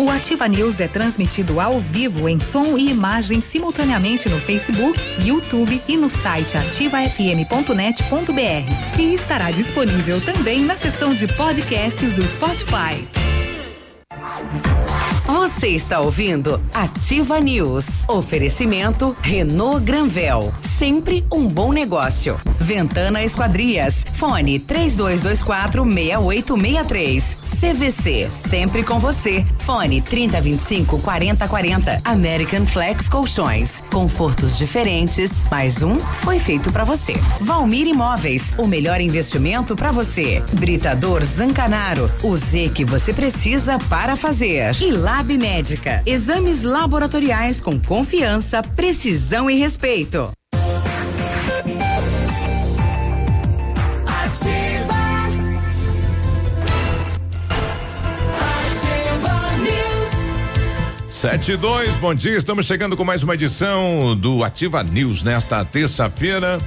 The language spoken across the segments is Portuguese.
O Ativa News é transmitido ao vivo em som e imagem simultaneamente no Facebook, YouTube e no site ativafm.net.br. E estará disponível também na seção de podcasts do Spotify. Você está ouvindo Ativa News. Oferecimento Renault Granvel. Sempre um bom negócio. Ventana Esquadrias. Fone 3224 6863. CVC. Sempre com você. Fone 3025 4040. American Flex Colchões. Confortos diferentes. Mais um foi feito para você. Valmir Imóveis. O melhor investimento para você. Britador Zancanaro. O Z que você precisa para fazer. E Lab Médica. Exames laboratoriais com confiança, precisão e respeito. Sete e dois, bom dia, estamos chegando com mais uma edição do Ativa News nesta terça-feira.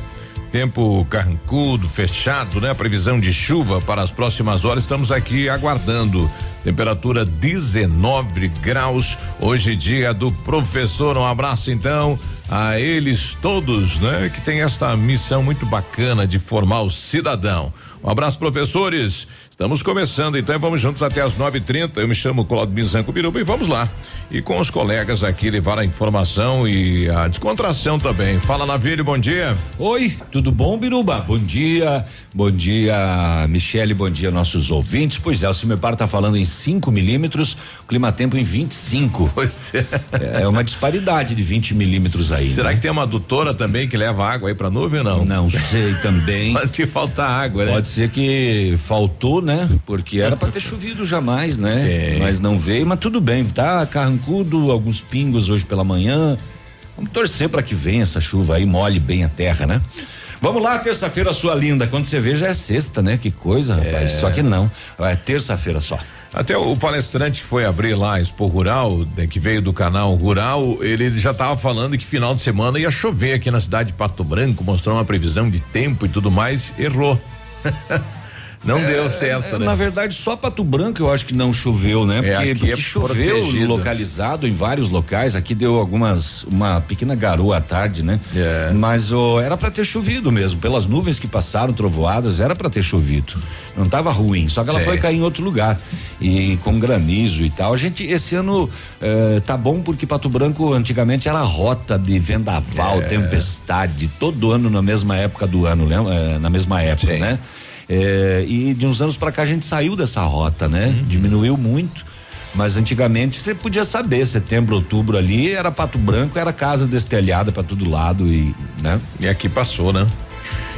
Tempo carrancudo, fechado, né? Previsão de chuva para as próximas horas. Estamos aqui aguardando. Temperatura 19 graus. Hoje, dia do professor. Um abraço então a eles todos, né? Que tem esta missão muito bacana de formar o cidadão. Um abraço, professores. Estamos começando, então vamos juntos até as 9:30. Eu me chamo Claudio Bizanco Biruba e vamos lá. E com os colegas aqui levar a informação e a descontração também. Fala Navírio, bom dia. Oi, tudo bom, Biruba? Bom dia, bom dia, Michele, bom dia, nossos ouvintes. Pois é, o Cimepar está falando em 5 milímetros, clima tempo em 25. Pois é. É uma disparidade de 20 milímetros aí. Será né? que tem uma adutora também que leva água aí para nuvem ou não? Não sei também. Pode te faltar água, né? Pode ser que faltou, né? Porque era para ter chovido jamais, né? Sim. Mas não veio, mas tudo bem, tá carrancudo, alguns pingos hoje pela manhã. Vamos torcer para que venha essa chuva aí, molhe bem a terra, né? Vamos lá, terça-feira, sua linda. Quando você vê, já é sexta, né? Que coisa, rapaz. Só que não. É terça-feira só. Até o palestrante que foi abrir lá a Expo Rural, né, que veio do canal Rural, ele já estava falando que final de semana ia chover aqui na cidade de Pato Branco, mostrou uma previsão de tempo e tudo mais, errou. Não deu certo, É, né? Na verdade, só Pato Branco eu acho que não choveu, né? É, Porque, aqui porque é choveu protegido. localizado em vários locais. Aqui deu algumas, uma pequena garoa à tarde, né? É. Mas ó, era para ter chovido mesmo. Pelas nuvens que passaram, trovoadas, era para ter chovido. Não tava ruim, só que ela foi cair em outro lugar. E com granizo e tal. A gente, esse ano, eh, tá bom porque Pato Branco antigamente era rota de vendaval, É. tempestade, todo ano na mesma época do ano, lembra? Eh, na mesma época, Sim. né? É, e de uns anos para cá a gente saiu dessa rota, né? Uhum. Diminuiu muito. Mas antigamente você podia saber, setembro, outubro ali era Pato Branco, era casa destelhada para todo lado e, né? E aqui passou, né?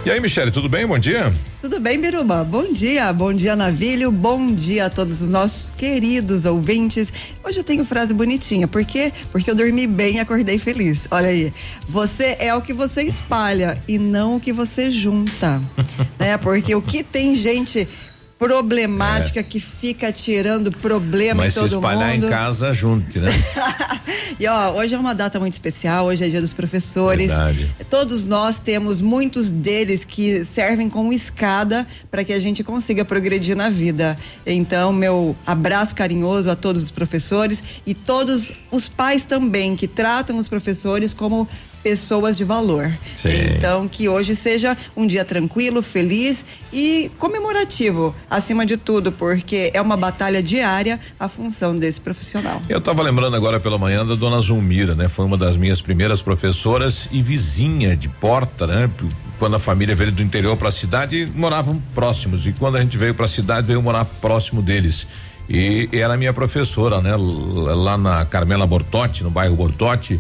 E aí, Michele, tudo bem? Bom dia. Tudo bem, Biruba? Bom dia, bom dia, Navilho, bom dia a todos os nossos queridos ouvintes. Hoje eu tenho frase bonitinha, por quê? Porque eu dormi bem e acordei feliz. Olha aí, você é o que você espalha e não o que você junta, né? Porque o que tem gente problemática que fica tirando problema Mas em se todo espalhar mundo. em casa, junte, né? E ó, hoje é uma data muito especial, hoje é dia dos professores. Verdade. Todos nós temos muitos deles que servem como escada para que a gente consiga progredir na vida. Então, meu abraço carinhoso a todos os professores e todos os pais também que tratam os professores como pessoas de valor. Sim. Então, que hoje seja um dia tranquilo, feliz e comemorativo, acima de tudo, porque é uma batalha diária a função desse profissional. Eu estava lembrando agora pela manhã da dona Zulmira, né? Foi uma das minhas primeiras professoras e vizinha de porta, né? Quando a família veio do interior para a cidade, moravam próximos. E quando a gente veio para a cidade, veio morar próximo deles. E era minha professora, né? Lá na Carmela Bortotti, no bairro Bortotti.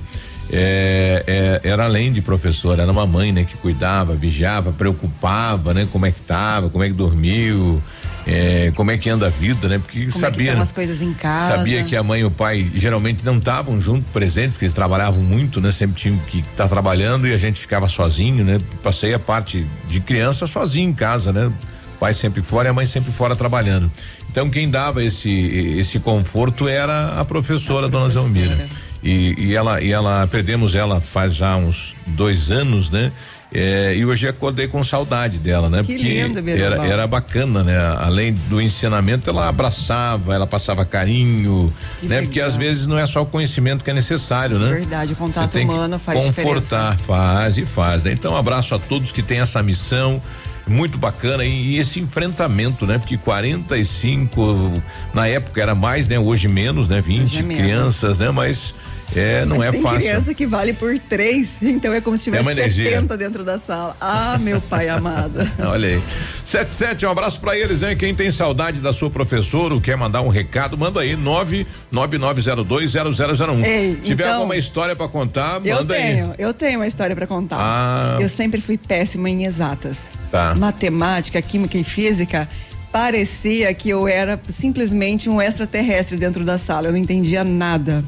É, é, era além de professora, era uma mãe, né, que cuidava, vigiava, preocupava, né, como é que tava, como é que dormiu, é, como é que anda a vida, né, porque Como é que sabia, estão as coisas em casa. Sabia que a mãe e o pai geralmente não estavam juntos, presentes, porque eles trabalhavam muito, né? Sempre tinham que estar trabalhando e a gente ficava sozinho, né? Passei a parte de criança sozinho em casa, né? O pai sempre fora e a mãe sempre fora trabalhando. Então quem dava esse esse conforto era a professora, A dona professora. Zelmira. E, e ela e ela perdemos ela faz já uns dois anos, né? É, e hoje acordei com saudade dela, né? Que Porque lindo, era, era bacana, né? Além do ensinamento, ela abraçava, ela passava carinho, Que né? Porque legal. às vezes não é só o conhecimento que é necessário, né? Verdade, o contato Você humano faz confortar, faz e faz, né? Então, um abraço a todos que têm essa missão muito bacana e, e esse enfrentamento, né? Porque 45 na época era mais, né? Hoje menos, né? 20 Hoje é menos. crianças, né? Mas é, não Mas é tem fácil. criança que vale por três, então é como se É tivesse energia. 70 dentro da sala. Ah, meu pai amado. Olha aí. 77, um abraço pra eles, hein? Quem tem saudade da sua professora ou quer mandar um recado, manda aí, 999020001. Ei, Tiver então, alguma história pra contar, Eu manda tenho, aí. eu tenho uma história pra contar. Ah. Eu sempre fui péssima em exatas. Tá. Matemática, química e física. Parecia que eu era simplesmente um extraterrestre dentro da sala. Eu não entendia nada.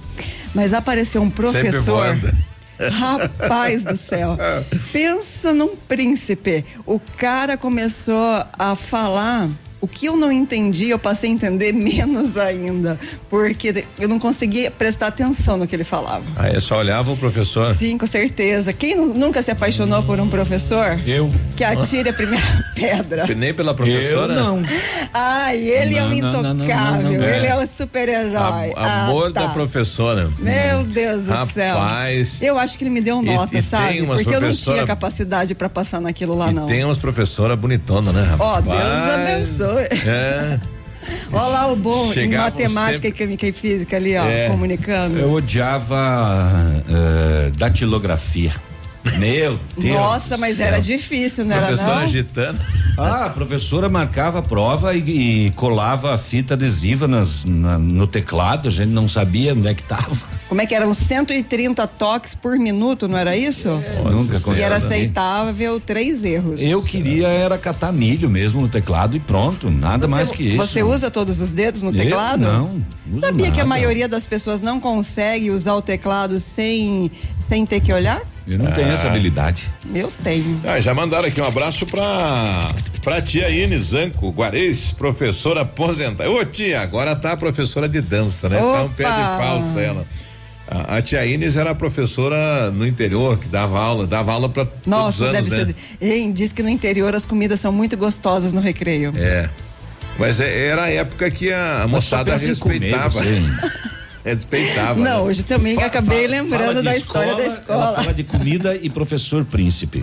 Mas apareceu um professor. Rapaz do céu. Pensa num príncipe. O cara começou a falar. O que eu não entendi, eu passei a entender menos ainda. Porque eu não conseguia prestar atenção no que ele falava. Aí é só olhava o professor. Sim, com certeza. Quem nu- nunca se apaixonou por um professor? Eu. Que atire a primeira pedra. Nem pela professora? Eu não. Ai, ele é um Não, não, não, não, intocável. não, não. Ele É. é um super-herói. Amor Ah, tá. da professora. Meu Deus do céu. Rapaz. Eu acho que ele me deu E- nota, e sabe? tem umas Porque eu não professora- tinha capacidade pra passar naquilo lá, E não. tem umas professoras bonitonas, né, Ó, rapaz? Deus abençoe. É. Olha lá o bom Chegavam em matemática sempre- química e física ali, ó, É. comunicando. Eu odiava eh, datilografia. Meu Deus. Nossa, mas era difícil, não era não? agitando. Ah, a professora marcava a prova e, e colava a fita adesiva nas, na- no teclado, a gente não sabia onde é que tava. Como é que eram 130 toques por minuto, não era isso? Nunca E era aceitável três erros. Eu queria era catar milho mesmo no teclado e pronto, nada mais que isso. Você usa todos os dedos no Eu teclado? não, uso Sabia que a nada. maioria das pessoas não consegue usar o teclado sem, sem ter que olhar? Eu não tenho essa habilidade. Eu tenho. Ah, já mandaram aqui um abraço pra, pra tia Ine Zanco, Guarês, professora aposentada. Ô tia, agora tá a professora de dança, né? Tá um pé de Opa! falsa ela. A, a tia Ines era professora no interior, que dava aula, dava aula pra todos Nossa, os anos, deve né? ser. Hein, diz que no interior as comidas são muito gostosas no recreio. É. Mas é- era a época que a, a moçada respeitava. respeitava. Não, né? hoje também Fa- acabei lembrando fala da história da Ela escola. fala de comida e professor príncipe.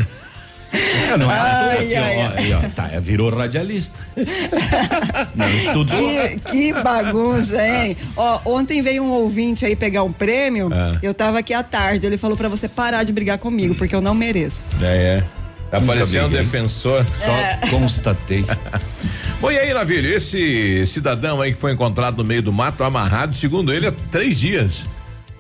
É, não é Ai, que, ai, ó, ai. ó, tá, é, virou radialista. Não, estudou. Que, que bagunça, hein? Ó, ontem veio um ouvinte aí pegar um prêmio. É. Eu tava aqui à tarde. Ele falou pra você parar de brigar comigo, porque eu não mereço. É, é. Tá parecendo um defensor. É. Só constatei. Bom, e aí, Navilho, esse cidadão aí que foi encontrado no meio do mato, amarrado, segundo ele, há três dias.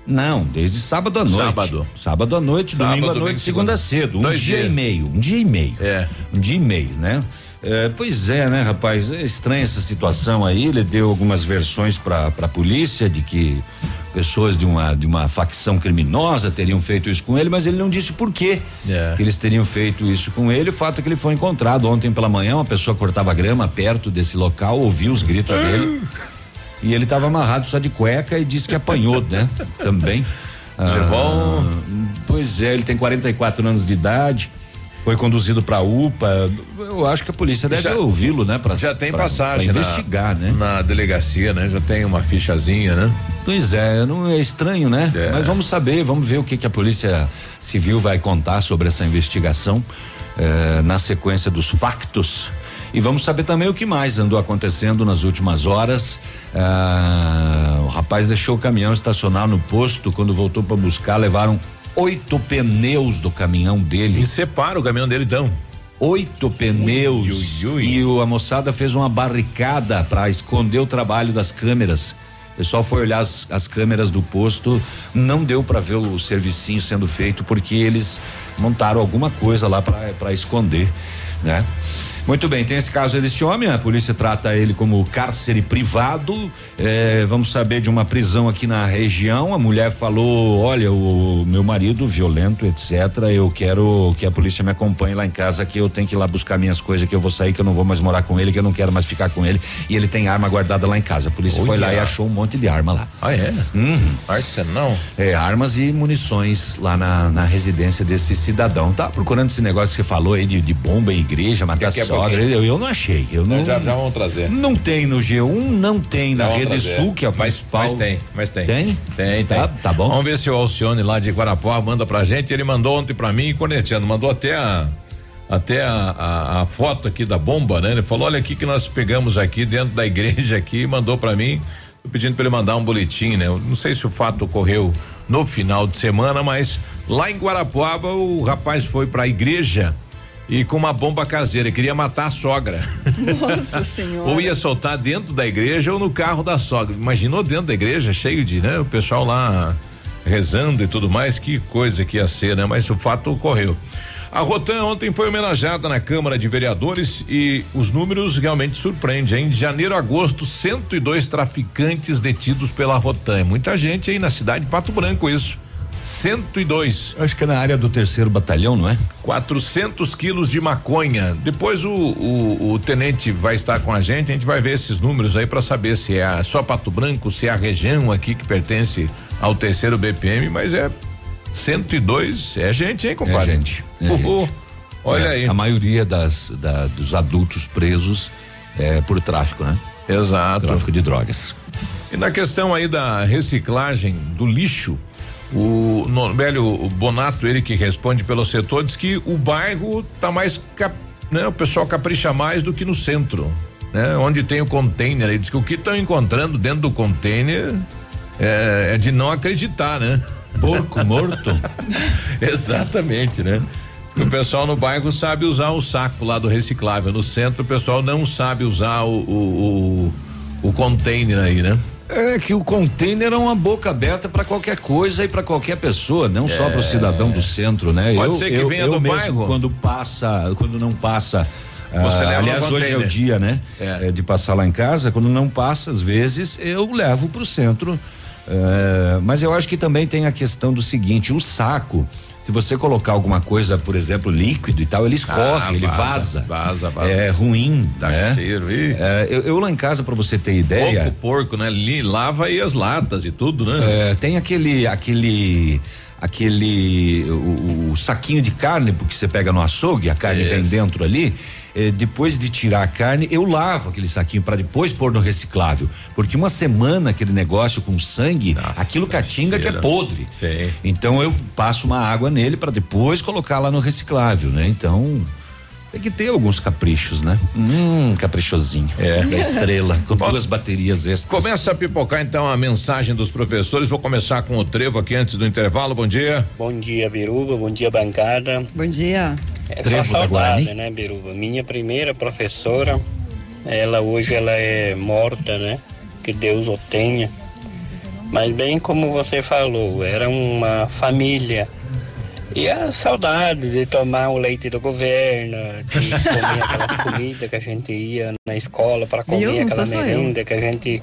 Não, desde sábado à noite. Sábado. Sábado à noite, Sábado, domingo à noite, segunda segunda. cedo. Um Dois dia dias. e meio. Um dia e meio. É. Um dia e meio, né? É, pois é, né, rapaz? É estranha essa situação aí. Ele deu algumas versões para a polícia de que pessoas de uma, de uma facção criminosa teriam feito isso com ele, mas ele não disse por quê É. que eles teriam feito isso com ele. O fato é que ele foi encontrado ontem pela manhã. Uma pessoa cortava grama perto desse local, ouviu os gritos dele. E ele estava amarrado só de cueca e disse que apanhou, né? Também. Levou um- Ah, Pois é, ele tem 44 anos de idade. Foi conduzido para UPA. Eu acho que a polícia deve ouvi-lo, né? Pra, Já tem pra- passagem pra na- investigar, né? Na delegacia, né? Já tem uma fichazinha, né? Pois é, não é estranho, né? É. Mas vamos saber, vamos ver o que, que a Polícia Civil vai contar sobre essa investigação eh, na sequência dos factos. E vamos saber também o que mais andou acontecendo nas últimas horas. Ah, o rapaz deixou o caminhão estacionar no posto. Quando voltou para buscar, levaram oito pneus do caminhão dele. E separa o caminhão dele, então. Oito pneus. Ui, ui, ui. E o- a moçada fez uma barricada para esconder o trabalho das câmeras. O pessoal foi olhar as, as câmeras do posto, não deu para ver o servicinho sendo feito porque eles montaram alguma coisa lá para esconder, né? Muito bem, tem esse caso desse homem, a polícia trata ele como cárcere privado. É, vamos saber de uma prisão aqui na região. A mulher falou: olha, o meu marido violento, etc. Eu quero que a polícia me acompanhe lá em casa, que eu tenho que ir lá buscar minhas coisas, que eu vou sair, que eu não vou mais morar com ele, que eu não quero mais ficar com ele. E ele tem arma guardada lá em casa. A polícia foi lá e achou um monte de arma lá. Ah, é? Uhum. Arsenal? É, armas e munições lá na, na residência desse cidadão. Tá procurando esse negócio que você falou aí de, de bomba em igreja, matar que, que é sogra. Eu, eu, não achei. Eu não, já, já vamos trazer. Não tem no G1, não tem na Rede trazer. Sul, que é a mas, principal. Mas tem, mas tem. Tem? Tem, tem. Tá, tá bom. Vamos ver se o Alcione lá de Guarapuá manda pra gente. Ele mandou ontem pra mim, corneteando, mandou até a até a, a, a, foto aqui da bomba, né? Ele falou: olha aqui que nós pegamos aqui dentro da igreja aqui, mandou para mim, tô pedindo para ele mandar um boletim, né? Eu não sei se o fato ocorreu no final de semana, mas lá em Guarapuava o rapaz foi para a igreja e com uma bomba caseira, queria matar a sogra. Nossa senhora. ou ia soltar dentro da igreja ou no carro da sogra. Imaginou dentro da igreja, cheio de, né? O pessoal lá rezando e tudo mais, que coisa que ia ser, né? Mas o fato ocorreu. A Rotan ontem foi homenageada na Câmara de Vereadores e os números realmente surpreendem? De janeiro a agosto, 102 traficantes detidos pela Rotan. É muita gente aí na cidade de Pato Branco, isso. 102. Acho que é na área do terceiro batalhão, não é? 400 quilos de maconha. Depois o, o, o, tenente vai estar com a gente, a gente vai ver esses números aí para saber se é só Pato Branco, se é a região aqui que pertence ao terceiro BPM, mas é 102 é gente, hein, compadre? É gente. É gente. Olha é, aí. A maioria das, da, dos adultos presos é por tráfico, né? Exato. Tráfico de drogas. E na questão aí da reciclagem do lixo, o Norbélio Bonato, ele que responde pelo setor, diz que o bairro tá mais, cap, né? O pessoal capricha mais do que no centro, né? Onde tem o container, ele diz que o que estão encontrando dentro do container é, é de não acreditar, né? Porco morto? Exatamente, né? O pessoal no bairro sabe usar o saco lá do reciclável. No centro, o pessoal não sabe usar o, o, o, o container aí, né? É que o container é uma boca aberta para qualquer coisa e para qualquer pessoa, não é. só para o cidadão do centro, né? Pode eu, ser que eu, venha eu do mesmo, bairro. Quando passa, quando não passa. Ah, aliás, hoje é o dia, né? É. É, de passar lá em casa. Quando não passa, às vezes, eu levo para o centro. É, mas eu acho que também tem a questão do seguinte: o saco se você colocar alguma coisa, por exemplo, líquido e tal, ele escorre, ah, ele vaza. Vaza, vaza. É ruim. Dá né? cheiro. É, eu, eu, lá em casa, para você ter ideia. Pouco porco, né? Lava aí as latas e tudo, né? É, tem aquele, aquele aquele o, o, saquinho de carne porque você pega no açougue, a carne vem dentro ali. Eh, depois de tirar a carne, eu lavo aquele saquinho para depois pôr no reciclável, porque uma semana aquele negócio com sangue, Nossa, aquilo catinga que é podre. Sim. Então eu passo uma água nele para depois colocar lá no reciclável, né? Então tem que ter alguns caprichos, né? Hum, caprichosinho. É. Da estrela, com duas baterias extras. Começa a pipocar então a mensagem dos professores. Vou começar com o trevo aqui antes do intervalo. Bom dia. Bom dia, Biruba. Bom dia, bancada. Bom dia. É trevo só saudade, né, Biruba? Minha primeira professora, ela hoje ela é morta, né? Que Deus o tenha. Mas bem como você falou, era uma família e a saudade de tomar o leite do governo, de comer aquelas comidas que a gente ia na escola para comer aquela merenda que a gente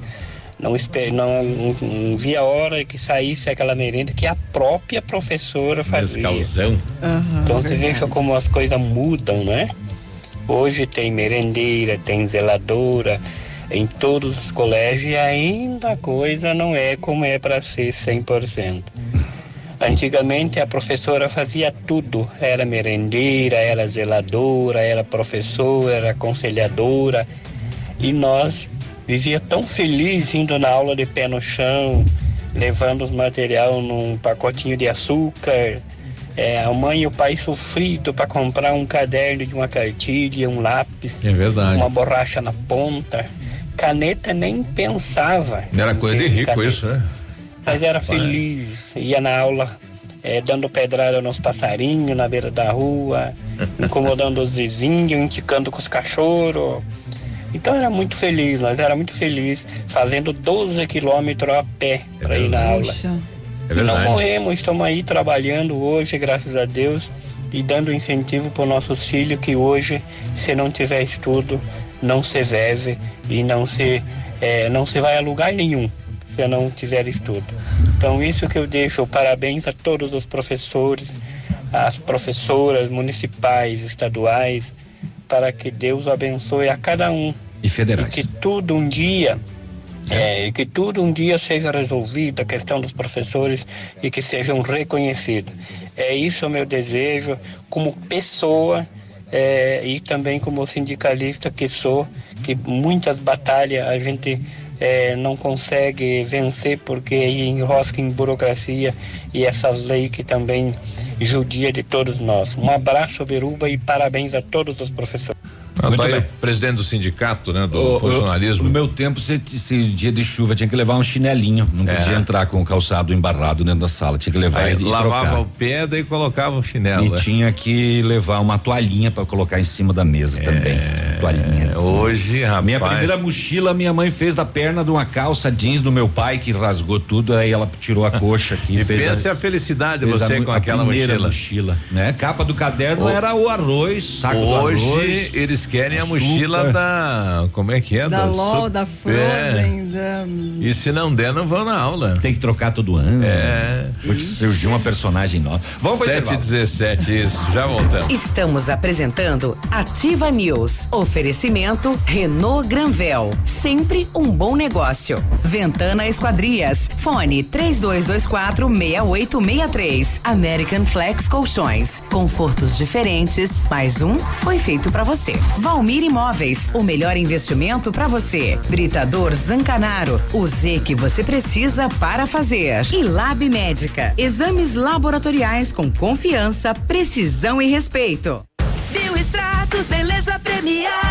não, esper, não, não, via a hora que saísse aquela merenda que a própria professora fazia. Uhum, então você vê como as coisas mudam, né? Hoje tem merendeira, tem zeladora em todos os colégios e ainda a coisa não é como é para ser 100%. Antigamente a professora fazia tudo, era merendeira, era zeladora, era professora, era aconselhadora e nós vivia tão feliz indo na aula de pé no chão, levando os material num pacotinho de açúcar, é, a mãe e o pai sofrido para comprar um caderno de uma cartilha, um lápis, é verdade. uma borracha na ponta. Caneta nem pensava. Era coisa de rico caneta. isso, né? Mas era feliz, ia na aula é, dando pedrada nos passarinhos na beira da rua, incomodando os vizinhos, indicando com os cachorros. Então era muito feliz, nós era muito feliz, fazendo 12 quilômetros a pé para ir na aula. É não morremos, estamos aí trabalhando hoje, graças a Deus. e dando incentivo para o nosso filho que hoje, se não tiver estudo, não se vive e não se, é, não se vai a lugar nenhum se não tiver estudo. Então isso que eu deixo parabéns a todos os professores, as professoras municipais, estaduais, para que Deus abençoe a cada um. E federais. E que tudo um dia é, que tudo um dia seja resolvido, a questão dos professores e que sejam reconhecidos. É isso o meu desejo como pessoa é, e também como sindicalista que sou, que muitas batalhas a gente é, não consegue vencer porque enrosca em burocracia e essas leis que também judia de todos nós. Um abraço, Beruba, e parabéns a todos os professores. Ah, tá aí, presidente do sindicato, né? Do o, funcionalismo. no meu tempo, se, se, dia de chuva tinha que levar um chinelinho, não é. podia entrar com o calçado embarrado dentro da sala, tinha que levar aí, e lavava trocar. o pé daí colocava o chinelo. E é. tinha que levar uma toalhinha para colocar em cima da mesa é, também. Toalhinha. Assim. Hoje, rapaz. Minha primeira mochila, minha mãe fez da perna de uma calça jeans do meu pai que rasgou tudo, aí ela tirou a coxa aqui. e fez pensa a, a felicidade você a, com aquela mochila. mochila, né? Capa do caderno o, era o arroz, saco hoje, do arroz. Hoje eles querem a mochila da. Como é que é? Da, da LOL, da Frozen. É. Da... E se não der, não vão na aula. Tem que trocar todo ano. É. Surgiu uma personagem nova. Vamos 7 17 isso. Já voltamos. Estamos apresentando Ativa News. Oferecimento Renault Granvel. Sempre um bom negócio. Ventana Esquadrias. Fone 3224 6863. American Flex Colchões. Confortos diferentes. Mais um foi feito para você. Valmir Imóveis, o melhor investimento para você. Britador Zancanaro, o Z que você precisa para fazer. E Lab Médica, exames laboratoriais com confiança, precisão e respeito. Beleza premiada.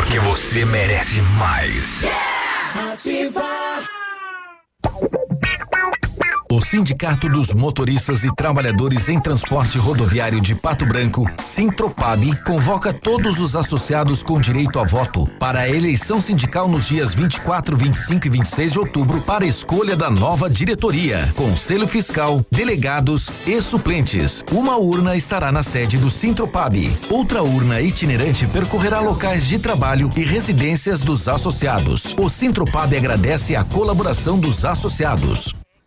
Porque você merece mais. Yeah! Ativa! O Sindicato dos Motoristas e Trabalhadores em Transporte Rodoviário de Pato Branco, Sintropab, convoca todos os associados com direito a voto para a eleição sindical nos dias 24, 25 e 26 de outubro para escolha da nova diretoria, conselho fiscal, delegados e suplentes. Uma urna estará na sede do Sintropab. Outra urna itinerante percorrerá locais de trabalho e residências dos associados. O Sintropab agradece a colaboração dos associados.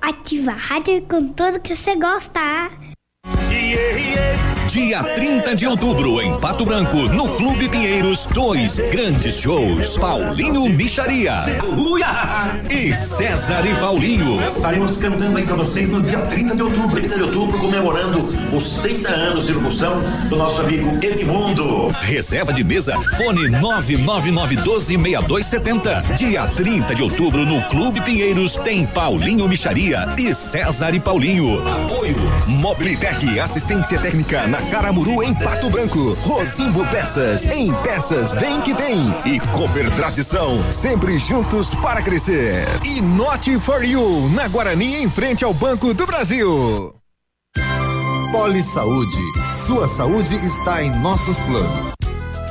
Ativa a rádio com tudo que você gosta. Yeah, yeah. Dia 30 de outubro, em Pato Branco, no Clube Pinheiros, dois grandes shows. Paulinho Micharia. E César e Paulinho. Estaremos cantando aí pra vocês no dia 30 de outubro. 30 de outubro, comemorando os 30 anos de locução do nosso amigo Edmundo. Reserva de mesa, fone 999126270. Dia 30 de outubro, no Clube Pinheiros, tem Paulinho Micharia e César e Paulinho. Apoio. Mobilitec, assistência técnica na Caramuru, em Pato Branco. Rosimbo Peças, em Peças Vem Que Tem. E Cooper Tradição, sempre juntos para crescer. E Note for You, na Guarani, em frente ao Banco do Brasil. Poli Saúde, sua saúde está em nossos planos.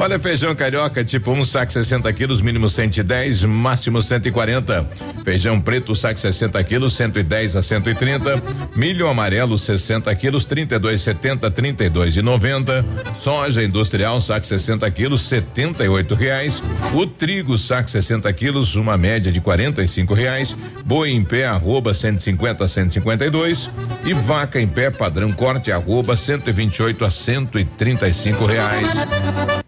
Olha, feijão carioca, tipo 1, um, saco 60 quilos, mínimo 110, máximo 140. Feijão preto, saco 60 quilos, 110 a 130. Milho amarelo, 60 quilos, 32,70, 32 e 90. Soja industrial, saco 60 quilos, 78 reais. O trigo, saco 60 quilos, uma média de 45 reais. Boi em pé, arroba 150 a 152. E vaca em pé, padrão corte, arroba 128 a 135 reais. Peace.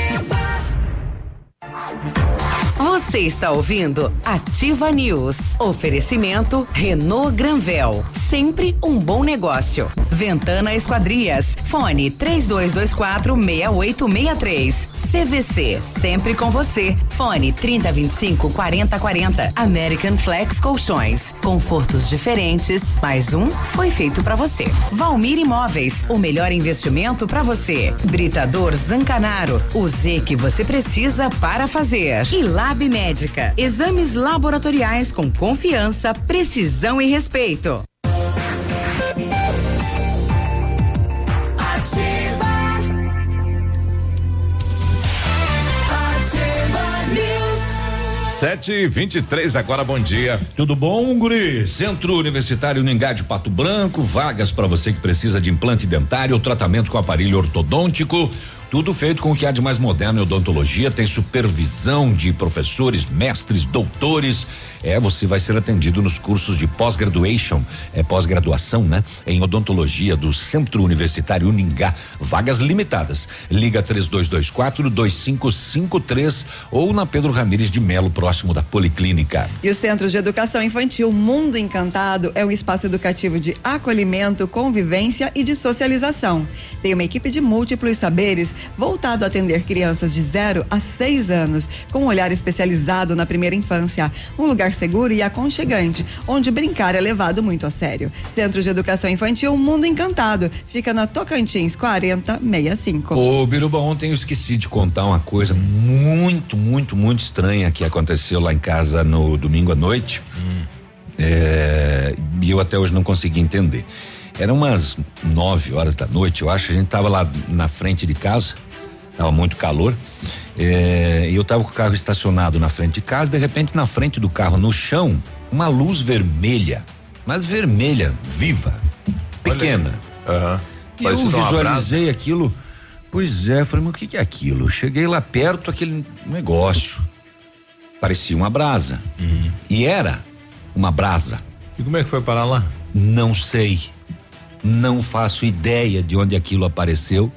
Você está ouvindo Ativa News. Oferecimento Renault Granvel. Sempre um bom negócio. Ventana Esquadrias. Fone 3224 6863. CVC. Sempre com você. Fone 3025 4040. American Flex Colchões. Confortos diferentes. Mais um foi feito para você. Valmir Imóveis. O melhor investimento para você. Britador Zancanaro. O Z que você precisa para fazer. E Lab Médica. Exames laboratoriais com confiança, precisão e respeito. Sete e vinte e três agora, bom dia. Tudo bom, Guri? Centro Universitário Ningá de Pato Branco, vagas para você que precisa de implante dentário, tratamento com aparelho ortodôntico. Tudo feito com o que há de mais moderno em odontologia, tem supervisão de professores, mestres, doutores. É, você vai ser atendido nos cursos de pós-graduation, é pós-graduação, né? Em odontologia do Centro Universitário Uningá. Vagas limitadas. Liga 3224 2553 ou na Pedro Ramires de Melo, próximo da Policlínica. E o Centro de Educação Infantil Mundo Encantado é um espaço educativo de acolhimento, convivência e de socialização. Tem uma equipe de múltiplos saberes voltado a atender crianças de 0 a 6 anos, com um olhar especializado na primeira infância. Um lugar seguro e aconchegante, onde brincar é levado muito a sério. Centro de Educação Infantil Mundo Encantado, fica na Tocantins 4065. Ô, Biruba, ontem eu esqueci de contar uma coisa muito, muito, muito estranha que aconteceu lá em casa no domingo à noite. É, e eu até hoje não consegui entender. Eram umas nove horas da noite, eu acho. A gente tava lá na frente de casa, tava muito calor. É, e eu tava com o carro estacionado na frente de casa. De repente, na frente do carro, no chão, uma luz vermelha, mas vermelha, viva, pequena. E eu visualizei aquilo. Pois é, falei, mas o que, que é aquilo? Cheguei lá perto, aquele negócio. Parecia uma brasa. E era uma brasa. E como é que foi parar lá? Não sei. Não faço ideia de onde aquilo apareceu.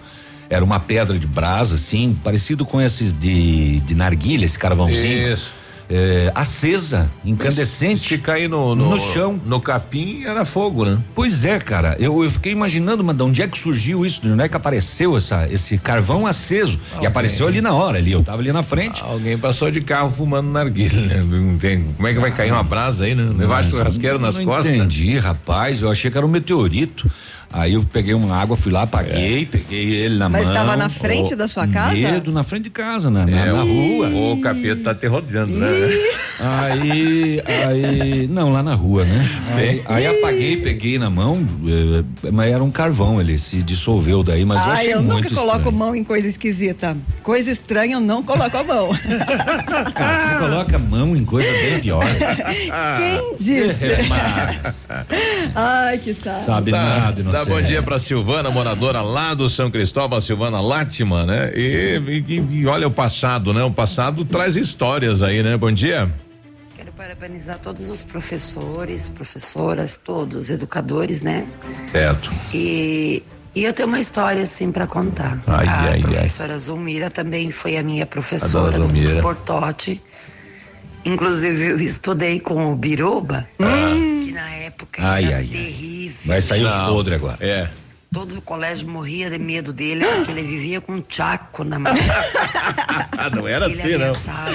Era uma pedra de brasa, assim, parecido com esses de, de narguilha, esse carvãozinho. Isso. É, acesa, incandescente. Se cair no, no, No chão. No capim era fogo, né? Pois é, cara. Eu, eu fiquei imaginando, mas de onde é que surgiu isso? De onde é que apareceu essa, esse carvão aceso? E Alguém. apareceu ali na hora, ali. Eu tava ali na frente. Alguém passou de carro fumando narguilha, né? Não Como é que vai cair uma brasa aí, né? Levar churrasqueiro nas não costas. Entendi, rapaz. Eu achei que era um meteorito. Aí eu peguei uma água, fui lá, apaguei, peguei ele na Mas mão. estava na frente Ô, da sua casa? Medo, na frente de casa, na, na, É, na rua. O capeta tá te rodeando, né? Aí, aí, não, lá na rua, né? Aí, aí apaguei, peguei na mão, eh, mas era um carvão, ele se dissolveu daí, mas eu Ai, achei eu muito nunca coloco estranho. mão em coisa esquisita. Coisa estranha, eu não coloco a mão. Ah, você coloca a mão em coisa bem pior. Quem disse? É, mas, Ai, que saco. sabe nada, Dá bom dia pra Silvana, moradora lá do São Cristóvão, a Silvana Látima, né? E, e- e olha o passado, né? O passado traz histórias aí, né? Bom dia. Quero parabenizar todos os professores, professoras, todos, educadores, né? Certo. E, e eu tenho uma história assim para contar. Ai, a ai, ai. professora Zulmira também foi a minha professora do. Portote. Inclusive eu estudei com o Biruba, que na época Ai, era ai, terrível. Vai sair os Não, podres agora. É. Todo o colégio morria de medo dele, porque ele vivia com um tchaco na mão. não era ele assim, não. ameaçava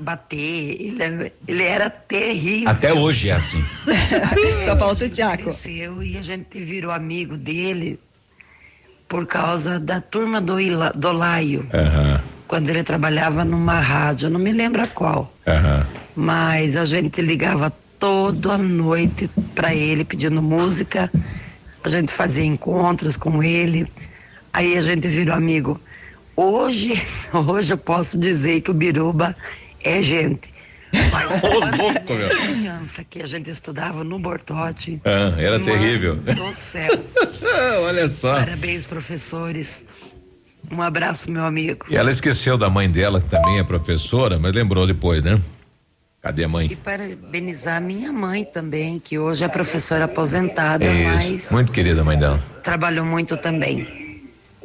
bater, ele, ele era terrível. Até hoje é assim. Só falta o Tiago. Cresceu e a gente virou amigo dele por causa da turma do, Ila, do Laio, Aham, quando ele trabalhava numa rádio, eu não me lembro a qual. aham. Mas a gente ligava toda noite para ele pedindo música. A gente fazia encontros com ele. Aí a gente virou amigo. Hoje, hoje eu posso dizer que o Biruba é gente. Mas Ô, louco, meu. criança que a gente estudava no Bortote. Ah, era Mano terrível. Do céu. Olha só. Parabéns, professores. Um abraço, meu amigo. E ela esqueceu da mãe dela, que também é professora, mas lembrou depois, né? Cadê a mãe? E parabenizar minha mãe também, que hoje é professora aposentada, Isso. mas Muito querida a mãe dela. trabalhou muito também.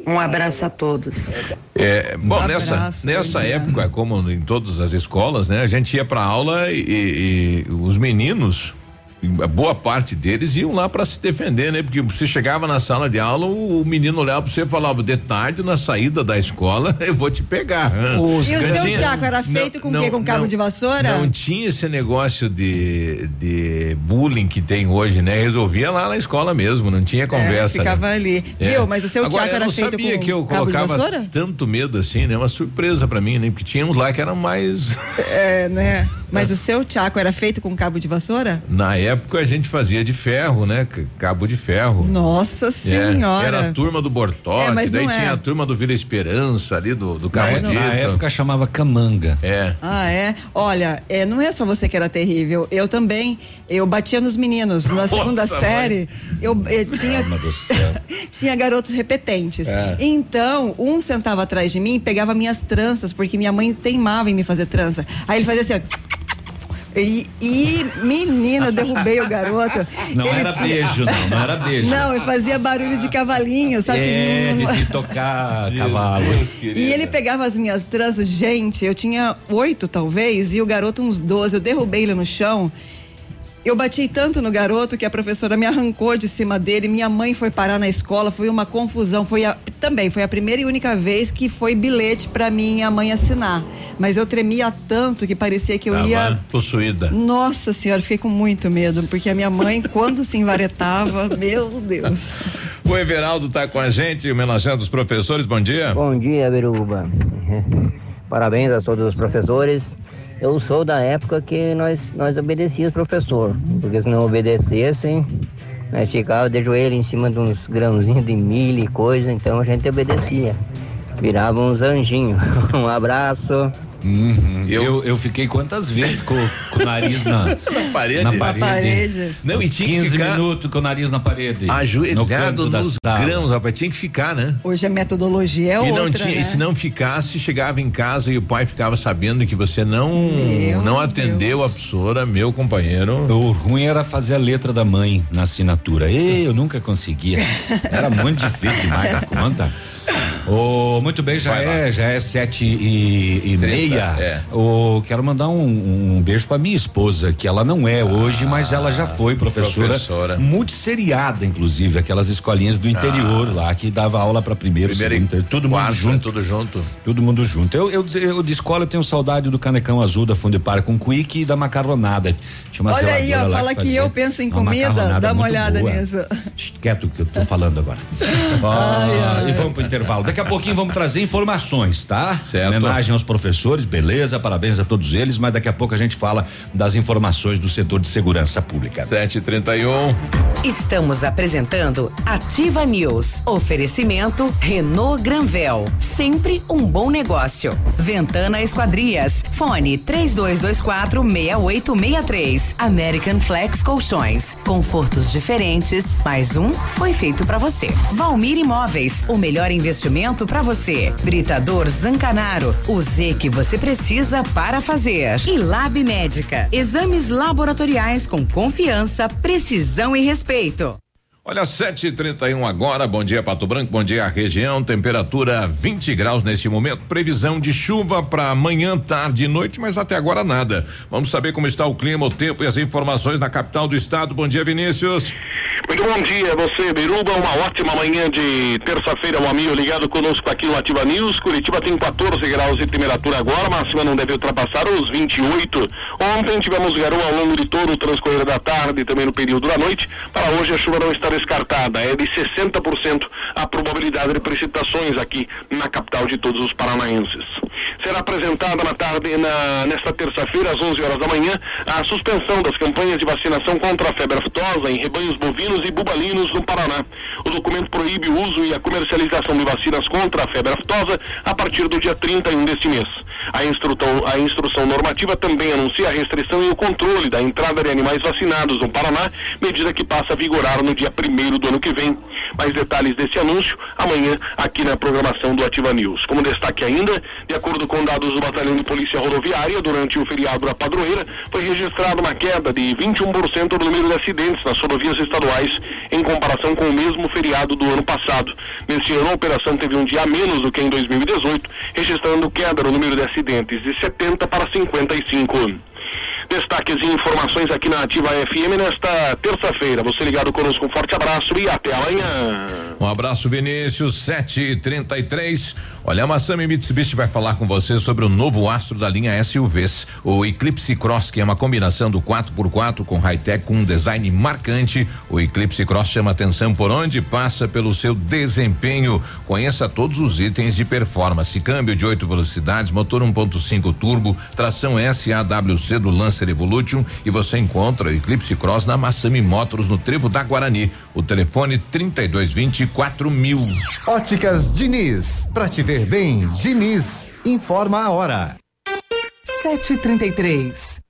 Um abraço a todos. É, bom, Um nessa, abraço, nessa época, como em todas as escolas, né? A gente ia pra aula e, e- e os meninos, boa parte deles iam lá pra se defender, né? Porque você chegava na sala de aula, o, o menino olhava pra você e falava, de tarde, na saída da escola, eu vou te pegar. hã?" E o seu Tiago era feito com o quê? Com cabo de vassoura? Não tinha esse negócio de, de bullying que tem hoje, né? Resolvia lá na escola mesmo, não tinha conversa. É, ficava né? ali. É. Viu? Mas o seu Agora, Tiago eu era não feito sabia com que eu cabo de colocava vassoura? tanto medo assim, né? Uma surpresa pra mim, né? Porque tinha uns lá que eram mais. É, né? Mas o seu Tiago era feito com cabo de vassoura? Na época a gente fazia de ferro, né? Cabo de ferro. Nossa É, senhora. era a turma do Bortote, É, mas daí não é. tinha a turma do Vila Esperança ali, do, do Dito. na época chamava camanga. É. Ah, é? Olha, é, não é só você que era terrível. Eu também. Eu batia nos meninos. Na Nossa, segunda mãe. série, eu, eh, tinha, Alma do céu. tinha garotos repetentes. É. Então, um sentava atrás de mim e pegava minhas tranças, porque minha mãe teimava em me fazer trança. Aí ele fazia assim, ó. E, e menina, derrubei o garoto. Não Ele era tinha- beijo, não, não era beijo. Não, ele fazia barulho de cavalinho, sabe? É, assim, de, de tocar cavalo. e ele pegava as minhas tranças, gente, eu tinha oito talvez, e o garoto uns 12, eu derrubei ele no chão. Eu bati tanto no garoto que a professora me arrancou de cima dele, minha mãe foi parar na escola, foi uma confusão, foi a- também foi a primeira e única vez que foi bilhete pra minha mãe assinar. Mas eu tremia tanto que parecia que eu Tava ia possuída. Nossa senhora, fiquei com muito medo, porque a minha mãe, quando se envaretava, meu Deus. O Everaldo tá com a gente, homenageando os professores. Bom dia. Bom dia, Biruba. Parabéns a todos os professores. Eu sou da época que nós, nós obedecíamos professor, porque se não obedecessem, nós ficávamos de joelho em cima de uns grãozinhos de milho e coisa, então a gente obedecia. Virava uns anjinhos. Um abraço. Uhum. Eu, eu fiquei quantas vezes com, com o nariz na, Na parede? Na Na parede. Não, e tinha que 15 ficar minutos com o nariz na parede. no Ajoelhado canto da nos grãos, rapaz. Tinha que ficar, né? Hoje a metodologia é e outra, não tinha, né? e se não ficasse, chegava em casa e o pai ficava sabendo que você não não atendeu a professora, meu companheiro. O ruim era fazer a letra da mãe na assinatura. E eu nunca conseguia. Era muito difícil demais da conta. Ô, muito bem, já é, já é sete e, e meia. é. Ô, quero mandar um, um beijo pra minha esposa, que ela não é hoje, mas ela já foi professora, professora. multisseriada, inclusive, aquelas escolinhas do interior lá, que dava aula pra primeiro, Primeiro e segundo, todo mundo junto. Tudo junto. Todo mundo junto. Eu, eu, eu de escola eu tenho saudade do canecão azul da Fundepar com quick e da macarronada. Tinha uma Olha aí, ó, fala que, fazia eu penso em comida, dá uma muito olhada boa. nisso. Quieto que eu tô falando agora. Ah, E vamos pro intervalo. Daqui a pouquinho vamos trazer informações, tá? Certo. Homenagem aos professores, beleza, parabéns a todos eles, mas daqui a pouco a gente fala das informações do setor de segurança pública. 731. Estamos apresentando Ativa News. Oferecimento Renault Granvel. Sempre um bom negócio. Ventana Esquadrias. Fone 3224 6863. American Flex Colchões. Confortos diferentes. Mais um foi feito para você. Valmir Imóveis. O melhor investimento para você. Britador Zancanaro. O Z que você precisa para fazer. E Lab Médica. Exames laboratoriais com confiança, precisão e respeito. Olha, 7h31 agora. Bom dia, Pato Branco. Bom dia, região. Temperatura 20 graus neste momento. Previsão de chuva para amanhã, tarde e noite, mas até agora nada. Vamos saber como está o clima, o tempo e as informações na capital do estado. Bom dia, Vinícius. Muito bom dia, você, Biruba. Uma ótima manhã de terça-feira, um amigo ligado conosco aqui no Ativa News. Curitiba tem 14 graus de temperatura agora, máxima não deve ultrapassar os 28. Ontem tivemos garoa ao longo de todo o transcorrer da tarde e também no período da noite. Para hoje a chuva não está descartada. É de 60% a probabilidade de precipitações aqui na capital de todos os paranaenses. Será apresentada na tarde, na, nesta terça-feira, às 11 horas da manhã, a suspensão das campanhas de vacinação contra a febre aftosa em rebanhos bovinos e bubalinos no Paraná. O documento proíbe o uso e a comercialização de vacinas contra a febre aftosa a partir do dia 31 deste mês. A instrução, a instrução normativa também anuncia a restrição e o controle da entrada de animais vacinados no Paraná, medida que passa a vigorar no dia 1 do ano que vem. Mais detalhes desse anúncio amanhã aqui na programação do Ativa News. Como destaque ainda, de acordo com dados do Batalhão de Polícia Rodoviária, durante o feriado da padroeira, foi registrada uma queda de 21% no número de acidentes nas rodovias estaduais em comparação com o mesmo feriado do ano passado. Nesse ano, a operação teve um dia a menos do que em 2018, registrando queda no número de acidentes de 70 para 55. Destaques e informações aqui na Ativa FM nesta terça-feira. Você ligado conosco, um forte abraço e até amanhã. Um abraço, Vinícius, 733. Olha, a Massami Mitsubishi vai falar com você sobre o novo astro da linha SUVs, o Eclipse Cross, que é uma combinação do 4x4 com high-tech com um design marcante. O Eclipse Cross chama atenção por onde passa pelo seu desempenho. Conheça todos os itens de performance: câmbio de oito velocidades, motor 1.5 turbo, tração SAWC do Lancer Evolution e você encontra o Eclipse Cross na Massami Motors no Trevo da Guarani. O telefone 3220 mil. Óticas Diniz, pra te ver bem, Diniz, informa a hora. 733.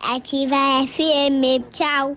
Ativa FM, tchau.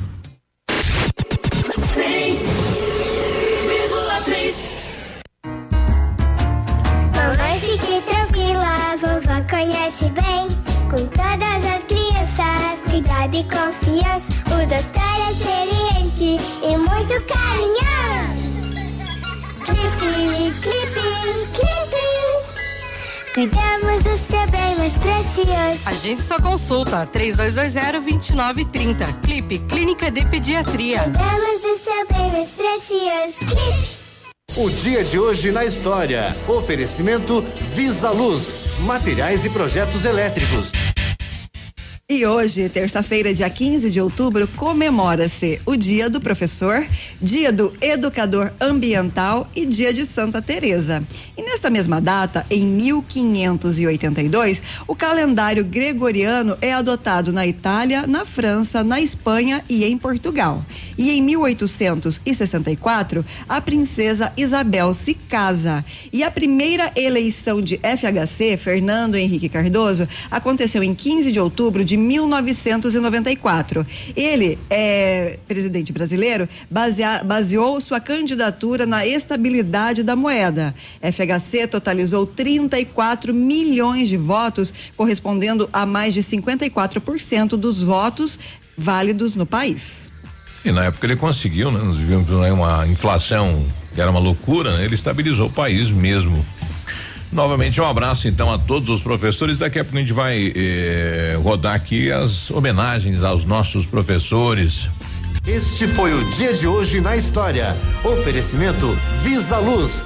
Cuidado e confiança, o doutor é experiente e muito carinhoso. Clipe, clipe, clipe. Cuidamos do seu bem mais precioso. Agende sua consulta 3220-2930. Clipe Clínica de Pediatria. Cuidamos do seu bem mais precioso. Clipe. O dia de hoje na história. Oferecimento Visa Luz, materiais e projetos elétricos. E hoje, terça-feira, dia 15 de outubro, comemora-se o Dia do Professor, Dia do Educador Ambiental e Dia de Santa Teresa. E nesta mesma data, em 1582, o calendário gregoriano é adotado na Itália, na França, na Espanha e em Portugal. E em 1864, a princesa Isabel se casa. E a primeira eleição de FHC, Fernando Henrique Cardoso, aconteceu em 15 de outubro de 1994. Ele é presidente brasileiro, basea- baseou sua candidatura na estabilidade da moeda. FHC totalizou 34 milhões de votos, correspondendo a mais de 54% dos votos válidos no país. E na época ele conseguiu, né? Nós vivemos né, uma inflação que era uma loucura, né? Ele estabilizou o país mesmo. Novamente um abraço então a todos os professores. Daqui a pouco a gente vai eh, rodar aqui as homenagens aos nossos professores. Este foi o dia de hoje na história. Oferecimento Visa Luz.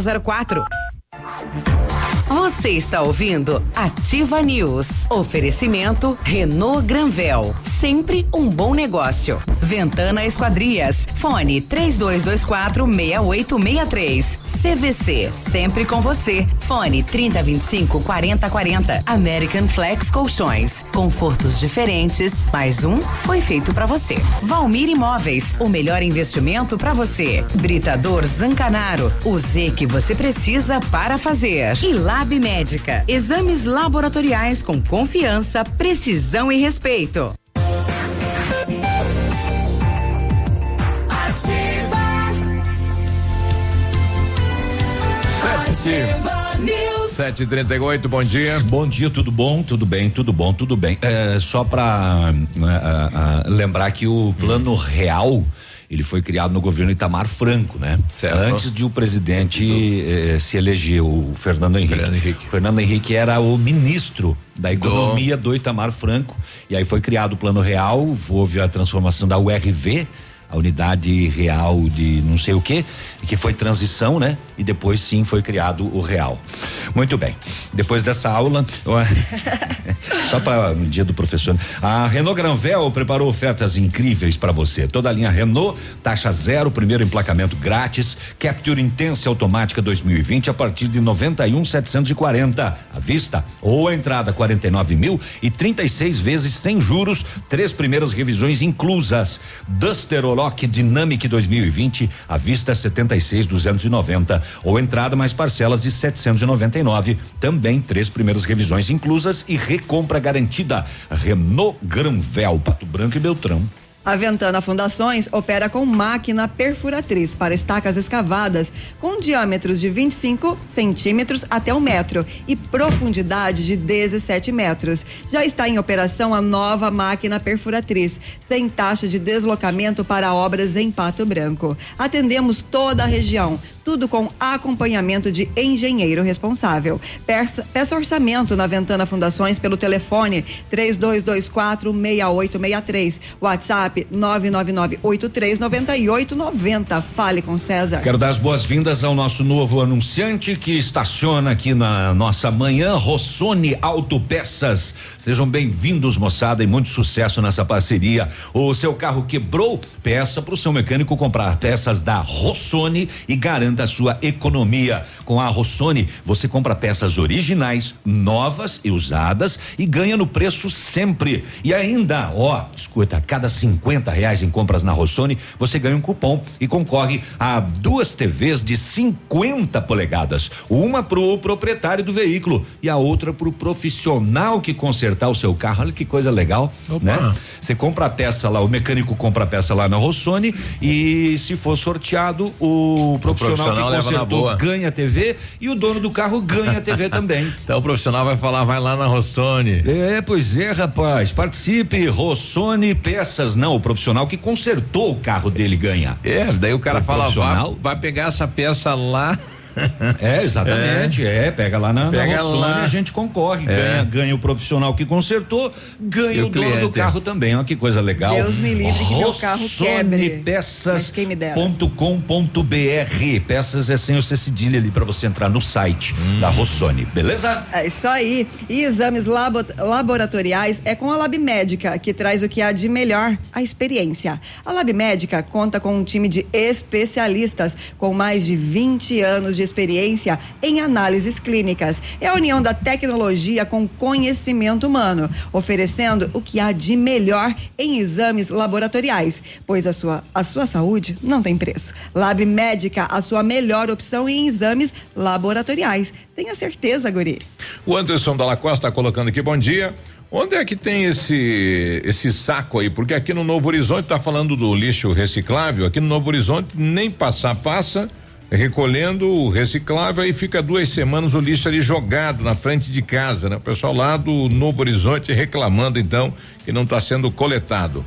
6004. Você está ouvindo Ativa News. Oferecimento Renault Granvel. Sempre um bom negócio. Ventana Esquadrias. Fone 3224 6863. CVC. Sempre com você. Fone 3025 4040. American Flex Colchões. Confortos diferentes. Mais um foi feito para você. Valmir Imóveis. O melhor investimento para você. Britador Zancanaro. O Z que você precisa para fazer. E Lab Médica. Exames laboratoriais com confiança, precisão e respeito. Sete e trinta e oito, bom dia. Bom dia, tudo bom? Tudo bem, tudo bom, tudo bem. É, só para lembrar que o plano real ele foi criado no governo Itamar Franco, né? Antes de o presidente eh, se eleger, o Fernando Henrique. O Fernando Henrique era o ministro da economia do Itamar Franco e aí foi criado o plano real, houve a transformação da URV, a unidade real de não sei o que, que foi transição, né? E depois sim foi criado o real. Muito bem. Depois dessa aula, só para o dia do professor, a Renault Granvel preparou ofertas incríveis para você. Toda a linha Renault, taxa zero, primeiro emplacamento grátis, Capture Intense automática 2020 a partir de 91,740 à vista ou a entrada 49 mil e 36 vezes sem juros, três primeiras revisões inclusas. Duster Olock Dynamic 2020 à vista 76,290 ou entrada mais parcelas de 799, também três primeiras revisões inclusas e recompra garantida. Renault Granvel, Pato Branco e Beltrão. A Ventana Fundações opera com máquina perfuratriz para estacas escavadas com diâmetros de 25 centímetros até um metro e profundidade de 17 metros. Já está em operação a nova máquina perfuratriz, sem taxa de deslocamento para obras em Pato Branco. Atendemos toda a região, tudo com acompanhamento de engenheiro responsável. Peça, peça orçamento na Ventana Fundações pelo telefone 3224 6863. WhatsApp 999839890. Fale com César. Quero dar as boas-vindas ao nosso novo anunciante que estaciona aqui na nossa manhã, Rossoni Autopeças. Sejam bem-vindos, moçada, e muito sucesso nessa parceria. O seu carro quebrou? Peça para o seu mecânico comprar peças da Rossoni e garanta garanta sua economia. Com a Rossoni, você compra peças originais, novas e usadas e ganha no preço sempre. E ainda, ó, escuta, a cada 50 reais em compras na Rossoni, você ganha um cupom e concorre a duas TVs de 50 polegadas. Uma pro proprietário do veículo e a outra pro profissional que consertar o seu carro. Olha que coisa legal, né? Você compra a peça lá, o mecânico compra a peça lá na Rossoni e se for sorteado, o profissional, profissional que leva na consertou boa. ganha a TV e o dono do carro ganha a TV também. Então o profissional vai falar, vai lá na Rossoni. É, pois é, rapaz. Participe, Rossoni Peças. Não, o profissional que consertou o carro dele ganha. É, daí o cara O fala, vai, vai pegar essa peça lá. É, exatamente. É, pega lá na, Pega na Rossoni lá. a gente concorre. É. Ganha, ganha o profissional que consertou, ganha E o, o dono do carro também. Olha que coisa legal. Deus me livre que meu carro quebre. Rossonipeças.com.br. Peças é sem o C cedilha ali para você entrar no site da Rossoni, beleza? É isso aí. E exames labo- laboratoriais é com a Lab Médica, que traz o que há de melhor, a experiência. A Lab Médica conta com um time de especialistas com mais de 20 anos de experiência em análises clínicas. É a união da tecnologia com conhecimento humano, oferecendo o que há de melhor em exames laboratoriais, pois a sua, a sua saúde não tem preço. Lab Médica, a sua melhor opção em exames laboratoriais. Tenha certeza, Guri. O Anderson Dalla Costa está colocando aqui, bom dia. Onde é que tem esse esse saco aí? Porque aqui no Novo Horizonte tá falando do lixo reciclável, aqui no Novo Horizonte nem passar passa recolhendo o reciclável aí fica duas semanas o lixo ali jogado na frente de casa, né? O pessoal lá do Novo Horizonte reclamando então que não está sendo coletado.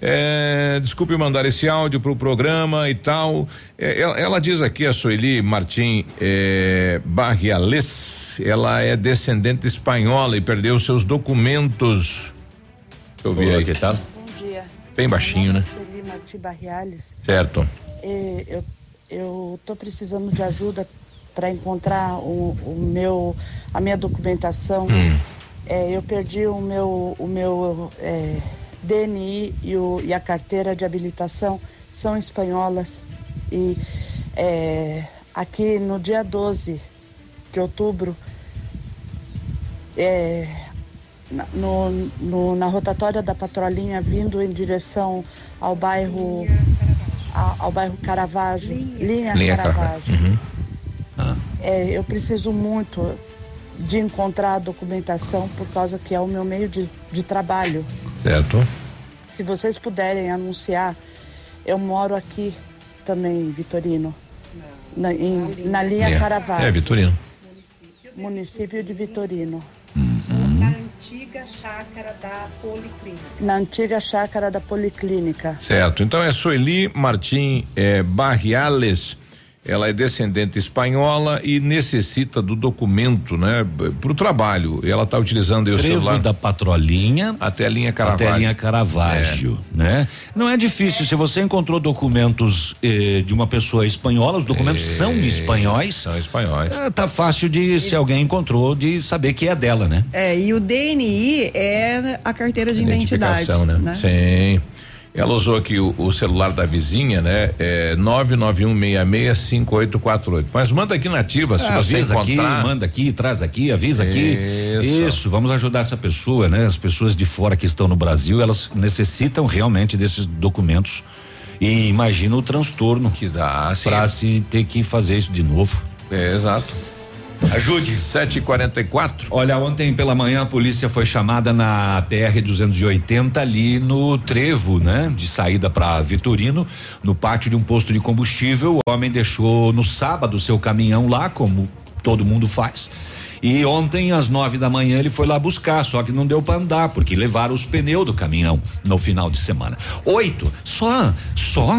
É, desculpe mandar esse áudio para o programa e tal. É, ela, ela diz aqui, a Sueli Martim é, Barriales, ela é descendente espanhola e perdeu seus documentos. Deixa eu ver aí. que tal? Bom dia. Bem baixinho, né? Sueli Marti Barriales. Certo. É, eu eu tô precisando de ajuda para encontrar o, o meu a minha documentação. É, eu perdi o meu o meu é, DNI e, o, e a carteira de habilitação são espanholas e é, aqui no dia 12 de outubro é, no, no- na rotatória da patrolinha vindo em direção ao bairro ao bairro Caravaggio, linha, Linha Caravaggio. Uhum. É, eu preciso muito de encontrar a documentação por causa que é o meu meio de, de trabalho. Certo. Se vocês puderem anunciar, eu moro aqui também, Vitorino. Na, em- na linha Caravaggio. É, Vitorino. Município de Vitorino. Na antiga chácara da Policlínica. Na antiga chácara da Policlínica. Certo. Então é Sueli Martim eh, Barriales. Ela é descendente espanhola e necessita do documento, né, para o trabalho. E ela está utilizando aí o Trevo celular da patrolinha até a linha Caravaggio. Até a linha Caravaggio, né? Não é difícil. Se você encontrou documentos eh, de uma pessoa espanhola, os documentos são espanhóis. São espanhóis. É, tá fácil de, se alguém encontrou, de saber que é dela, né? É, e o DNI é a carteira de identidade. Identificação, né? Sim. Ela usou aqui o, o celular da vizinha, né? É 991665848. Mas manda aqui na ativa se Ah, você avisa aqui, encontrar. manda aqui, traz aqui, avisa aqui. Isso. Isso, vamos ajudar essa pessoa, né? As pessoas de fora que estão no Brasil, elas necessitam realmente desses documentos. E imagina o transtorno que dá para se ter que fazer isso de novo. É, exato. Ajude. 744. Olha, ontem pela manhã a polícia foi chamada na PR 280 ali no trevo, né? De saída para Vitorino, no pátio de um posto de combustível. O homem deixou no sábado seu caminhão lá, como todo mundo faz. E ontem, às nove da manhã, ele foi lá buscar, só que não deu para andar, porque levaram os pneus do caminhão no final de semana. Oito, só, só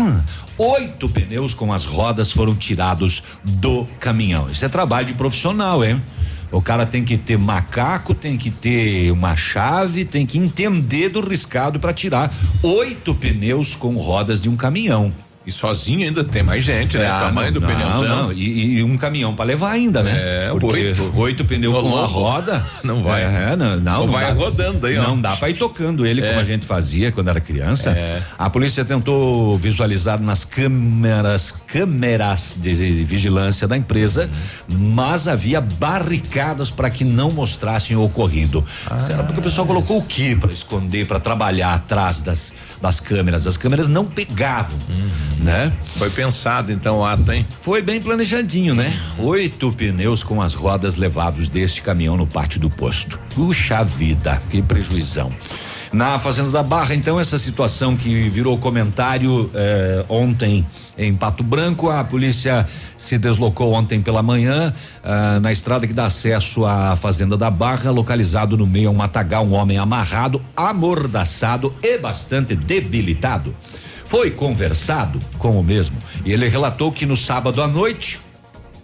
oito pneus com as rodas foram tirados do caminhão. Isso é trabalho de profissional, hein? O cara tem que ter macaco, tem que ter uma chave, tem que entender do riscado para tirar oito pneus com rodas de um caminhão. E sozinho ainda tem mais gente, né? Ah, Tamanho não, do pneuzão. não, não. E, e um caminhão pra levar ainda, né? É, Porque oito. oito pneus com uma roda. Não vai. É, não, não, Ou vai dá. rodando aí, ó. Não dá pra ir tocando ele como a gente fazia quando era criança. A polícia tentou visualizar nas câmeras, câmeras de vigilância da empresa, mas havia barricadas para que não mostrassem o ocorrido. Será porque o pessoal colocou o que para esconder, para trabalhar atrás das, das câmeras? As câmeras não pegavam, né? Foi pensado então o ato, hein? Foi bem planejadinho, né? Oito pneus com as rodas levados deste caminhão no pátio do posto. Puxa vida, que prejuizão. Na Fazenda da Barra, então, essa situação que virou comentário eh, ontem em Pato Branco, a polícia se deslocou ontem pela manhã ah, na estrada que dá acesso à Fazenda da Barra, localizado no meio a um matagal, um homem amarrado, amordaçado e bastante debilitado. Foi conversado com o mesmo e ele relatou que no sábado à noite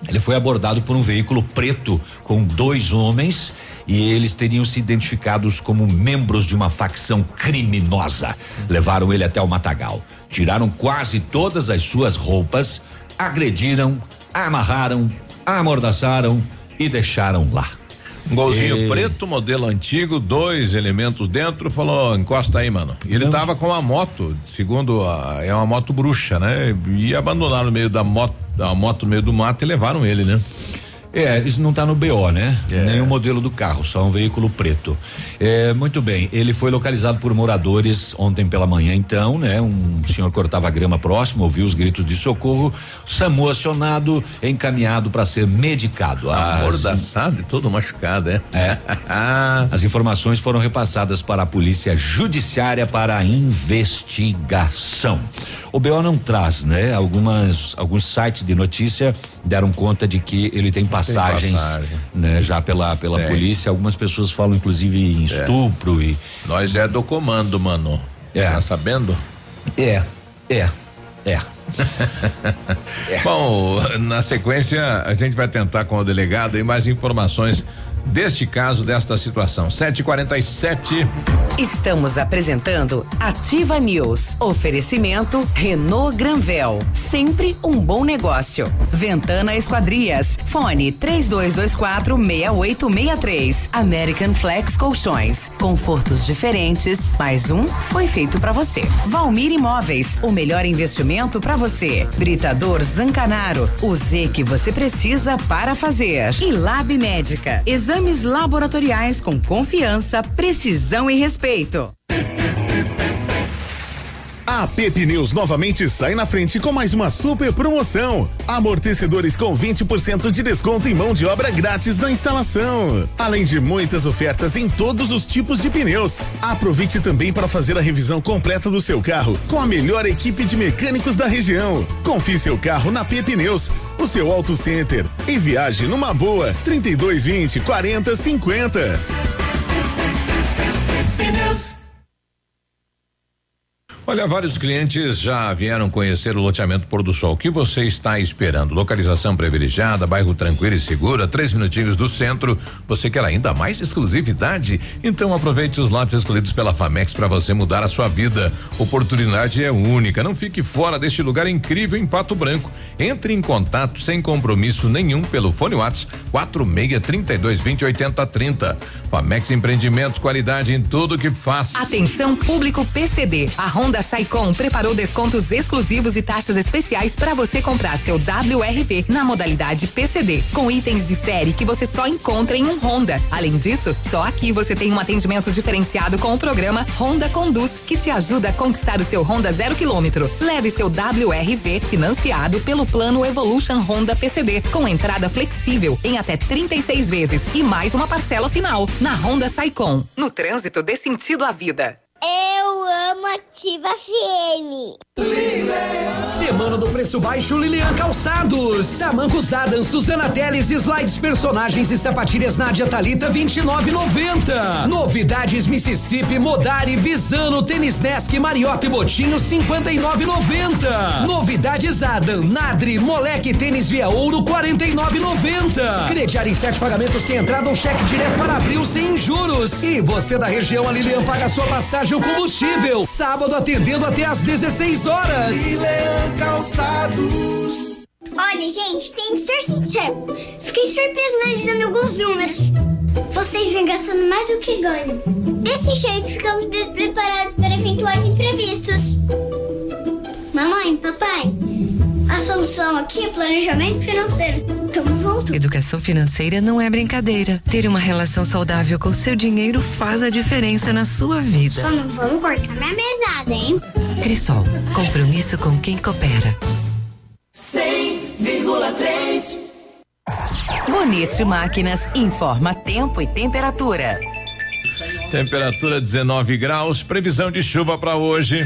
ele foi abordado por um veículo preto com dois homens e eles teriam se identificados como membros de uma facção criminosa. Levaram ele até o matagal, tiraram quase todas as suas roupas, agrediram, amarraram, amordaçaram e deixaram lá. Um golzinho E- preto, modelo antigo, dois elementos dentro, falou, encosta aí, mano. E ele tava com uma moto, segundo a, é uma moto bruxa, né? E abandonaram no meio da moto, a moto no meio do mato e levaram ele, né? É, isso não está no BO, né? Nem o modelo do carro, só um veículo preto. É, muito bem, ele foi localizado por moradores ontem pela manhã, então, né? Um senhor cortava grama próximo, ouviu os gritos de socorro, SAMU acionado, encaminhado para ser medicado. Amordaçado e todo machucado, é? É. As informações foram repassadas para a polícia judiciária para investigação. O BO não traz, né? Algumas, alguns sites de notícia deram conta de que ele tem passagens, passagem. né? Já pela, pela Tem. polícia. Algumas pessoas falam, inclusive, em estupro e. Nós é do comando, mano. É. Tá sabendo? É, é, é. Bom, na sequência, a gente vai tentar com o delegado aí mais informações deste caso, desta situação. 7h47. Estamos apresentando Ativa News. Oferecimento Renault Granvel. Sempre um bom negócio. Ventana Esquadrias. Fone 3224 6863. American Flex Colchões. Confortos diferentes. Mais um foi feito para você. Valmir Imóveis. O melhor investimento para você. Britador Zancanaro. O Z que você precisa para fazer. E Lab Médica. Exames laboratoriais com confiança, precisão e respeito. A Pepe News novamente sai na frente com mais uma super promoção. Amortecedores com 20% de desconto e mão de obra grátis na instalação. Além de muitas ofertas em todos os tipos de pneus. Aproveite também para fazer a revisão completa do seu carro com a melhor equipe de mecânicos da região. Confie seu carro na Pepe Neus, o seu auto center. E viaje numa boa. 3220 40 Olha, vários clientes já vieram conhecer o loteamento Pôr do Sol. O que você está esperando? Localização privilegiada, bairro tranquilo e seguro, três minutinhos do centro. Você quer ainda mais exclusividade? Então aproveite os lotes escolhidos pela Famex para você mudar a sua vida. Oportunidade é única. Não fique fora deste lugar incrível em Pato Branco. Entre em contato sem compromisso nenhum pelo fone WhatsApp 46 32 20 80 30. Famex Empreendimentos, qualidade em tudo que faz. Atenção público PCD. A Honda Saicom preparou descontos exclusivos e taxas especiais para você comprar seu WRV na modalidade PCD, com itens de série que você só encontra em um Honda. Além disso, só aqui você tem um atendimento diferenciado com o programa Honda Conduz, que te ajuda a conquistar o seu Honda zero quilômetro. Leve seu WRV financiado pelo plano Evolution Honda PCD, com entrada flexível em até 36 vezes e mais uma parcela final na Honda Saicom. No trânsito dê sentido à vida. Eu amo Ativa FM. Semana do preço baixo Lilian Calçados. Tamancos Adams, Suzana Teles, slides personagens e sapatilhas Nádia Talita 29,90. Novidades Mississippi, Modari, Visano, Tênis Nesk, Mariota e Botinho 59,90. Novidades Adam, Nadre, Moleque Tênis Via Ouro 49,90. Crediar em sete pagamentos sem entrada ou cheque direto para abril sem juros. E você da região, a Lilian paga sua passagem ou combustível. Sábado atendendo até às 16 horas. Milan Calçados. Olha, gente, tem que ser sincero. Fiquei surpresa analisando alguns números. Vocês vêm gastando mais do que ganham. Desse jeito, ficamos despreparados para eventuais imprevistos. Mamãe, papai, a solução aqui é planejamento financeiro. Tamo junto. Educação financeira não é brincadeira. Ter uma relação saudável com seu dinheiro faz a diferença na sua vida. Só não vamos cortar minha mesada, hein? Crisol, compromisso com quem coopera. 100,3 Bonito Máquinas informa tempo e temperatura. Temperatura 19 graus, previsão de chuva para hoje.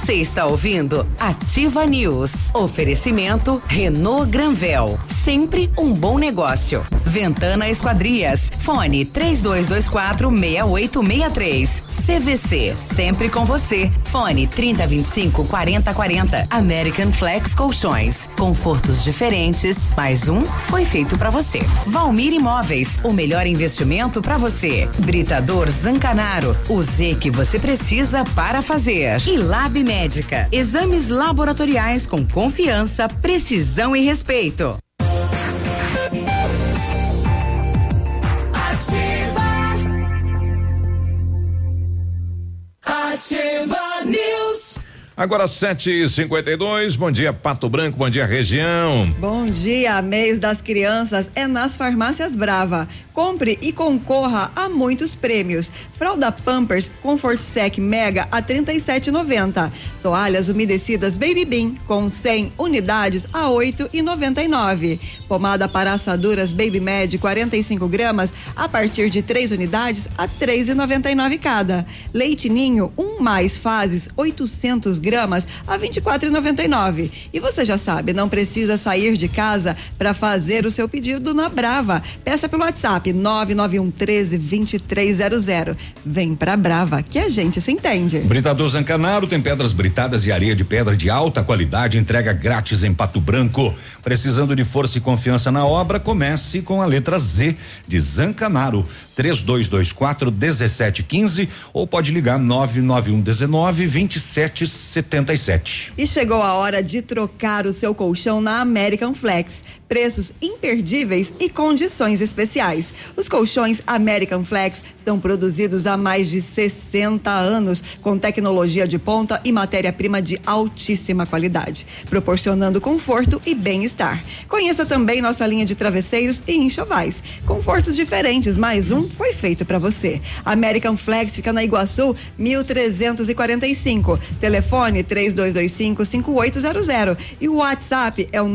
Você está ouvindo Ativa News. Oferecimento Renault Granvel. Sempre um bom negócio. Ventana Esquadrias. Fone 3224 6863. CVC. Sempre com você. Fone 3025 4040. American Flex Colchões. Confortos diferentes. Mais um foi feito para você. Valmir Imóveis. O melhor investimento para você. Britador Zancanaro. O Z que você precisa para fazer. E Lab Médica. Exames laboratoriais com confiança, precisão e respeito. Ativa News. Agora 7h52, bom dia Pato Branco, bom dia região. Bom dia, mês das crianças é nas farmácias Brava. Compre e concorra a muitos prêmios. Fralda Pampers Comfort Sec Mega a 37,90. Toalhas umedecidas Baby Bean com 100 unidades a 8,99. Pomada para assaduras Baby Med 45 gramas a partir de 3 unidades a 3,99 cada. Leite Ninho um mais fases 800 gramas a 24,99. E você já sabe, não precisa sair de casa para fazer o seu pedido na Brava. Peça pelo WhatsApp 991 13 2300. Vem pra Brava que a gente se entende. Britador Zancanaro tem pedras britadas e areia de pedra de alta qualidade, entrega grátis em Pato Branco. Precisando de força e confiança na obra, comece com a letra Z de Zancanaro. 3224 1715 ou pode ligar 991 19 2777. E chegou a hora de trocar o seu colchão na American Flex. Preços imperdíveis e condições especiais. Os colchões American Flex são produzidos há mais de 60 anos, com tecnologia de ponta e matéria-prima de altíssima qualidade, proporcionando conforto e bem-estar. Conheça também nossa linha de travesseiros e enxovais. Confortos diferentes, mais um foi feito para você. American Flex fica na Iguaçu 1345. Telefone 3225 5800 e o WhatsApp é o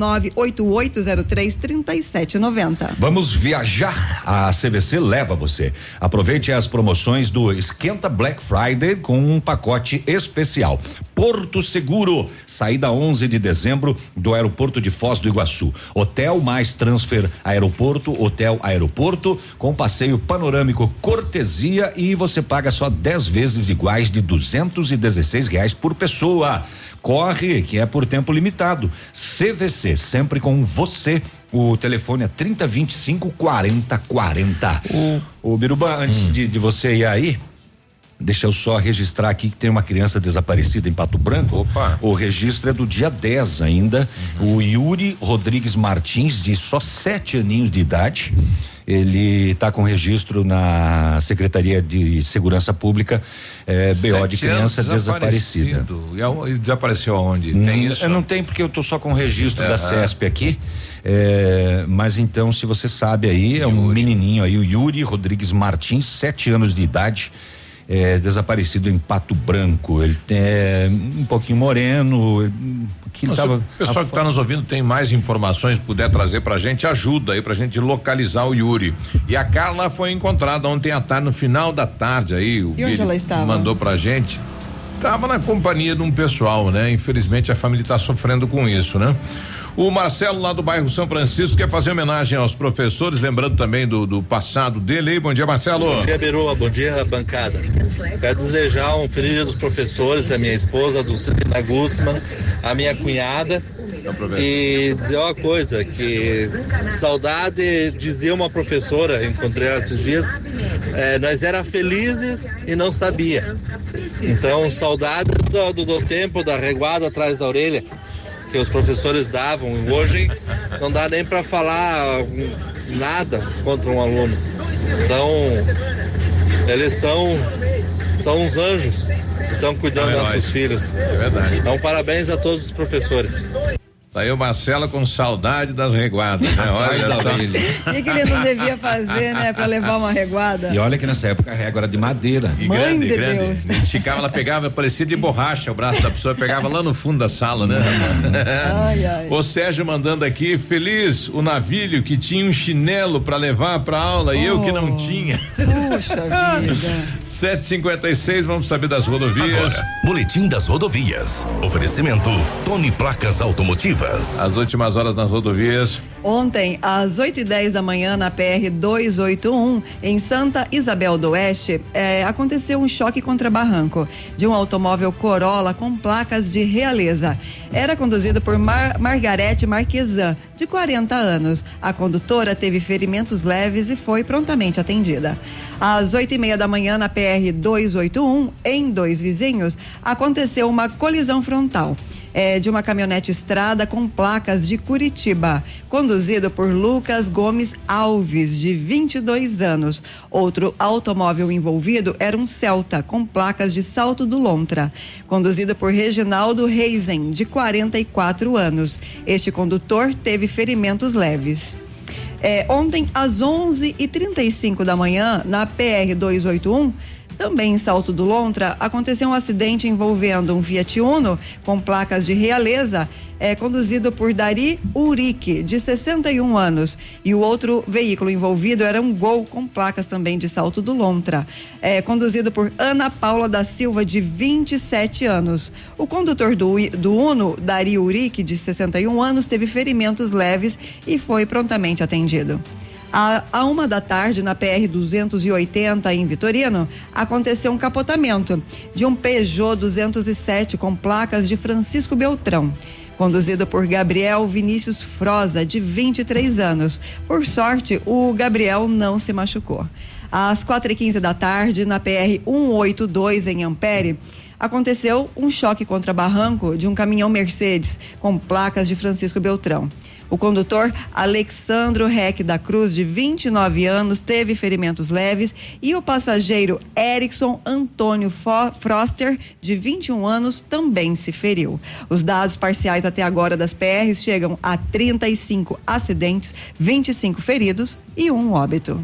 98803 3790. Vamos viajar. A CVC leva você. Aproveite as promoções do Esquenta Black Friday com um pacote especial. Porto Seguro, saída 11 de dezembro do aeroporto de Foz do Iguaçu. Hotel mais transfer aeroporto, hotel aeroporto com passeio panorâmico cortesia e você paga só 10 vezes iguais de 216 reais por pessoa. Corre, que é por tempo limitado. CVC, sempre com você. O telefone é 3025 4040. O, o Biruba, antes de, de você ir aí, Deixa eu só registrar aqui que tem uma criança desaparecida em Pato Branco. Opa. O registro é do dia 10 ainda. O Yuri Rodrigues Martins, de só sete aninhos de idade. Ele está com registro na Secretaria de Segurança Pública, eh, BO de criança desaparecida. E Ele desapareceu aonde? Tem Hum, isso? Eu não tenho porque eu tô só com o registro da Aham. CESP aqui. é, mas então, se você sabe aí, é um menininho aí, o Yuri Rodrigues Martins, sete anos de idade, é, desaparecido em Pato Branco. Ele é um pouquinho moreno, que se tava. o pessoal que está nos ouvindo tem mais informações, puder trazer pra gente, ajuda aí pra gente localizar o Yuri. E a Carla foi encontrada ontem à tarde, no final da tarde aí. O E onde ela estava? Mandou pra gente. Tava na companhia de um pessoal, né? Infelizmente a família está sofrendo com isso, né? O Marcelo lá do bairro São Francisco quer fazer homenagem aos professores, lembrando também do, do passado dele. Bom dia, Marcelo. Bom dia, Beroa. Bom dia, bancada. Quero desejar um feliz dia dos professores, a minha esposa, Dulcina Gussman, a minha cunhada. E dizer uma coisa, que saudade, dizia uma professora, encontrei ela esses dias, eh, nós era felizes e não sabia. Então, saudades do, do, do tempo da reguada atrás da orelha que os professores davam. Hoje não dá nem para falar nada contra um aluno. Então, eles são, são uns anjos que estão cuidando dos nossos filhos. É verdade. Então, parabéns a todos os professores. Tá aí o Marcelo com saudade das reguadas, né? Olha só. O que, que ele não devia fazer, né, pra levar uma reguada? E olha que nessa época a régua era de madeira. E Mãe grande, de grande. Deus. Esticava, ela pegava, parecia de borracha o braço da pessoa, pegava lá no fundo da sala, né? Ai, ai. O Sérgio mandando aqui, feliz o navilho que tinha um chinelo pra levar pra aula e eu que não tinha. Puxa vida. 756, vamos saber das rodovias. Agora, Boletim das rodovias. Oferecimento Tony Placas Automotivas. As últimas horas nas rodovias. Ontem, às 8 e 10 da manhã, na PR 281, em Santa Isabel do Oeste, eh, aconteceu um choque contra barranco de um automóvel Corolla com placas de realeza. Era conduzido por Mar Margarete Marquesan, de 40 anos. A condutora teve ferimentos leves e foi prontamente atendida. Às oito e meia da manhã, na PR 281, em dois vizinhos, aconteceu uma colisão frontal é, de uma caminhonete estrada com placas de Curitiba, conduzido por Lucas Gomes Alves, de 22 anos. Outro automóvel envolvido era um Celta com placas de Salto do Lontra, conduzido por Reginaldo Reisen, de 44 anos. Este condutor teve ferimentos leves. É, ontem, às 11h35 da manhã, na PR 281, também em Salto do Lontra, aconteceu um acidente envolvendo um Fiat Uno com placas de realeza, é, conduzido por Dari Urique, de 61 anos. E o outro veículo envolvido era um Gol com placas também de Salto do Lontra, é, conduzido por Ana Paula da Silva, de 27 anos. O condutor do, do Uno, Dari Urique, de 61 anos, teve ferimentos leves e foi prontamente atendido. A, a uma da tarde, na PR 280 em Vitorino, aconteceu um capotamento de um Peugeot 207 com placas de Francisco Beltrão. Conduzido por Gabriel Vinícius Froza, de 23 anos. Por sorte, o Gabriel não se machucou. Às quatro e quinze da tarde, na PR 182 em Ampere, aconteceu um choque contra barranco de um caminhão Mercedes com placas de Francisco Beltrão. O condutor Alexandro Reck da Cruz, de 29 anos, teve ferimentos leves e o passageiro Erickson Antônio Froster, de 21 anos, também se feriu. Os dados parciais até agora das PRs chegam a 35 acidentes, 25 feridos e um óbito.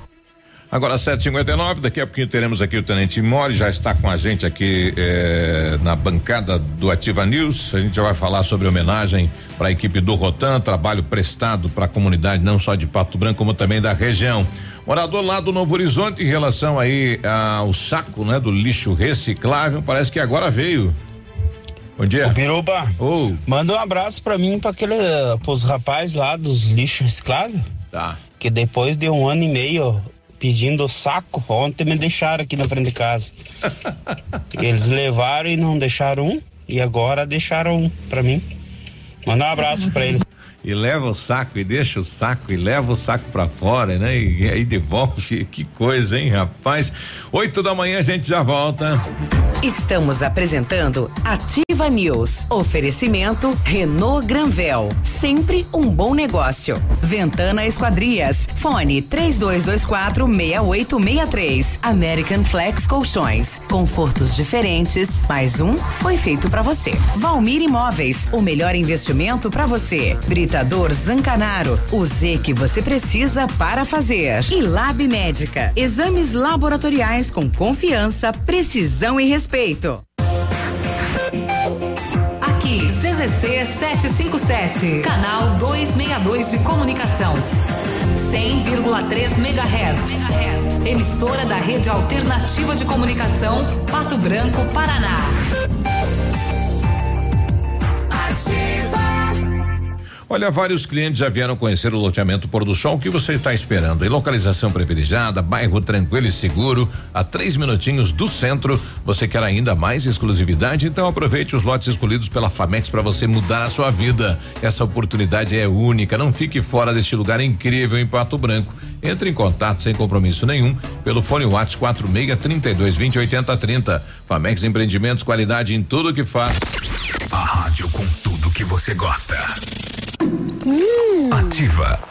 Agora 7:59, daqui a pouquinho teremos aqui o Tenente Mori, já está com a gente aqui eh, na bancada do Ativa News. A gente já vai falar sobre homenagem para a equipe do Rotan, trabalho prestado para a comunidade não só de Pato Branco, como também da região. Morador lá do Novo Horizonte em relação aí ao saco, né, do lixo reciclável, parece que agora veio. Bom dia. Ô, Piruba, oh. manda um abraço pra mim, pra aquele, pros rapazes lá dos lixos recicláveis. Tá. Que depois de um ano e meio pedindo saco, ontem me deixaram aqui na frente de casa. Eles levaram e não deixaram um, e agora deixaram um pra mim. Manda um abraço pra eles. E leva o saco e deixa o saco e leva o saco pra fora, né? E, aí devolve. Que coisa, hein, rapaz? Oito da manhã a gente já volta. Estamos apresentando Ativa News. Oferecimento Renault Granvel. Sempre um bom negócio. Ventana Esquadrias. Fone 3224 6863. American Flex Colchões. Confortos diferentes. Mais um foi feito para você. Valmir Imóveis. O melhor investimento para você. Brito Zancanaro, o Z que você precisa para fazer. E Lab Médica, exames laboratoriais com confiança, precisão e respeito. Aqui, CZC 757, canal 262 de comunicação. 100,3 MHz. Emissora da Rede Alternativa de Comunicação, Pato Branco, Paraná. Olha, vários clientes já vieram conhecer o loteamento Pôr do Sol. Que você está esperando? Em localização privilegiada, bairro tranquilo e seguro, a três minutinhos do centro. Você quer ainda mais exclusividade? Então aproveite os lotes escolhidos pela Famex para você mudar a sua vida. Essa oportunidade é única. Não fique fora deste lugar incrível em Pato Branco. Entre em contato sem compromisso nenhum pelo fone WhatsApp 46 32 20 80 30. Famex Empreendimentos, qualidade em tudo que faz. A rádio com tudo que você gosta. Ativa.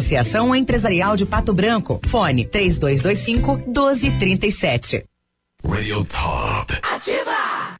Associação Empresarial de Pato Branco. Fone 3225 1237. Radio Top.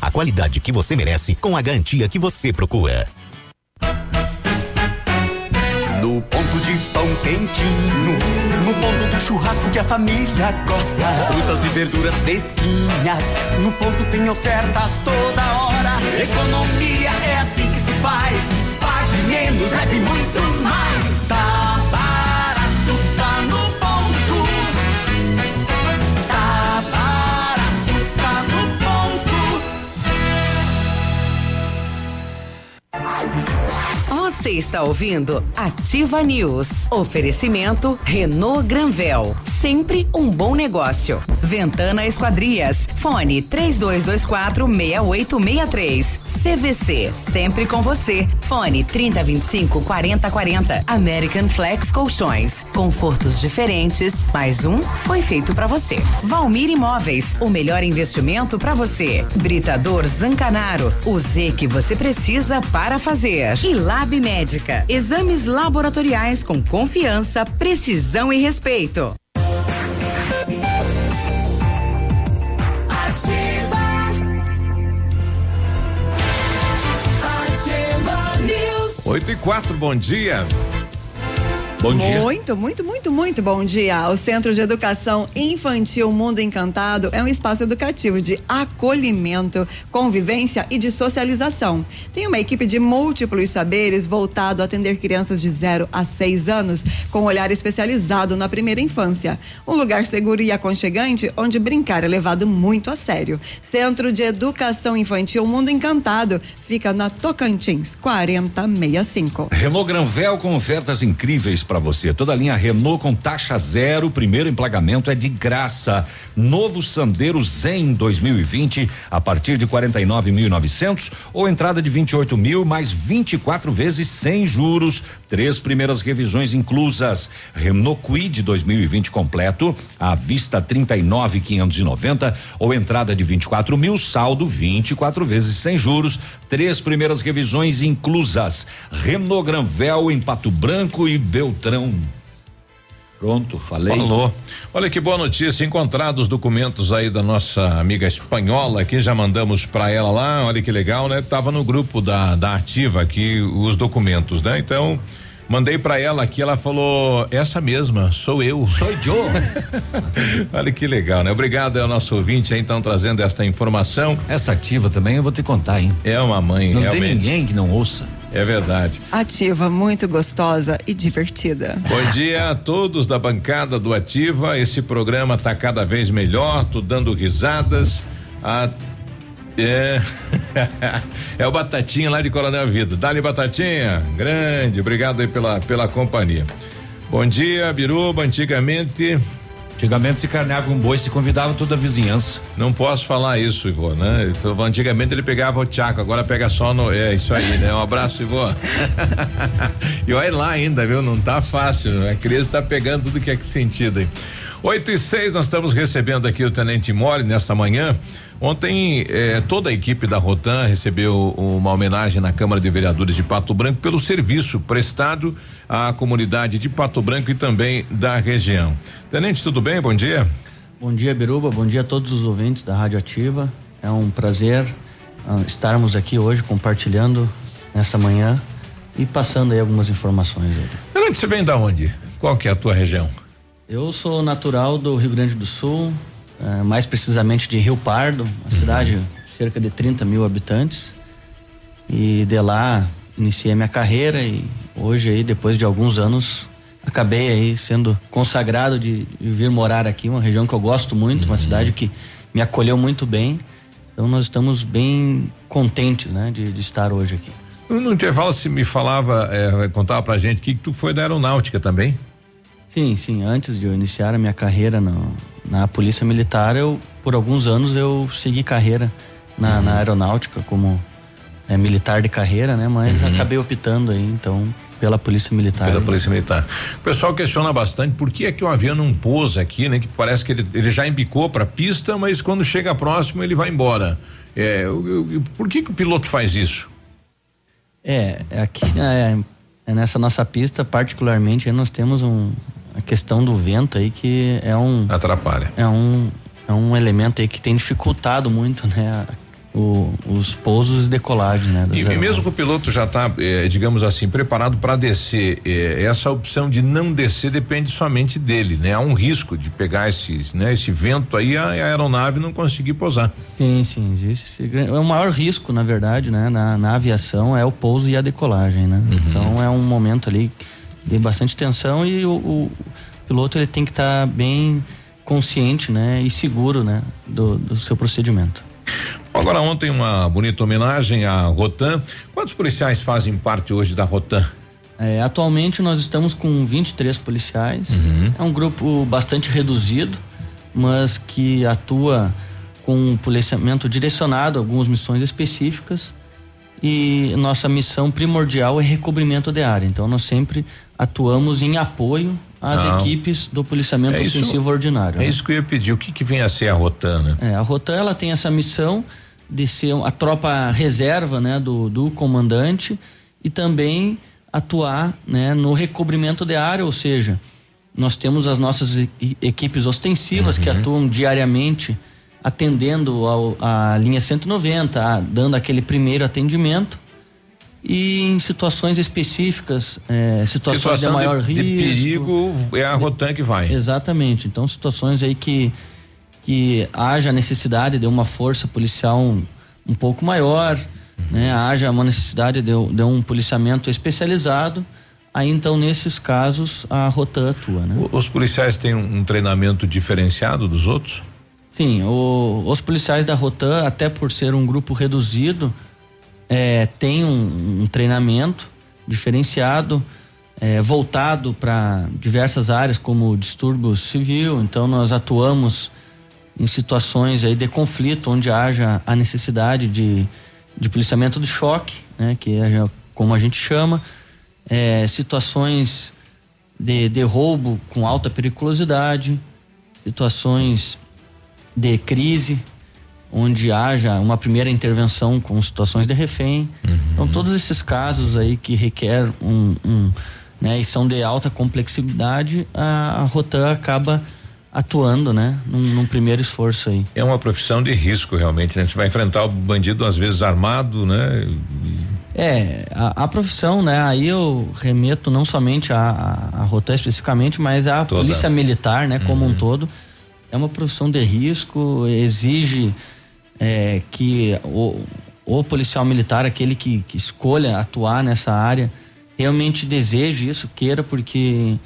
a qualidade que você merece com a garantia que você procura. No ponto de pão quentinho, no ponto do churrasco que a família gosta. Frutas e verduras fresquinhas, no ponto tem ofertas toda hora. Economia é assim que se faz. Pague menos, leve muito Você está ouvindo Ativa News. Oferecimento Renault Granvel. Sempre um bom negócio. Ventana Esquadrias. Fone 3224 6863. CVC. Sempre com você. Fone 3025 4040. American Flex Colchões. Confortos diferentes. Mais um foi feito para você. Valmir Imóveis. O melhor investimento para você. Britador Zancanaro. O Z que você precisa para fazer. E Lab Médica. Exames laboratoriais com confiança, precisão e respeito. Ativa News. 8 e 4, bom dia. Bom dia. Muito, muito, muito, muito bom dia. O Centro de Educação Infantil Mundo Encantado é um espaço educativo de acolhimento, convivência e de socialização. Tem uma equipe de múltiplos saberes voltado a atender crianças de 0 a 6 anos, com olhar especializado na primeira infância. Um lugar seguro e aconchegante onde brincar é levado muito a sério. Centro de Educação Infantil Mundo Encantado fica na Tocantins 4065. Renault Granvel com ofertas incríveis para você. Toda a linha Renault com taxa zero, primeiro emplagamento é de graça. Novo Sandero Zen 2020 a partir de 49.900 ou entrada de 28 mil mais 24 vezes sem juros. Três primeiras revisões inclusas. Renault Quid 2020 completo à vista 39.590 ou entrada de 24 mil saldo 24 vezes sem juros. Três primeiras revisões inclusas. Renault Granvel em Pato Branco e Beltrão. Pronto, falei. Falou. Olha que boa notícia, encontrados os documentos aí da nossa amiga espanhola aqui, já mandamos para ela lá, olha que legal, né? Tava no grupo da da ativa aqui os documentos, né? Então, mandei para ela aqui, ela falou, essa mesma, sou eu. Sou Joe. olha que legal, né? Obrigado ao nosso ouvinte aí, então, trazendo esta informação. Essa ativa também eu vou te contar, hein? É uma mãe, Não realmente. tem ninguém que não ouça. É verdade. Ativa, muito gostosa e divertida. Bom dia a todos da bancada do Ativa. Esse programa tá cada vez melhor, tô dando risadas. A- é. é o Batatinha lá de Coronel Vida. Dali Batatinha, grande, obrigado aí pela, pela companhia. Bom dia, Biruba. Antigamente. Antigamente se carneava um boi se convidava toda a vizinhança. Não posso falar isso, Ivô, né? Ele falou, Antigamente ele pegava o tchaco, agora pega só no. É isso aí, né? Um abraço, Ivô. e olha lá ainda, viu? Não tá fácil. A criança tá pegando tudo que é que sentido aí. 8 e 6, nós estamos recebendo aqui o Tenente Mori nesta manhã. Ontem, eh, toda a equipe da Rotan recebeu uma homenagem na Câmara de Vereadores de Pato Branco pelo serviço prestado à comunidade de Pato Branco e também da região. Tenente, tudo bem? Bom dia. Bom dia, Biruba. Bom dia a todos os ouvintes da Rádio Ativa. É um prazer ah, estarmos aqui hoje compartilhando nessa manhã e passando aí algumas informações. Tenente, você vem da onde? Qual que é a tua região? Eu sou natural do Rio Grande do Sul, eh, mais precisamente de Rio Pardo, uma cidade de cerca de 30 mil habitantes. E de lá iniciei minha carreira e hoje aí, depois de alguns anos, acabei aí sendo consagrado de, vir morar aqui, uma região que eu gosto muito, uma cidade que me acolheu muito bem. Então nós estamos bem contentes, né, de, de estar hoje aqui. No intervalo você me falava, eh, contava pra gente que tu foi da aeronáutica também. Sim, sim. Antes de eu iniciar a minha carreira no- na Polícia Militar, eu por alguns anos eu segui carreira na, na aeronáutica como é, militar de carreira, né? Mas acabei optando aí, então, pela Polícia Militar. Pela Polícia Militar. O pessoal questiona bastante por que é que o avião não pousa aqui, né? Que parece que ele, ele já embicou pra pista, mas quando chega próximo ele vai embora. É, o- o- por que que o piloto faz isso? É, aqui é, é nessa nossa pista, particularmente, nós temos um, a questão do vento aí que é um. Atrapalha. É um, é um elemento aí que tem dificultado muito, né? o- os pousos e decolagens, né? E, e mesmo que o piloto já está, digamos assim, preparado para descer, eh, essa opção de não descer depende somente dele, né? Há um risco de pegar esse, né, esse vento aí a, a aeronave não conseguir pousar. Sim, sim, existe. É o maior risco, na verdade, né? Na, na aviação é o pouso e a decolagem, né? Então é um momento ali de bastante tensão e o, o piloto ele tem que estar bem consciente, né? E seguro, né? Do, do seu procedimento. Agora ontem uma bonita homenagem à Rotan. Quantos policiais fazem parte hoje da Rotan? É, atualmente nós estamos com 23 policiais. É um grupo bastante reduzido, mas que atua com um policiamento direcionado a algumas missões específicas. E nossa missão primordial é recobrimento de área. Então nós sempre atuamos em apoio às Não. equipes do policiamento É isso- ofensivo ordinário. É né? isso que eu ia pedir. O que, que vem a ser a Rotan, né? É, a Rotan ela tem essa missão de ser a tropa reserva né, do, do comandante e também atuar né, no recobrimento de área, ou seja, nós temos as nossas equipes ostensivas que atuam diariamente atendendo ao, a linha 190, a- dando aquele primeiro atendimento e em situações específicas, é, situações Situação de maior de, de risco. perigo é a Rotan que vai. Exatamente. Então, situações aí que, que haja necessidade de uma força policial um, um pouco maior, né? Haja uma necessidade de, de um policiamento especializado. Aí, então, nesses casos, a Rotan atua, né? Os policiais têm um, um treinamento diferenciado dos outros? Sim, o- os policiais da Rotan, até por ser um grupo reduzido, é, tem um, um treinamento diferenciado. é, voltado para diversas áreas, como distúrbio civil. Então, nós atuamos em situações aí de conflito, onde haja a necessidade de, de policiamento de choque, né, que é como a gente chama, é, situações de, de roubo com alta periculosidade, situações de crise, onde haja uma primeira intervenção com situações de refém. Uhum. Então, todos esses casos aí que requer um, um né, e são de alta complexidade, a, a Rotan acaba atuando, né, num, num, primeiro esforço aí. É uma profissão de risco realmente, né? A gente vai enfrentar o bandido às vezes armado, né? É, a, a profissão, né, aí eu remeto não somente a, a, a Rotan especificamente, mas a Toda. polícia militar, né, como uhum. um todo, é uma profissão de risco, exige é, que o, o policial militar, aquele que, que escolha atuar nessa área, realmente deseje isso, queira, porque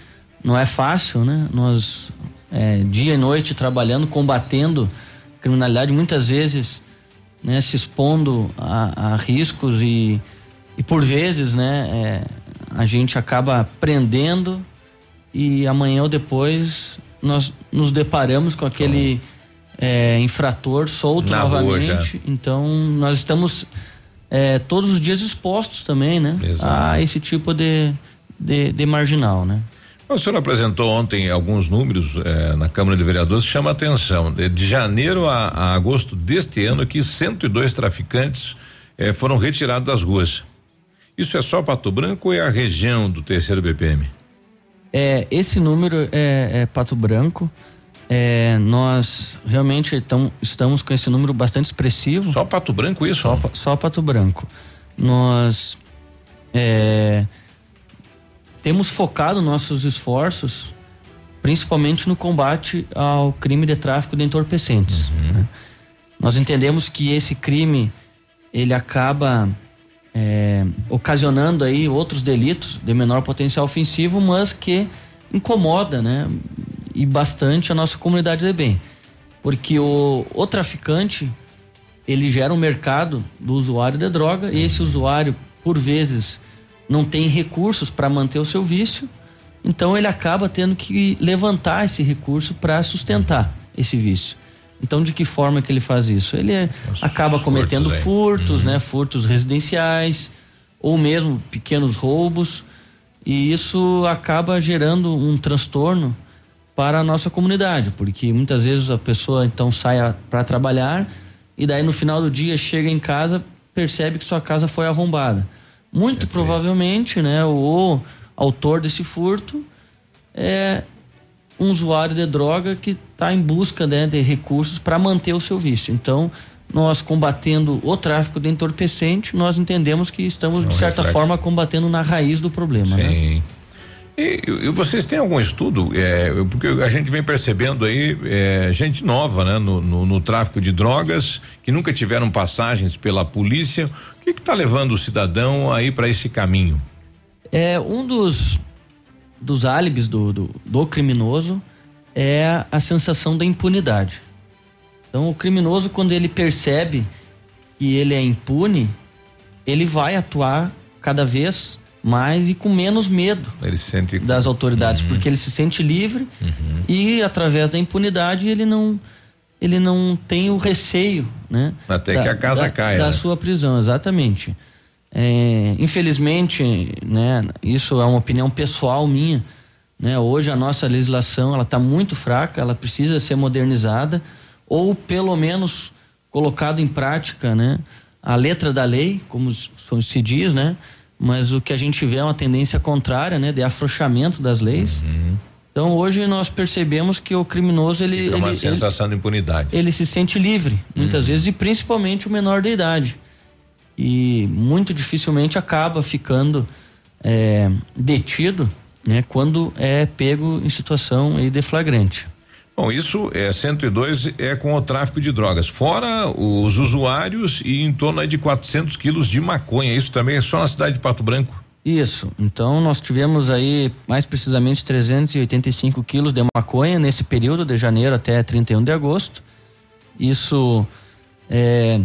não é fácil, né? Nós, é, dia e noite, trabalhando, combatendo criminalidade, muitas vezes, né, se expondo a, a riscos e, e, por vezes, né, é, a gente acaba prendendo e amanhã ou depois nós nos deparamos com aquele é, infrator solto Na novamente. Então, nós estamos é, todos os dias expostos também, né? Exato. A esse tipo de, de, de, marginal, né? O senhor apresentou ontem alguns números é, na Câmara de Vereadores, chama a atenção. De, de janeiro a, a, agosto deste ano, aqui 102 traficantes é, foram retirados das ruas. Isso é só Pato Branco ou é a região do terceiro BPM? É, esse número é, é Pato Branco. É, nós realmente estamos com esse número bastante expressivo. Só Pato Branco isso? Só, só Pato Branco. Nós é, temos focado nossos esforços principalmente no combate ao crime de tráfico de entorpecentes. Uhum. Né? Nós entendemos que esse crime ele acaba é, ocasionando aí outros delitos de menor potencial ofensivo, mas que incomoda, né? E bastante a nossa comunidade de bem. Porque o, o traficante, ele gera um mercado do usuário de droga e esse usuário, por vezes, não tem recursos para manter o seu vício, então ele acaba tendo que levantar esse recurso para sustentar esse vício. Então, de que forma que ele faz isso? Ele é, acaba cometendo furtos, furtos uhum. né? Furtos residenciais ou mesmo pequenos roubos e isso acaba gerando um transtorno para a nossa comunidade, porque muitas vezes a pessoa então sai para trabalhar e daí no final do dia chega em casa, percebe que sua casa foi arrombada. Muito é provavelmente, né, o autor desse furto é um usuário de droga que está em busca né, de recursos para manter o seu vício. Então, nós combatendo o tráfico de entorpecente, nós entendemos que estamos, de certa reflete. forma, combatendo na raiz do problema. Né? Sim. Né? E, e, vocês têm algum estudo? É, porque a gente vem percebendo aí é, gente nova, né, no, no, no, tráfico de drogas que nunca tiveram passagens pela polícia. O que está levando o cidadão aí para esse caminho? É um dos dos álibis do, do, do criminoso é a sensação da impunidade. Então, o criminoso quando ele percebe que ele é impune, ele vai atuar cada vez mais e com menos medo ele sente das autoridades, uhum. porque ele se sente livre uhum. e através da impunidade ele não ele não tem o receio, né? Até da, que a casa da, caia. Da né? sua prisão, exatamente. É, infelizmente, né? Isso é uma opinião pessoal minha, né? Hoje a nossa legislação ela está muito fraca, ela precisa ser modernizada ou pelo menos colocado em prática, né? A letra da lei, como se diz, né? Mas o que a gente vê é uma tendência contrária, né, de afrouxamento das leis. Uhum. Então hoje nós percebemos que o criminoso ele Fica uma ele, sensação ele, de impunidade. Ele se sente livre muitas uhum. vezes e principalmente o menor de idade e muito dificilmente acaba ficando é, detido, né, quando é pego em situação aí de flagrante. Bom, isso é 102 é com o tráfico de drogas, fora os usuários e em torno de 400 quilos de maconha. Isso também é só na cidade de Pato Branco. Isso. Então nós tivemos aí mais precisamente 385 quilos de maconha nesse período de janeiro até 31 de agosto. Isso é,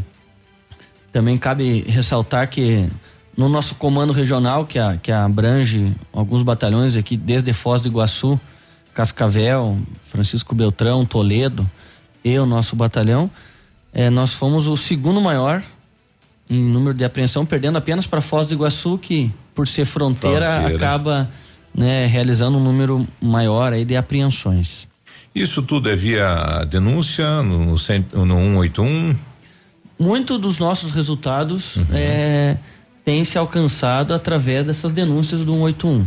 também cabe ressaltar que no nosso comando regional, que, a, que abrange alguns batalhões aqui, desde Foz do Iguaçu, Cascavel, Francisco Beltrão, Toledo, e o nosso batalhão, eh, nós fomos o segundo maior em número de apreensão, perdendo apenas para Foz do Iguaçu, que por ser fronteira, Fronteira. acaba né, realizando um número maior aí de apreensões. Isso tudo é via denúncia no, no, no 181? Muito dos nossos resultados Uhum. é, tem se alcançado através dessas denúncias do 181.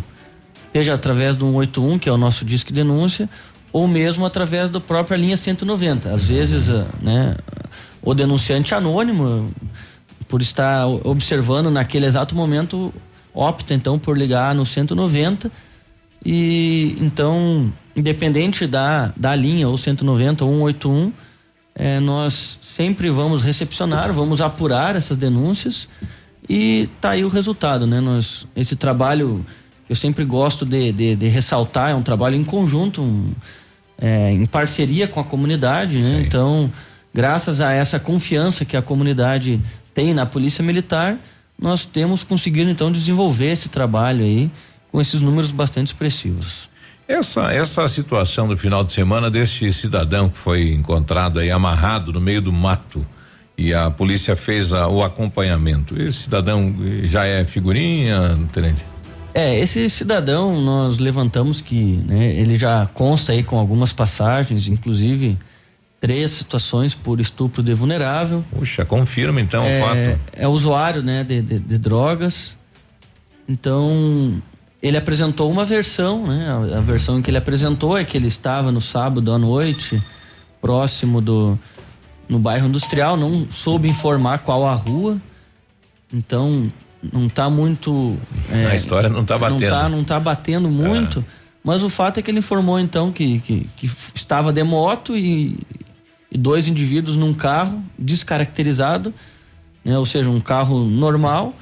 Seja através do 181, que é o nosso disque denúncia, ou mesmo através da própria linha 190. Às vezes, ah, né, o denunciante anônimo, por estar observando naquele exato momento, opta então por ligar no 190 e então, independente da, da linha ou 190 ou 181, eh, nós sempre vamos recepcionar, vamos apurar essas denúncias e tá aí o resultado, né? Nós, esse trabalho eu sempre gosto de, de, de ressaltar, é um trabalho em conjunto, um, é, em parceria com a comunidade, né? Então, graças a essa confiança que a comunidade tem na Polícia Militar, nós temos conseguido então desenvolver esse trabalho aí com esses números bastante expressivos. Essa, essa situação do final de semana desse cidadão que foi encontrado aí amarrado no meio do mato e a polícia fez a- o acompanhamento. Esse cidadão já é figurinha, tenente? É, esse cidadão nós levantamos que né, ele já consta aí com algumas passagens, inclusive três situações por estupro de vulnerável. Puxa, confirma então é, o fato. É usuário né, de, de- de drogas. Então, ele apresentou uma versão, né? A, a versão que ele apresentou é que ele estava no sábado à noite, próximo do. no bairro industrial, não soube informar qual a rua. Então, não está muito. é, A história não tá batendo. Não tá, não tá batendo muito. Mas o fato é que ele informou então que, que, que estava de moto e, e dois indivíduos num carro descaracterizado, né? ou seja, um carro normal,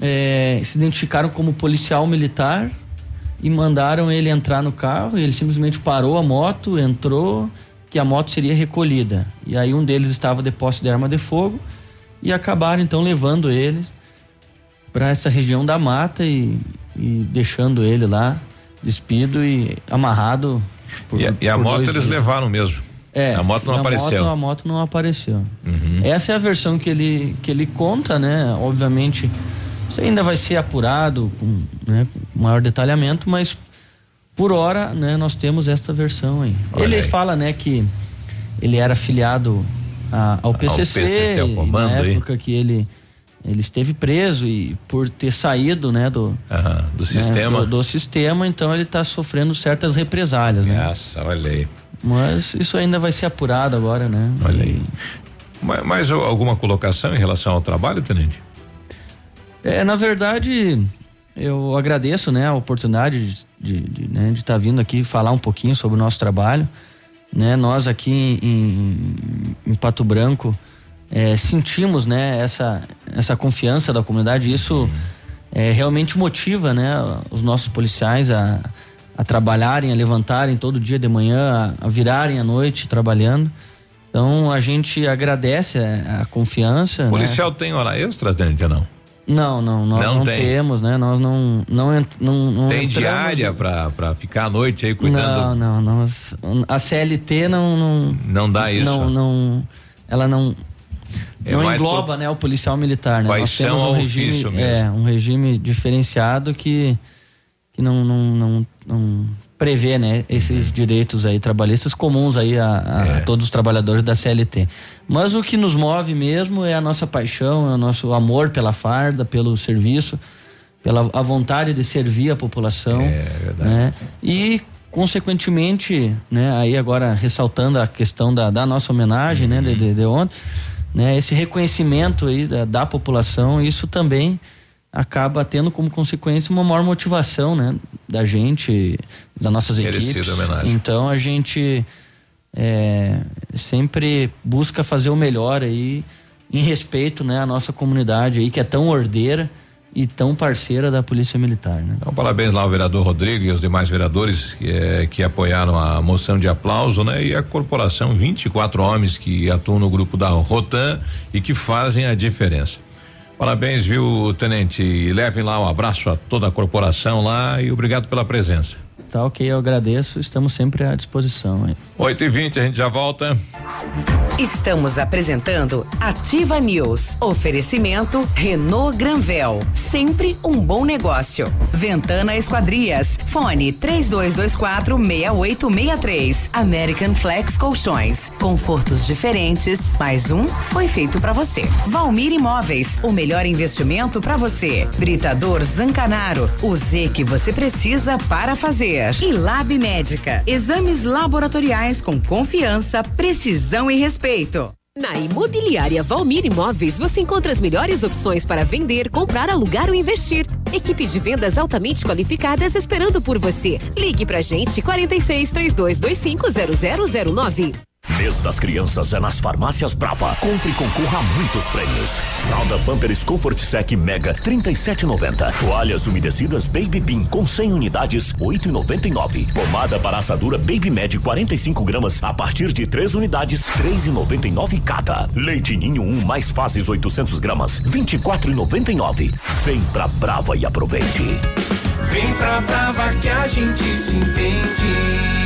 é, se identificaram como policial militar e mandaram ele entrar no carro. E ele simplesmente parou a moto, entrou, que a moto seria recolhida. E aí um deles estava de posse de arma de fogo e acabaram então levando ele para essa região da mata e, e deixando ele lá despido e amarrado. por- E a, e a moto eles dias. levaram mesmo. É, a moto não a apareceu. Moto, a moto não apareceu. Uhum. Essa é a versão que ele, que ele conta, né? Obviamente, isso ainda vai ser apurado com, né, com maior detalhamento, mas por hora, né, nós temos esta versão aí. Olha ele aí. fala, né, que ele era filiado a- ao PCC, PCC, ao comando na aí. época que ele ele esteve preso e por ter saído, né, do Aham, do né, sistema. do, do sistema, então ele está sofrendo certas represálias, né? Nossa, olha aí. Mas isso ainda vai ser apurado agora, né? Olha aí. Ma- Mais, alguma colocação em relação ao trabalho, tenente? É, na verdade, eu agradeço, né, a oportunidade de estar de, né, de tá vindo aqui falar um pouquinho sobre o nosso trabalho. Né, nós aqui em, em Pato Branco é, sentimos, né, essa, essa confiança da comunidade. Isso é, realmente motiva, né, os nossos policiais a, a trabalharem, a levantarem todo dia de manhã, a, a virarem à noite trabalhando. Então a gente agradece a, a confiança. né? Policial tem hora extra, ou não? Não, não, nós Não não, tem. temos, né? Nós não não, não, não Tem entramos- diária pra, pra ficar à noite aí cuidando? Não, não, nós, a CLT não não Não dá isso. Não, não ela não É não engloba, né, o policial militar, né? Nós Paixão temos um regime, é, um regime diferenciado que que não não, não, não prevê, né, esses direitos aí trabalhistas comuns aí a, a É. todos os trabalhadores da CLT. Mas o que nos move mesmo é a nossa paixão, é o nosso amor pela farda, pelo serviço, pela a vontade de servir a população, É verdade. né? E consequentemente, né, aí agora ressaltando a questão da, da nossa homenagem, né, de, de, de ontem, né, esse reconhecimento aí da, da população, isso também acaba tendo como consequência uma maior motivação, né, da gente, das nossas Merecida equipes. homenagem. Então a gente é, sempre busca fazer o melhor aí em respeito, né, à nossa comunidade aí que é tão ordeira e tão parceira da Polícia Militar, né? Então, parabéns lá ao vereador Rodrigo e aos demais vereadores que, eh, que apoiaram a moção de aplauso, né? E a corporação, 24 homens que atuam no grupo da Rotan e que fazem a diferença. Parabéns, viu, tenente? E levem lá um abraço a toda a corporação lá e obrigado pela presença. Tá ok, eu agradeço, estamos sempre à disposição. Aí. 8 e 20 a gente já volta. Estamos apresentando Ativa News. Oferecimento Renault Granvel. Sempre um bom negócio. Ventana Esquadrias. Fone 3224 6863. American Flex Colchões. Confortos diferentes. Mais um foi feito para você. Valmir Imóveis. O melhor investimento para você. Britador Zancanaro. O Z que você precisa para fazer. E Lab Médica. Exames laboratoriais com confiança, precisão e respeito. Na Imobiliária Valmir Imóveis você encontra as melhores opções para vender, comprar, alugar ou investir. Equipe de vendas altamente qualificadas esperando por você. Ligue pra gente 46 3225 0009. Mês das crianças é nas farmácias Brava. Compre e concorra a muitos prêmios. Fralda Pampers Comfort Sec Mega 37,90. Toalhas umedecidas Baby Bean com 100 unidades 8,99. Pomada para assadura Baby Med 45 gramas a partir de 3 unidades 3,99 cada. Leite Ninho 1 mais fases 800 gramas 24,99. Vem pra Brava e aproveite. Vem pra Brava que a gente se entende.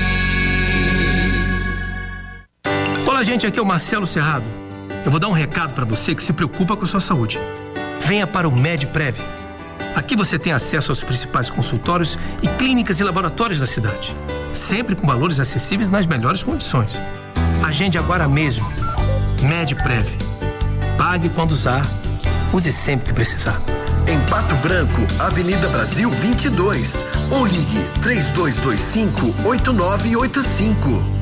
Olá, gente, aqui é o Marcelo Cerrado. Eu vou dar um recado para você que se preocupa com a sua saúde. Venha para o MedPrev. Aqui você tem acesso aos principais consultórios e clínicas e laboratórios da cidade, sempre com valores acessíveis nas melhores condições. Agende agora mesmo. MedPrev. Pague quando usar, use sempre que precisar. Em Pato Branco, Avenida Brasil 22. Ou ligue 3225 8985.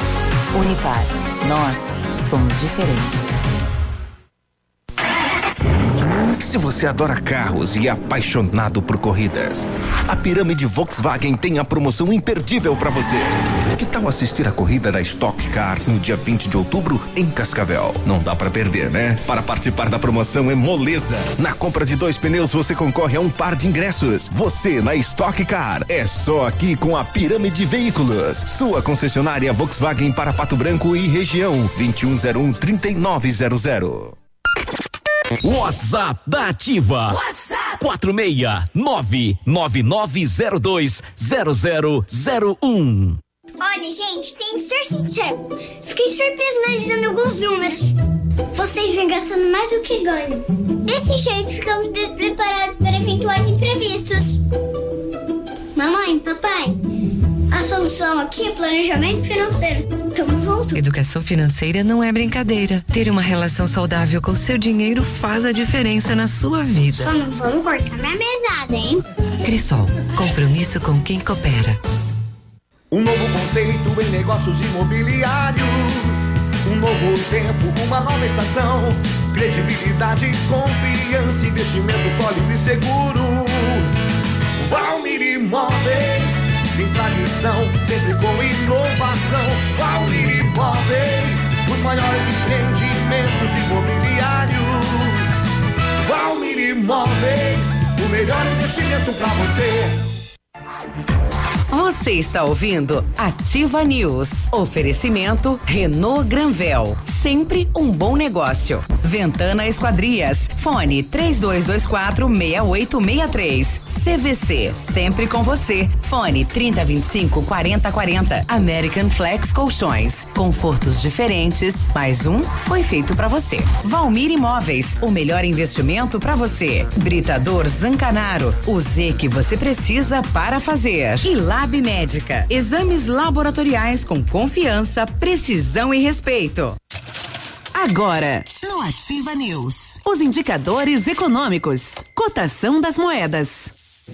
Unipar. Nós somos diferentes. Se você adora carros e é apaixonado por corridas, a Pirâmide Volkswagen tem a promoção imperdível para você. Que tal assistir a corrida da Stock Car no dia 20 de outubro em Cascavel? Não dá para perder, né? Para participar da promoção é moleza. Na compra de dois pneus você concorre a um par de ingressos. Você na Stock Car é só aqui com a Pirâmide Veículos, sua concessionária Volkswagen para Pato Branco e região 2101 3900. WhatsApp da Ativa. WhatsApp 46999020001. Olha, gente, tem que ser sincero. Fiquei surpresa analisando alguns números. Vocês vêm gastando mais do que ganham. Desse jeito, ficamos despreparados para eventuais imprevistos. Mamãe, papai, a solução aqui é planejamento financeiro. Tamo junto. Educação financeira não é brincadeira. Ter uma relação saudável com seu dinheiro faz a diferença na sua vida. Só não vamos cortar minha mesada, hein? Crisol, compromisso com quem coopera. Um novo conceito em negócios imobiliários. Um novo tempo, uma nova estação. Credibilidade, confiança, investimento sólido e seguro. Valmir Imóveis, tem tradição, sempre com inovação. Valmir Imóveis, os maiores empreendimentos imobiliários. Valmir Imóveis, o melhor investimento para você. Você está ouvindo Ativa News. Oferecimento Renault Granvel. Sempre um bom negócio. Ventana Esquadrias. Fone 3224 6863. CVC. Sempre com você. Fone 3025 4040. American Flex Colchões. Confortos diferentes. Mais um foi feito para você. Valmir Imóveis. O melhor investimento para você. Britador Zancanaro. O Z que você precisa para fazer. E Lab Médica. Exames laboratoriais com confiança, precisão e respeito. Agora, no Ativa News, os indicadores econômicos, cotação das moedas.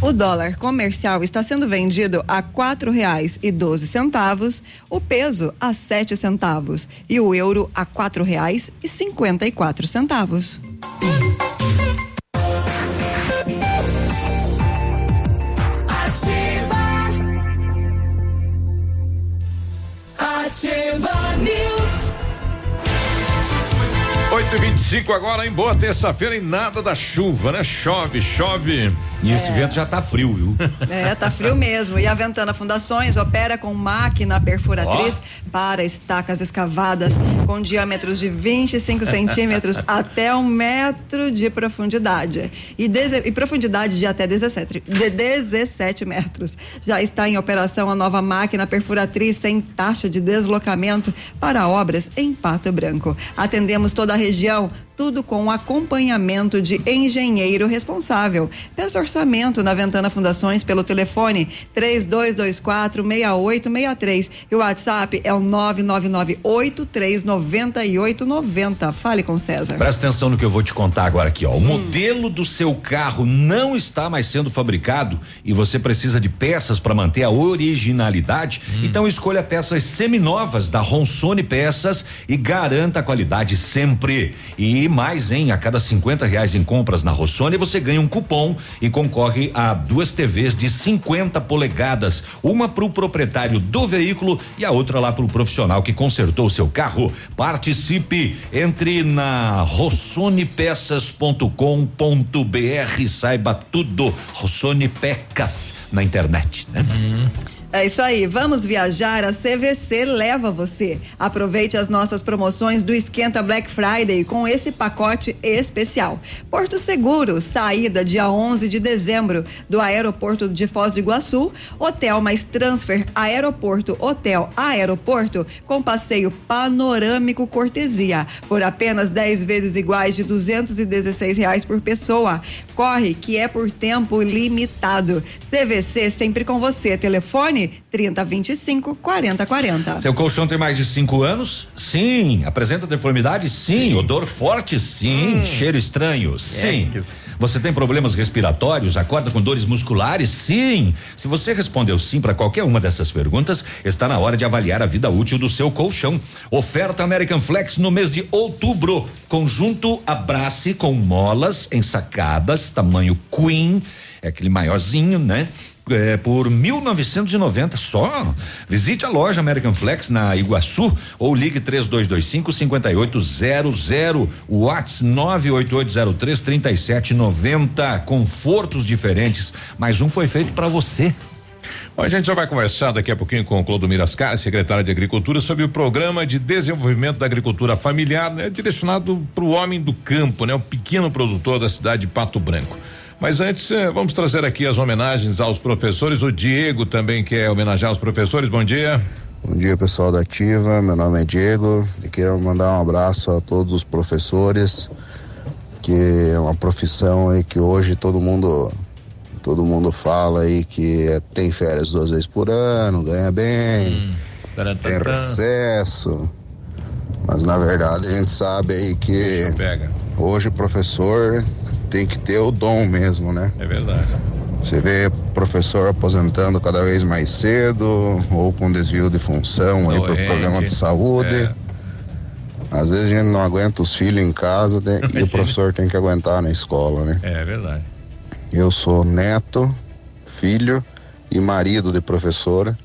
O dólar comercial está sendo vendido a quatro reais e doze centavos, o peso a sete centavos e o euro a quatro reais e cinquenta e quatro centavos. 8 e 25 agora, em boa terça-feira e nada da chuva, né? Chove, chove. E esse vento já tá frio, viu? É, tá frio mesmo. E a Ventana Fundações opera com máquina perfuratriz para estacas escavadas com diâmetros de 25 centímetros até um metro de profundidade. E, e profundidade de até 17, de 17 metros. Já está em operação a nova máquina perfuratriz sem taxa de deslocamento para obras em Pato Branco. Atendemos toda a região. Tudo com acompanhamento de engenheiro responsável. Peça orçamento na Ventana Fundações pelo telefone 3224 6863 e o WhatsApp é o 999839890. Fale com César. Presta atenção no que eu vou te contar agora aqui, ó. O modelo do seu carro não está mais sendo fabricado e você precisa de peças para manter a originalidade. Então escolha peças seminovas da Ronsone Peças e garanta a qualidade sempre. E mais, hein? A cada 50 reais em compras na Rossoni você ganha um cupom e concorre a duas TVs de 50 polegadas, uma para o proprietário do veículo e a outra lá para o profissional que consertou o seu carro. Participe, entre na rossonepeças.com.br, saiba tudo. Rossone Pecas na internet, né? É isso aí, vamos viajar. A CVC leva você. Aproveite as nossas promoções do Esquenta Black Friday com esse pacote especial. Porto Seguro, saída dia 11 de dezembro do aeroporto de Foz do Iguaçu. Hotel mais transfer aeroporto, hotel aeroporto com passeio panorâmico cortesia por apenas 10 vezes iguais de 216 reais por pessoa. Corre que é por tempo limitado. CVC sempre com você. Telefone 3025 4040. Seu colchão tem mais de cinco anos? Sim. Apresenta deformidade? Sim. Odor forte? Sim. Cheiro estranho? Sim. Você tem problemas respiratórios? Acorda com dores musculares? Sim. Se você respondeu sim para qualquer uma dessas perguntas, está na hora de avaliar a vida útil do seu colchão. Oferta American Flex no mês de outubro. Conjunto Abrace com molas ensacadas, tamanho Queen, é aquele maiorzinho, né? É, por 1990 só. Visite a loja American Flex na Iguaçu ou ligue 3225 5800. Whats 98803 3790. Confortos diferentes, mas um foi feito para você. Bom, a gente já vai conversar daqui a pouquinho com o Clodomir Ascar, secretário de Agricultura, sobre o programa de desenvolvimento da agricultura familiar, né, direcionado para o homem do campo, né, o pequeno produtor da cidade de Pato Branco. Mas antes, eh, vamos trazer aqui as homenagens aos professores. O Diego também quer homenagear os professores. Bom dia. Bom dia pessoal da Ativa, meu nome é Diego e quero mandar um abraço a todos os professores, que é uma profissão aí que hoje todo mundo todo mundo fala aí que é- tem férias duas vezes por ano, ganha bem, tem recesso, mas na verdade a gente sabe aí que hoje o professor tem que ter o dom mesmo, né? É verdade. Você vê professor aposentando cada vez mais cedo ou com desvio de função aí por Doente, problema de saúde. é. Às vezes a gente não aguenta os filhos em casa né, e o professor tem que aguentar na escola, né? É verdade. Eu sou neto, filho e marido de professora.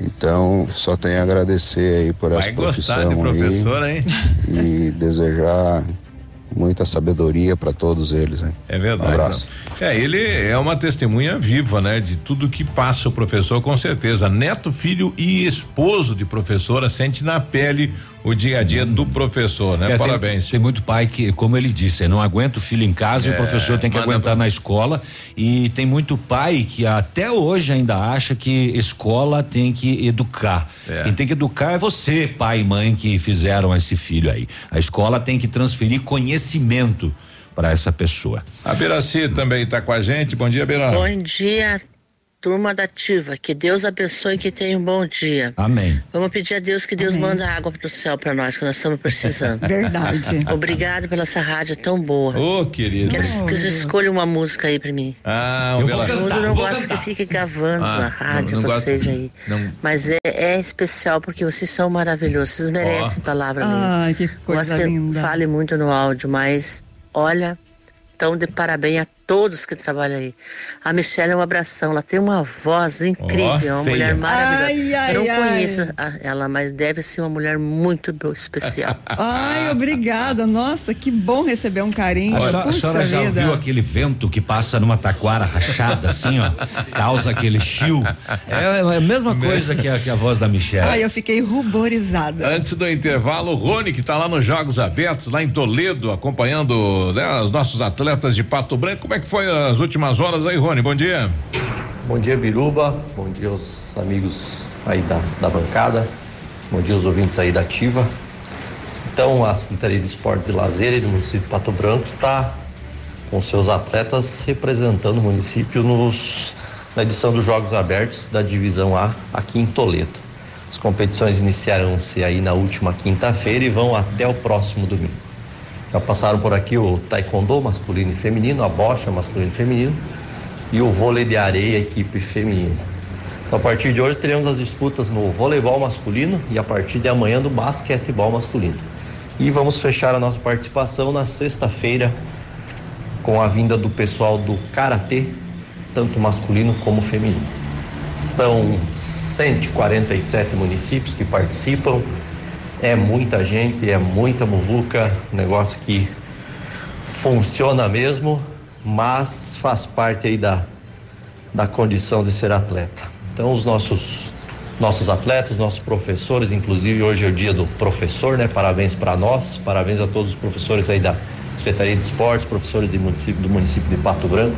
Então, só tenho a agradecer aí por Vai essa gostar profissão de professora, aí hein? e desejar muita sabedoria para todos eles, né? É verdade. Um abraço. não. É, ele é uma testemunha viva, né? De tudo que passa o professor, com certeza. Neto, filho e esposo de professora sente na pele o dia a dia do professor, né? É, tem- Parabéns. Tem, muito pai que, como ele disse, não aguenta o filho em casa e É, o professor tem que aguentar na escola. E tem muito pai que até hoje ainda acha que escola tem que educar. É. Quem tem que educar é você, pai e mãe, que fizeram esse filho aí. A escola tem que transferir conhecimento para essa pessoa. A Beraci também está com a gente. Bom dia, Bera. Bom dia turma da Ativa. Que Deus abençoe e que tenha um bom dia. Amém. Vamos pedir a Deus que Deus manda água do céu para nós, que nós estamos precisando. Verdade. Obrigado pela essa rádio tão boa. Ô, querido. Quero que você escolha uma música aí pra mim. Ah, Eu o Bela- Todo mundo não gosta que fique gravando Ah, a rádio, não- não vocês gosta de- aí. não. Mas é, é especial porque vocês são maravilhosos. Vocês merecem palavra mesmo. Ai, que Gosto coisa que linda. fale muito no áudio, mas olha, tão de parabéns a todos que trabalham aí. A Michelle é um abração, ela tem uma voz incrível, é uma mulher maravilhosa. Ai, ai, Eu não ai. conheço ela, mas deve ser uma mulher muito especial. Ai, obrigada. Nossa, que bom receber um carinho. A senhora, a senhora já vida. viu aquele vento que passa numa taquara rachada, assim, ó? Causa aquele chiu. É, é a mesma coisa que a, que a voz da Michelle. Ai, eu fiquei ruborizada. Antes do intervalo, o Rony, que está lá nos Jogos Abertos, lá em Toledo, acompanhando né, os nossos atletas de Pato Branco. Como é que foi as últimas horas aí, Rony? Bom dia. Bom dia, Biruba. Bom dia aos amigos aí da, da bancada. Bom dia aos ouvintes aí da Ativa. Então, a Secretaria de Esportes e Lazer do município de Pato Branco está com seus atletas representando o município nos, na edição dos Jogos Abertos da Divisão A aqui em Toledo. As competições iniciaram-se aí na última quinta-feira e vão até o próximo domingo. Já passaram por aqui o taekwondo masculino e feminino, a bocha masculino e feminino e o vôlei de areia equipe feminina. Então, a partir de hoje teremos as disputas no voleibol masculino e a partir de amanhã do basquetebol masculino. E vamos fechar a nossa participação na sexta-feira com a vinda do pessoal do karatê, tanto masculino como feminino. São 147 municípios que participam. É muita gente, é muita muvuca, um negócio que funciona mesmo, mas faz parte aí da, da condição de ser atleta. Então os nossos nossos atletas, nossos professores, inclusive hoje é o dia do professor, né? Parabéns para nós, parabéns a todos os professores aí da Secretaria de Esportes, professores do município, do município de Pato Branco,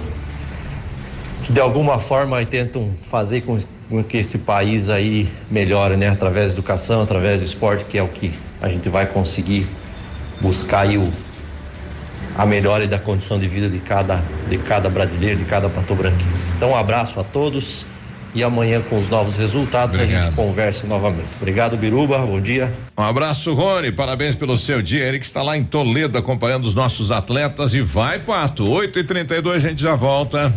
que de alguma forma tentam fazer com, com que esse país aí melhore, né? Através da educação, através do esporte, que é o que a gente vai conseguir buscar aí o, a melhora da condição de vida de cada, de cada brasileiro, de cada patobranquense. Então, um abraço a todos e amanhã com os novos resultados a gente conversa novamente. Obrigado, Biruba. Bom dia. Um abraço, Rony. Parabéns pelo seu dia. Ele que está lá em Toledo acompanhando os nossos atletas. E vai, Pato. 8 e 32 a gente já volta.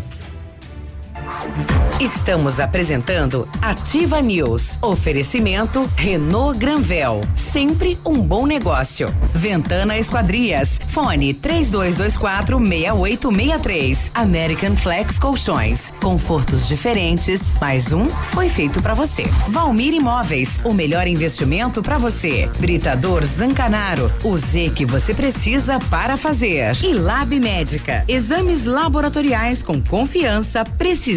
Estamos apresentando Ativa News. Oferecimento Renault Granvel. Sempre um bom negócio. Ventana Esquadrias. Fone 3224 6863. American Flex Colchões. Confortos diferentes. Mais um foi feito para você. Valmir Imóveis. O melhor investimento para você. Britador Zancanaro. O Z que você precisa para fazer. E Lab Médica. Exames laboratoriais com confiança, precisão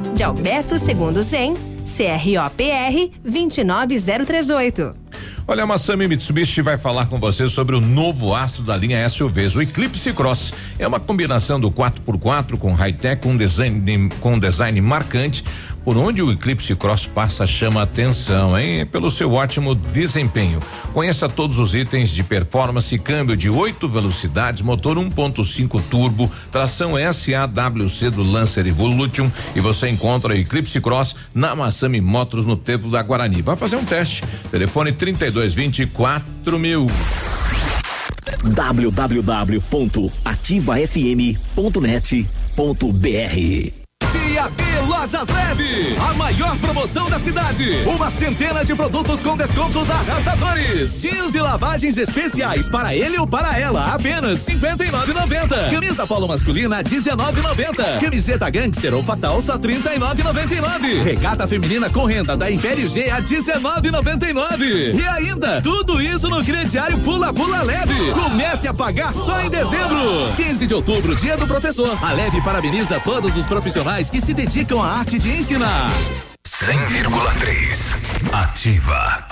de Alberto Segundo Zen, CROPR 29038. Olha, a Massami Mitsubishi vai falar com você sobre o novo astro da linha SUVs, o Eclipse Cross. É uma combinação do 4x4 com high-tech, com design, com design marcante. Por onde o Eclipse Cross passa, chama atenção, hein? Pelo seu ótimo desempenho. Conheça todos os itens de performance, câmbio de oito velocidades, motor 1.5 turbo, tração SAWC do Lancer Evolution e você encontra o Eclipse Cross na Massami Motors no Tevo da Guarani. Vai fazer um teste. Telefone 3224 mil. www.ativafm.net.br AD Lojas Leve, a maior promoção da cidade. Uma centena de produtos com descontos arrasadores. Jeans de lavagens especiais para ele ou para ela, apenas 59,90. Camisa polo masculina 19,90. Camiseta gangster ou fatal só 39,99. Regata feminina com renda da Império G a 19,99. E ainda, tudo isso no crediário Pula Pula Leve. Comece a pagar só em dezembro. 15 de outubro, dia do professor. A Leve parabeniza todos os profissionais que se dedicam à arte de ensinar. 100,3 Ativa.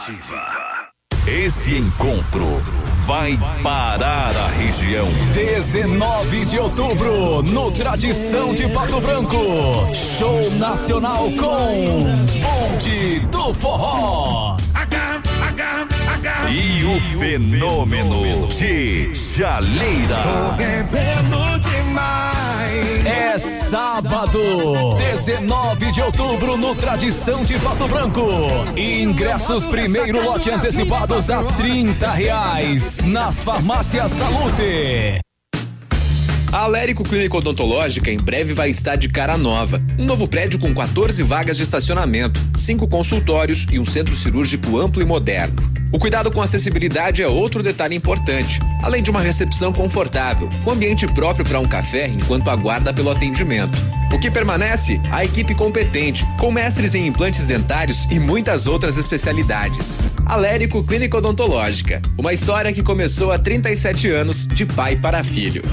Esse encontro vai parar a região. 19 de outubro, no Tradição de Pato Branco. Show nacional com Bonde do Forró. E o fenômeno de Chaleira. bebendo demais. É sábado, 19 de outubro, no Tradição de Pato Branco. Ingressos primeiro lote antecipados a 30 reais nas farmácias Salute. A Alérico Clínica Odontológica em breve vai estar de cara nova. Um novo prédio com 14 vagas de estacionamento, cinco consultórios e um centro cirúrgico amplo e moderno. O cuidado com acessibilidade é outro detalhe importante, além de uma recepção confortável, com ambiente próprio para um café enquanto aguarda pelo atendimento. O que permanece? A equipe competente, com mestres em implantes dentários e muitas outras especialidades. Alérico Clínica Odontológica, uma história que começou há 37 anos de pai para filho.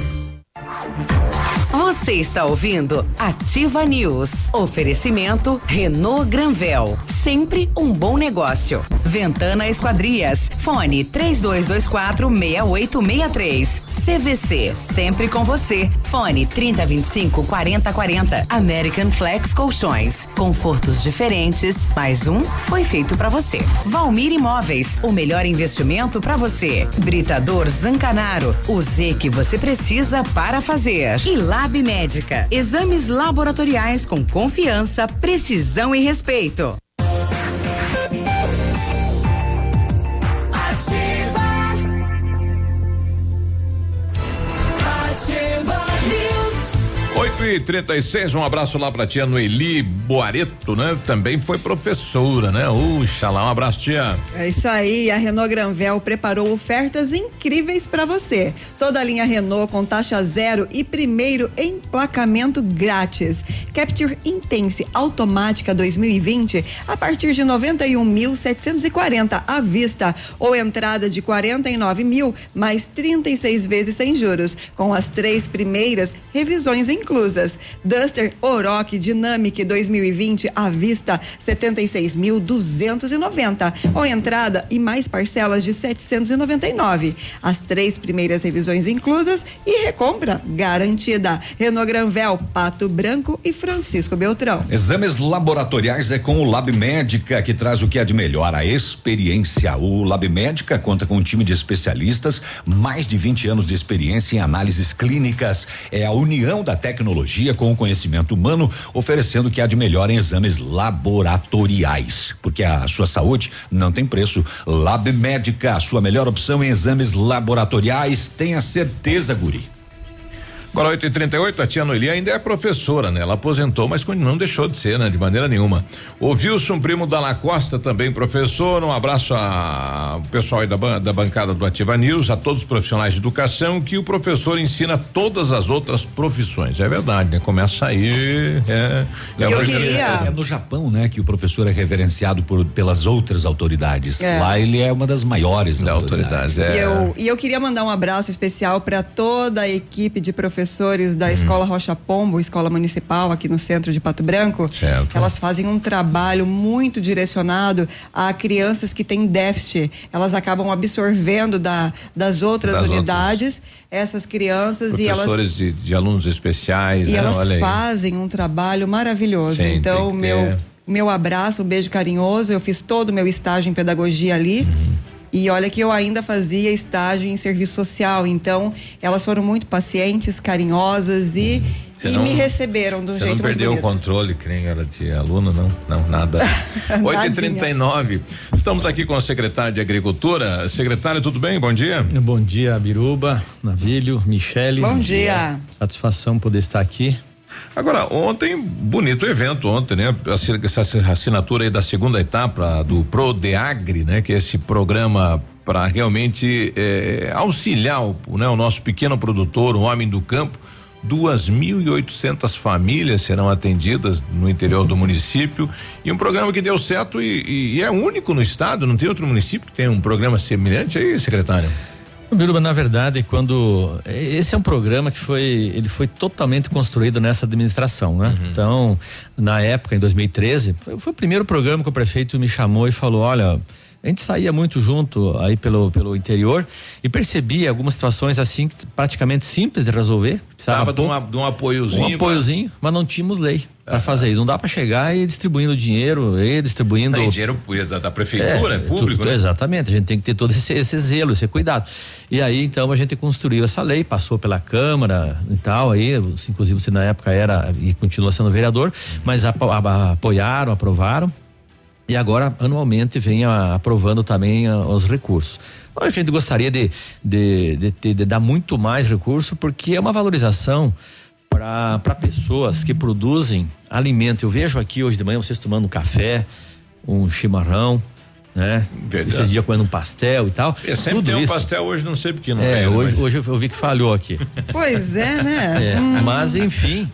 Você está ouvindo Ativa News. Oferecimento Renault Granvel. Sempre um bom negócio. Ventana Esquadrias. Fone 3224 6863. CVC. Sempre com você. Fone 3025 4040. American Flex Colchões. Confortos diferentes. Mais um foi feito para você. Valmir Imóveis. O melhor investimento para você. Britador Zancanaro. O Z que você precisa para fazer. E Lab Médica. Exames laboratoriais com confiança, precisão e respeito. 136, um abraço lá pra tia Noeli Boareto, né? Também foi professora, né? Uxa lá, um abraço, tia. É isso aí, a Renault Granvel preparou ofertas incríveis para você. Toda a linha Renault com taxa zero e primeiro emplacamento grátis. Capture Intense Automática 2020 a partir de 91.740 um à vista ou entrada de 49 mil mais 36 vezes sem juros, com as três primeiras revisões inclusas. Duster Oroch Dynamic 2020 à vista 76.290 ou entrada e mais parcelas de 799. As três primeiras revisões inclusas e recompra garantida. Renault Granvel, Pato Branco e Francisco Beltrão. Exames laboratoriais é com o Lab Médica, que traz o que é de melhor, a experiência. O Lab Médica conta com um time de especialistas, mais de 20 anos de experiência em análises clínicas. É a união da tecnologia com o conhecimento humano, oferecendo o que há de melhor em exames laboratoriais. Porque a sua saúde não tem preço. Lab Médica, a sua melhor opção em exames laboratoriais. Tenha certeza, Guri. Agora 8 e 38 a tia Noeli ainda é professora, né? Ela aposentou, mas não deixou de ser, né? De maneira nenhuma. O Wilson, primo da La Costa, também professor. Um abraço ao pessoal aí da, ban- da bancada do Ativa News, a todos os profissionais de educação, que o professor ensina todas as outras profissões. É verdade, né? Começa aí. É, é uma- É no Japão, né, que o professor é reverenciado por, pelas outras autoridades. É. Lá ele é uma das maiores autoridades. É. E, eu, e eu queria mandar um abraço especial para toda a equipe de professores da Escola Rocha Pombo, Escola Municipal aqui no centro de Pato Branco. Certo. Elas fazem um trabalho muito direcionado a crianças que têm déficit. Elas acabam absorvendo da, das outras Das unidades essas crianças e elas Professores de, de alunos especiais, e né? elas Olha aí. fazem um trabalho maravilhoso. Sim, então, meu, ter. meu abraço, um beijo carinhoso. Eu fiz todo o meu estágio em pedagogia ali. E olha que eu ainda fazia estágio em serviço social. Então, elas foram muito pacientes, carinhosas e, Você e não- me receberam do Você jeito não muito perdeu o controle, que nem era de aluno, não? Não, nada. 8h39. Estamos aqui com a secretária de Agricultura. Secretária, tudo bem? Bom dia. Bom dia, Biruba, Navílio, Michele. Bom dia. Satisfação poder estar aqui Agora, ontem, bonito evento ontem, né? Essa assinatura aí da segunda etapa do Prodeagri, né? Que é esse programa para realmente eh, auxiliar o, né, o nosso pequeno produtor, o homem do campo. 2.800 famílias serão atendidas no interior do município e um programa que deu certo e, e, e é único no estado. Não tem outro município que tem um programa semelhante aí, secretário? Biruba, na verdade, quando esse é um programa que foi ele foi totalmente construído nessa administração, né? Uhum. Então, na época, em 2013, foi, foi o primeiro programa que o prefeito me chamou e falou, olha, a gente saía muito junto aí pelo, pelo interior e percebia algumas situações assim praticamente simples de resolver. Tava de, uma, de um apoiozinho. Um apoiozinho, mas não tínhamos lei para fazer isso. Não dá para chegar e distribuindo dinheiro, e distribuindo. Tem dinheiro da, da prefeitura, é, é público, tudo, né? Exatamente, a gente tem que ter todo esse, esse, zelo, esse cuidado. E aí então a gente construiu essa lei, passou pela Câmara e tal, aí, inclusive você na época era e continua sendo vereador, mas apoiaram, aprovaram e agora anualmente vem a, aprovando também a, os recursos. A gente gostaria de, de, de, de, de dar muito mais recurso porque é uma valorização para pessoas que produzem alimento. Eu vejo aqui hoje de manhã vocês tomando um café, um chimarrão, né? Verdade. Esses dias comendo um pastel e tal. É, sempre Tudo tem um isso. pastel hoje, não sei porque não é. Tem, hoje, mas... hoje eu vi que falhou aqui. Pois é, né? É, hum. Mas enfim,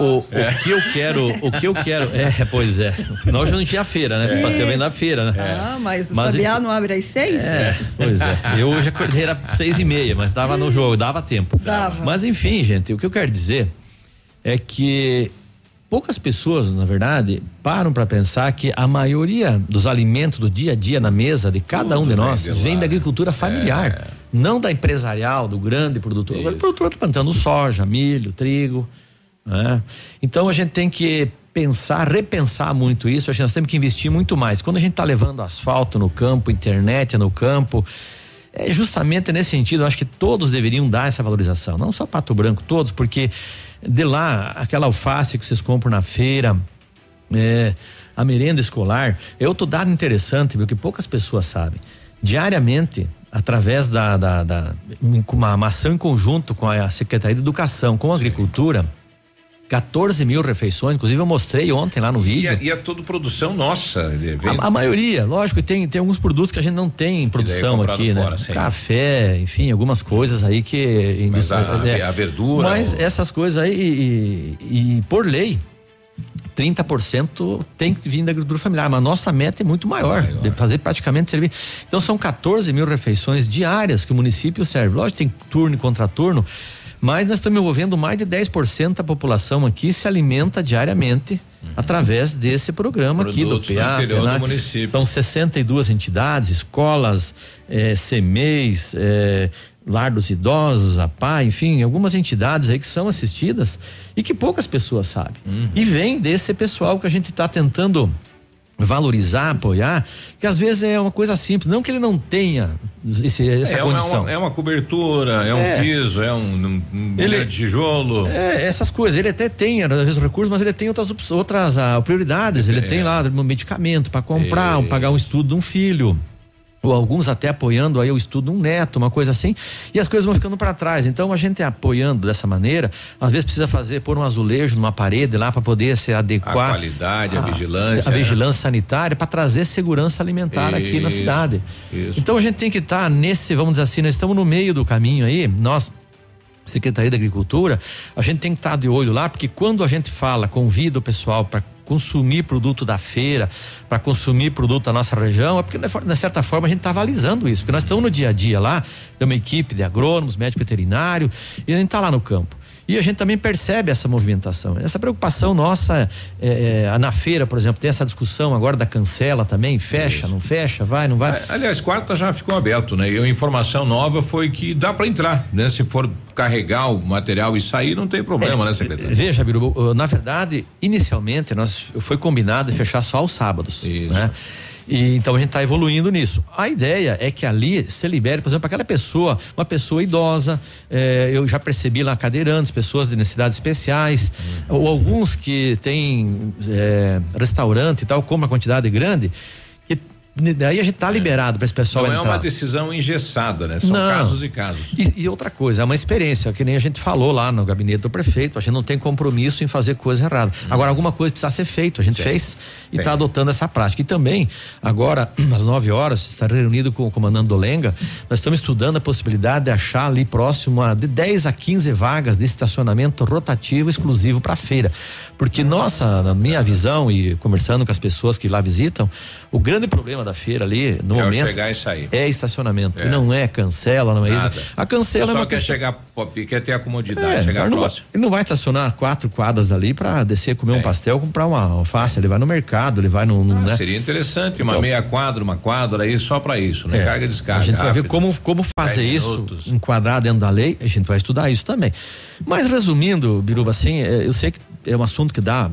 o, é. o que eu quero, o que eu quero, é, pois é. Nós não tinha feira, né? É. Pastel vem da feira, né? Ah, mas o mas Sabiá não abre às seis? É, pois é. Eu hoje acordei era seis e meia, mas estava no jogo, dava tempo. Dava. Mas enfim, gente, o que eu quero dizer é que poucas pessoas, na verdade, param para pensar que a maioria dos alimentos do dia a dia na mesa de cada Tudo um de nós vem, vem da agricultura familiar, é. não da empresarial, do grande produtor. Isso. O produtor está plantando soja, milho, trigo. Né? Então a gente tem que pensar, repensar muito isso. Acho que nós temos que investir muito mais. Quando a gente está levando asfalto no campo, internet no campo, é justamente nesse sentido. Eu acho que todos deveriam dar essa valorização, não só Pato Branco, todos, porque de lá aquela alface que vocês compram na feira, é, a merenda escolar, é outro dado interessante, porque poucas pessoas sabem. Diariamente, através da, da, da uma, uma ação em conjunto com a Secretaria de Educação, com a Sim. Agricultura, 14 mil refeições, inclusive eu mostrei ontem lá no vídeo. E é, e é tudo produção nossa. A, a, maioria, lógico, tem, tem alguns produtos que a gente não tem em produção aqui, né? Fora, Café, enfim, algumas coisas aí que. Mas a, é, a verdura. Mas ou... essas coisas aí, e, e, e por lei, 30% tem que vir da agricultura familiar, mas nossa meta é muito maior, maior, de fazer praticamente servir. Então são 14 mil refeições diárias que o município serve. Lógico, tem turno e contraturno, mas nós estamos envolvendo mais de 10% da população aqui se alimenta diariamente uhum. através desse programa Produtos aqui do PA. Do né? município. São 62 entidades, escolas, eh, CMEs, eh, Lar dos Idosos, a PA, enfim, algumas entidades aí que são assistidas e que poucas pessoas sabem. Uhum. E vem desse pessoal que a gente está tentando valorizar, apoiar, que às vezes é uma coisa simples, não que ele não tenha esse, essa é condição. Uma, é uma cobertura, é, um é. piso, é um, um ele, de tijolo. É, essas coisas, ele até tem, às vezes, recursos, mas ele tem outras, outras ah, prioridades, ele é. tem lá um medicamento para comprar, pagar um estudo de um filho alguns até apoiando aí o estudo um neto, uma coisa assim, e as coisas vão ficando para trás. Então a gente apoiando dessa maneira, às vezes precisa fazer pôr um azulejo numa parede lá para poder se adequar a qualidade, a, a vigilância, a vigilância sanitária para trazer segurança alimentar isso, aqui na cidade. Isso. Então a gente tem que estar tá nesse, vamos dizer assim, nós estamos no meio do caminho aí, nós Secretaria da Agricultura, a gente tem que estar tá de olho lá, porque quando a gente fala, convida o pessoal para consumir produto da feira, para consumir produto da nossa região, é porque, de certa forma, a gente está avalizando isso, porque nós estamos no dia a dia lá, tem uma equipe de agrônomos, médico veterinário, e a gente está lá no campo. E a gente também percebe essa movimentação. Essa preocupação nossa, é, é, na feira, por exemplo, tem essa discussão agora da cancela também, fecha, Isso. não fecha, vai, não vai. Aliás, quarta já ficou aberto, né? E a informação nova foi que dá para entrar, né? Se for carregar o material e sair, não tem problema, é, né, secretário? Veja, Biru, na verdade, inicialmente nós foi combinado fechar só os sábados, Isso. né? E, então a gente está evoluindo nisso. A ideia é que ali se libere, por exemplo, aquela pessoa, uma pessoa idosa, eh, eu já percebi lá cadeirantes, pessoas de necessidades especiais, ou alguns que têm eh, restaurante e tal, como a quantidade grande, daí a gente tá liberado para esse pessoal Não é entrar. uma decisão engessada, né? São Não. casos e casos. E, e outra coisa, é uma experiência, que nem a gente falou lá no gabinete do prefeito, a gente não tem compromisso em fazer coisa errada. Agora, alguma coisa precisa ser feito, a gente Sim. fez e está adotando essa prática. E também, agora, às 9 horas, estar reunido com o comandante Dolenga, nós estamos estudando a possibilidade de achar ali próximo a de 10 a 15 vagas de estacionamento rotativo exclusivo para feira. Porque nossa, na minha visão e conversando com as pessoas que lá visitam, o grande problema da feira ali, no É momento, chegar e sair. é estacionamento. É. Não é cancela, não é Nada. isso. A cancela Só é uma quer questão- chegar, quer ter a comodidade, é, chegar não, próximo. ele não vai estacionar quatro quadras dali para descer, comer um pastel, comprar uma alface. Ele vai no mercado, ele vai no. no, Ah, né? Seria interessante uma Então- meia quadra, uma quadra aí só para isso, né? É, Carga e descarga. A gente vai ver rápido. como, como fazer isso, minutos. enquadrar dentro da lei, a gente vai estudar isso também. Mas resumindo, Biruba, assim, é, eu sei que é um assunto que dá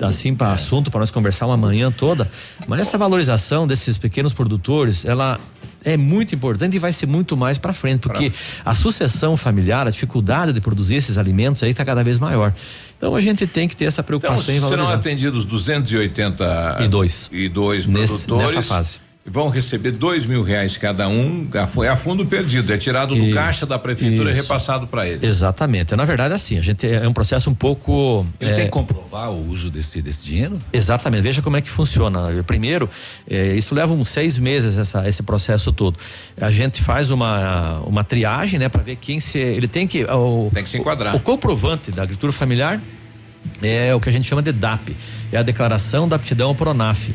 assim para assunto para nós conversar uma manhã toda, mas essa valorização desses pequenos produtores, ela é muito importante e vai ser muito mais para frente, porque a sucessão familiar, a dificuldade de produzir esses alimentos aí está cada vez maior. Então a gente tem que ter essa Então, preocupação em serão valorizar. atendidos 280 E dois. e dois Nesse- produtores. nessa fase. Vão receber dois mil reais cada um. a- Foi a fundo perdido. É tirado do Isso, caixa da prefeitura e isso. repassado para eles. Exatamente. Na verdade, assim, a gente é um processo um pouco. Ele é, tem que comprovar o uso desse, desse dinheiro? Exatamente. Veja como é que funciona. Primeiro, eh, isso leva uns seis meses essa, esse processo todo. A gente faz uma uma triagem, né, para ver quem se ele tem que o, Tem que se enquadrar. O, o comprovante da agricultura familiar é o que a gente chama de DAP, é a declaração da aptidão ao Pronaf.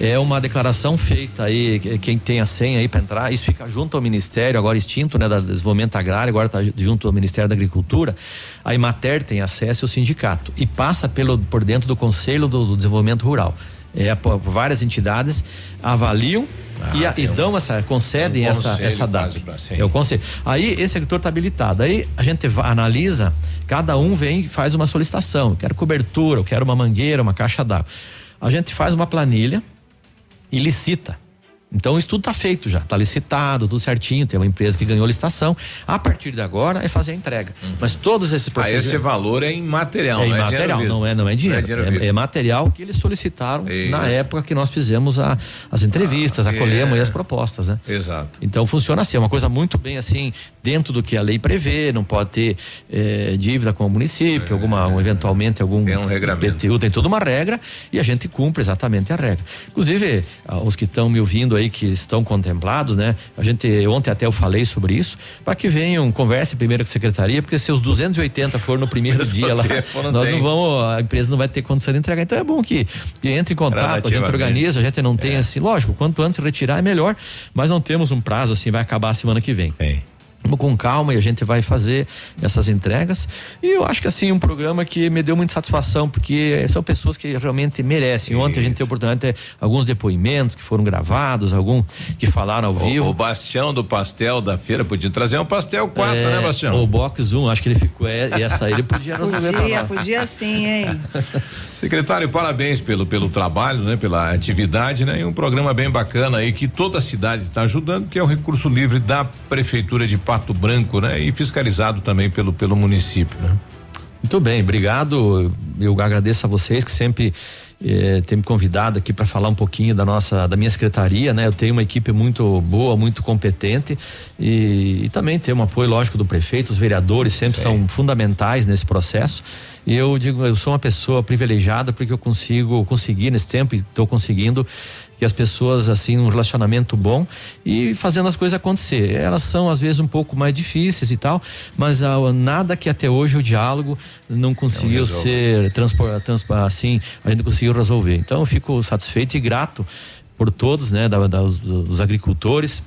É uma declaração feita aí, que- quem tem a senha aí para entrar, isso fica junto ao Ministério, agora extinto, né, da Desenvolvimento Agrário, agora está junto ao Ministério da Agricultura. A Imater tem acesso ao sindicato e passa pelo por dentro do Conselho do, do Desenvolvimento Rural. É, por várias entidades avaliam e, a- e dão essa, concedem um essa, essa sempre. É o conselho. Aí esse agricultor está habilitado. Aí a gente analisa, cada um vem e faz uma solicitação. Eu quero cobertura, eu quero uma mangueira, uma caixa d'água. A gente faz uma planilha licita. Então o estudo está feito já, está licitado, tudo certinho, tem uma empresa que ganhou a licitação. A partir de agora é fazer a entrega. Mas todos esses Ah, processos. esse valor é imaterial, É não é imaterial, dinheiro vivo. não é, não é dinheiro. dinheiro vivo. É, é material que eles solicitaram na Isso. época que nós fizemos a- as entrevistas, Ah, acolhemos é. aí as propostas, né? Exato. Então funciona assim, é uma coisa muito bem assim, dentro do que a lei prevê, não pode ter eh, dívida com o município, alguma, um, eventualmente algum Tem um regramento. PTU, tem toda uma regra e a gente cumpre exatamente a regra. Inclusive, ah, os que estão me ouvindo aí, que estão contemplados, né? A gente, ontem até eu falei sobre isso, para que venham, converse primeiro com a secretaria, porque se os 280 for no primeiro dia lá, não nós tem. não vamos, a empresa não vai ter condição de entregar. Então é bom que, que entre em contato, a gente organiza, a gente não tem assim, lógico, quanto antes retirar é melhor, mas não temos um prazo assim, vai acabar a semana que vem. Vamos com calma e a gente vai fazer essas entregas. E eu acho que assim, um programa que me deu muita satisfação, porque são pessoas que realmente merecem. Ontem a gente teve a oportunidade de ter alguns depoimentos que foram gravados, alguns que falaram ao vivo. O, o Bastião do pastel da feira podia trazer um pastel quatro, É, né, Bastião? O Box 1, acho que ele ficou. É, essa aí ele podia pra Podia, podia sim, hein? Secretário, parabéns pelo, pelo trabalho, né? Pela atividade, né? E um programa bem bacana aí que toda a cidade está ajudando, que é o recurso livre da prefeitura de Pato Branco, né? E fiscalizado também pelo, pelo município, né? Muito bem, obrigado. Eu agradeço a vocês que sempre eh, têm me convidado aqui para falar um pouquinho da nossa, da minha secretaria, né? Eu tenho uma equipe muito boa, muito competente e, e também tenho um apoio lógico do prefeito, os vereadores sempre são fundamentais nesse processo. E eu digo, eu sou uma pessoa privilegiada porque eu consigo conseguir nesse tempo e estou conseguindo que as pessoas assim um relacionamento bom e fazendo as coisas acontecer. Elas são às vezes um pouco mais difíceis e tal, mas ah, nada que até hoje o diálogo não conseguiu resolve. ser transpor, transpor, assim, a gente conseguiu resolver. Então eu fico satisfeito e grato por todos, né, da, da- dos, dos agricultores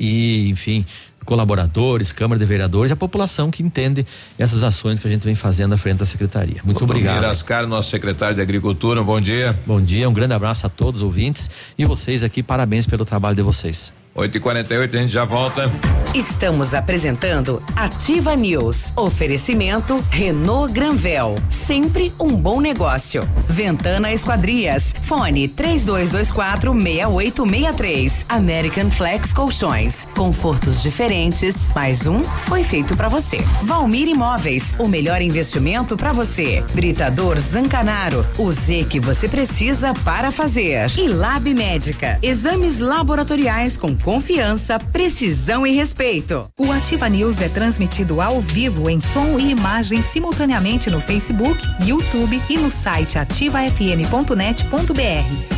e, enfim, colaboradores, Câmara de Vereadores e a população que entende essas ações que a gente vem fazendo à frente da secretaria. Muito obrigado. Mirascar, nosso secretário de Agricultura, bom dia. Bom dia, um grande abraço a todos os ouvintes e vocês aqui, parabéns pelo trabalho de vocês. 8 e 48 a gente já volta. Estamos apresentando Ativa News. Oferecimento Renault Granvel. Sempre um bom negócio. Ventana Esquadrias. Fone 3224 6863. American Flex Colchões. Confortos diferentes. Mais um foi feito para você. Valmir Imóveis. O melhor investimento para você. Britador Zancanaro. O Z que você precisa para fazer. E Lab Médica. Exames laboratoriais com confiança, precisão e respeito. O Ativa News é transmitido ao vivo em som e imagem simultaneamente no Facebook, YouTube e no site ativafm.net.br.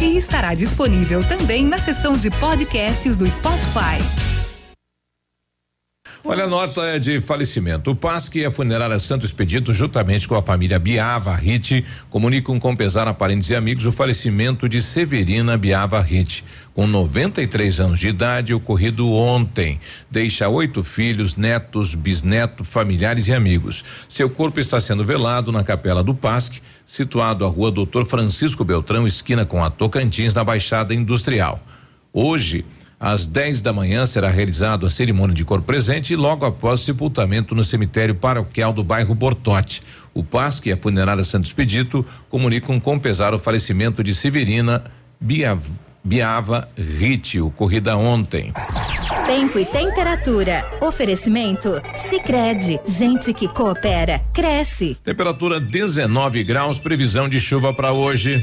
E estará disponível também na seção de podcasts do Spotify. Olha a nota de falecimento. O PASC e a funerária Santo Expedito, juntamente com a família Biava Rite, comunicam com pesar a parentes e amigos o falecimento de Severina Biava Rite, com 93 anos de idade, ocorrido ontem. Deixa oito filhos, netos, bisnetos, familiares e amigos. Seu corpo está sendo velado na capela do PASC, situado à rua Doutor Francisco Beltrão, esquina com a Tocantins, na Baixada Industrial. Hoje, às 10 da manhã será realizada a cerimônia de corpo presente e logo após o sepultamento no cemitério paroquial do bairro Bortote. O PASC e a funerária Santos Pedito comunicam com pesar o falecimento de Severina Biava, Biava Rite, ocorrida ontem. Tempo e temperatura. Oferecimento? Sicredi Gente que coopera, cresce. Temperatura 19 graus, previsão de chuva para hoje.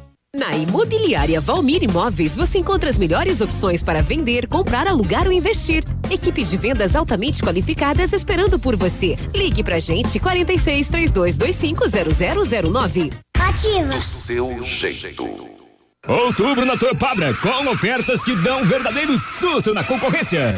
Na Imobiliária Valmir Imóveis você encontra as melhores opções para vender, comprar, alugar ou investir. Equipe de vendas altamente qualificadas esperando por você. Ligue pra gente 46 3225 0009. Ativa. Do seu jeito. Outubro na Tua Pabra, com ofertas que dão um verdadeiro susto na concorrência.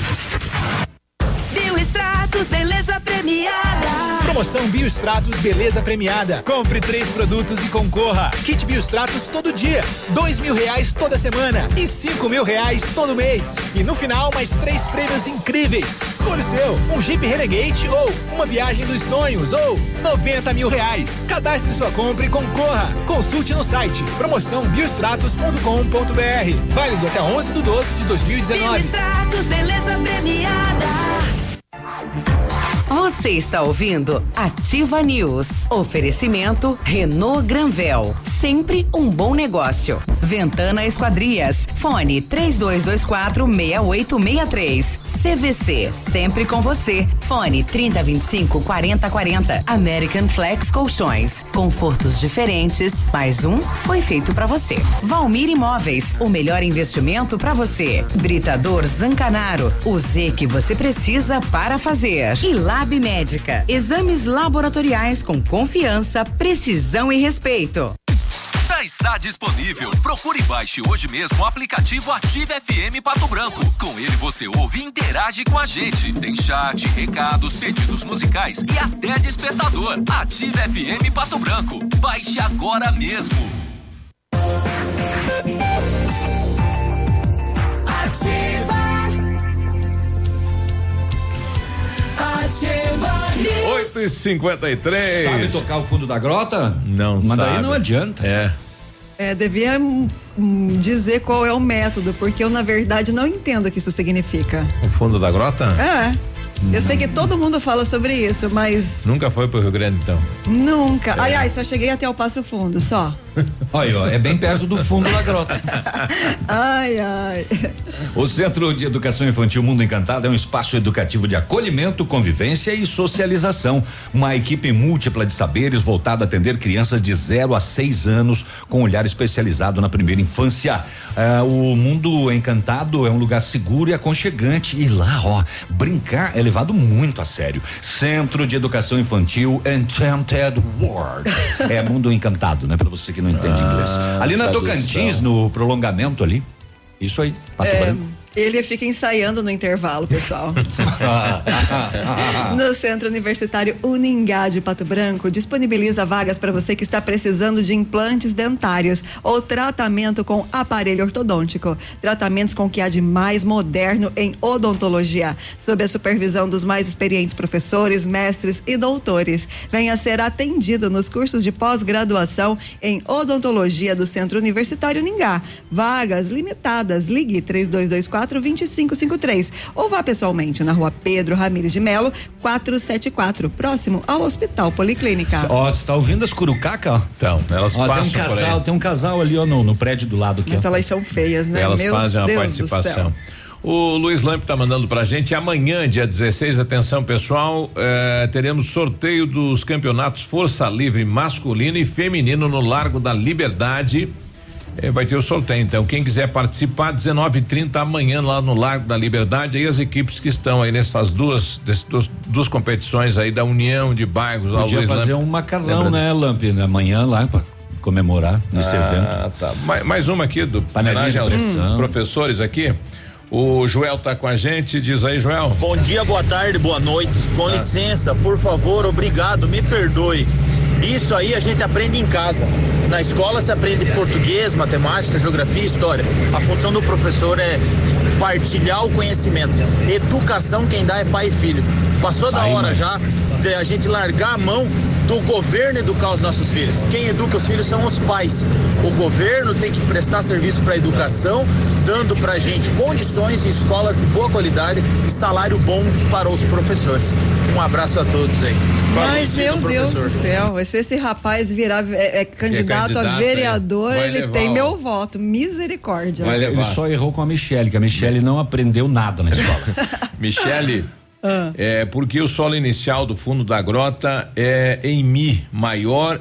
Beleza premiada. Promoção Biostratos Beleza Premiada. Compre três produtos e concorra. Kit Biostratos todo dia, dois mil reais toda semana e cinco mil reais todo mês. E no final, mais três prêmios incríveis. Escolha o seu, um Jeep Renegade ou uma viagem dos sonhos ou 90 mil reais. Cadastre sua compra e concorra. Consulte no site promoçãobiostratos.com.br. Válido até 11 de 12 de 2019. Bioextratos, beleza premiada. Thank you. Você está ouvindo Ativa News. Oferecimento Renault Granvel. Sempre um bom negócio. Ventana Esquadrias. Fone 3224 6863. CVC. Sempre com você. Fone 3025 4040. American Flex Colchões. Confortos diferentes. Mais um foi feito para você. Valmir Imóveis. O melhor investimento para você. Britador Zancanaro. O Z que você precisa para fazer. E Lab Médica. Exames laboratoriais com confiança, precisão e respeito. Já está disponível. Procure e baixe hoje mesmo o aplicativo Ative FM Pato Branco. Com ele você ouve e interage com a gente. Tem chat, recados, pedidos musicais e até despertador. Ative FM Pato Branco. Baixe agora mesmo. 8 e 53 Sabe tocar o fundo da grota? Não Mas daí sabe. não adianta. É. É, devia hum, hum, dizer qual é o método, porque eu, na verdade, não entendo o que isso significa. O fundo da grota? É. Eu sei que todo mundo fala sobre isso, mas Nunca foi pro Rio Grande, então. nunca. Ai, ai, só cheguei até o Passo Fundo, só. Olha, ó, é bem perto do fundo da grota. Ai, ai. O Centro de Educação Infantil Mundo Encantado é um espaço educativo de acolhimento, convivência e socialização. Uma equipe múltipla de saberes voltada a atender crianças de 0 a 6 anos com olhar especializado na primeira infância. Ah, o Mundo Encantado é um lugar seguro e aconchegante. E lá, ó, brincar é levado muito a sério. Centro de Educação Infantil Enchanted World. é Mundo Encantado, né? Pra você que não entende Ah, inglês. Ali na tradução. Tocantins, no prolongamento ali. Isso aí, Pato É, Branco. Ele fica ensaiando no intervalo, pessoal. No Centro Universitário Uningá de Pato Branco, disponibiliza vagas para você que está precisando de implantes dentários ou tratamento com aparelho ortodôntico. Tratamentos com o que há de mais moderno em odontologia, sob a supervisão dos mais experientes professores, mestres e doutores. Venha ser atendido nos cursos de pós-graduação em odontologia do Centro Universitário Uningá. Vagas limitadas. Ligue 3224 2553 ou vá pessoalmente na rua Pedro Ramires de Melo, 474, próximo ao Hospital Policlínica. Ó, você tá ouvindo as curucaca? Então, elas Ó, tem um passam casal, tem um casal ali, ó, no, no prédio do lado aqui. Mas ó. elas são feias, né? Elas Meu fazem uma Deus participação. Do céu. O Luiz Lamp tá mandando pra gente. Amanhã, dia 16, atenção pessoal, eh, teremos sorteio dos campeonatos Força Livre masculino e feminino no Largo da Liberdade. Eh, vai ter o sorteio, então. Quem quiser participar, 19h30 amanhã lá no Largo da Liberdade. Aí as equipes que estão aí nessas duas, dessas duas, duas competições aí da União de Bairros. Podia Luiz fazer Lamp. um macarrão, Lembra? né, Lamp, né, amanhã lá pra comemorar nesse evento. Ah, tá. Mais, mais uma aqui do Panelinha de homenagem aos professores aqui. O Joel tá com a gente, diz aí, Joel. Bom dia, boa tarde, boa noite. Com Ah. licença, por favor, obrigado, me perdoe. Isso aí a gente aprende em casa. Na escola se aprende português, matemática, geografia e história. A função do professor é partilhar o conhecimento. Educação quem dá é pai e filho. Passou da hora já de a gente largar a mão do governo educar os nossos filhos. Quem educa os filhos são os pais. O governo tem que prestar serviço para a educação, dando para gente condições em escolas de boa qualidade e salário bom para os professores. Um abraço a todos aí. Mas, meu Deus do céu, se esse rapaz virar é, é candidato, candidato, a vereador, é. Ele levar tem o- meu voto. Misericórdia. Ele só errou com a Michelle, que a Michelle não aprendeu nada na escola. Michele, é porque o solo inicial do fundo da grota é em mi maior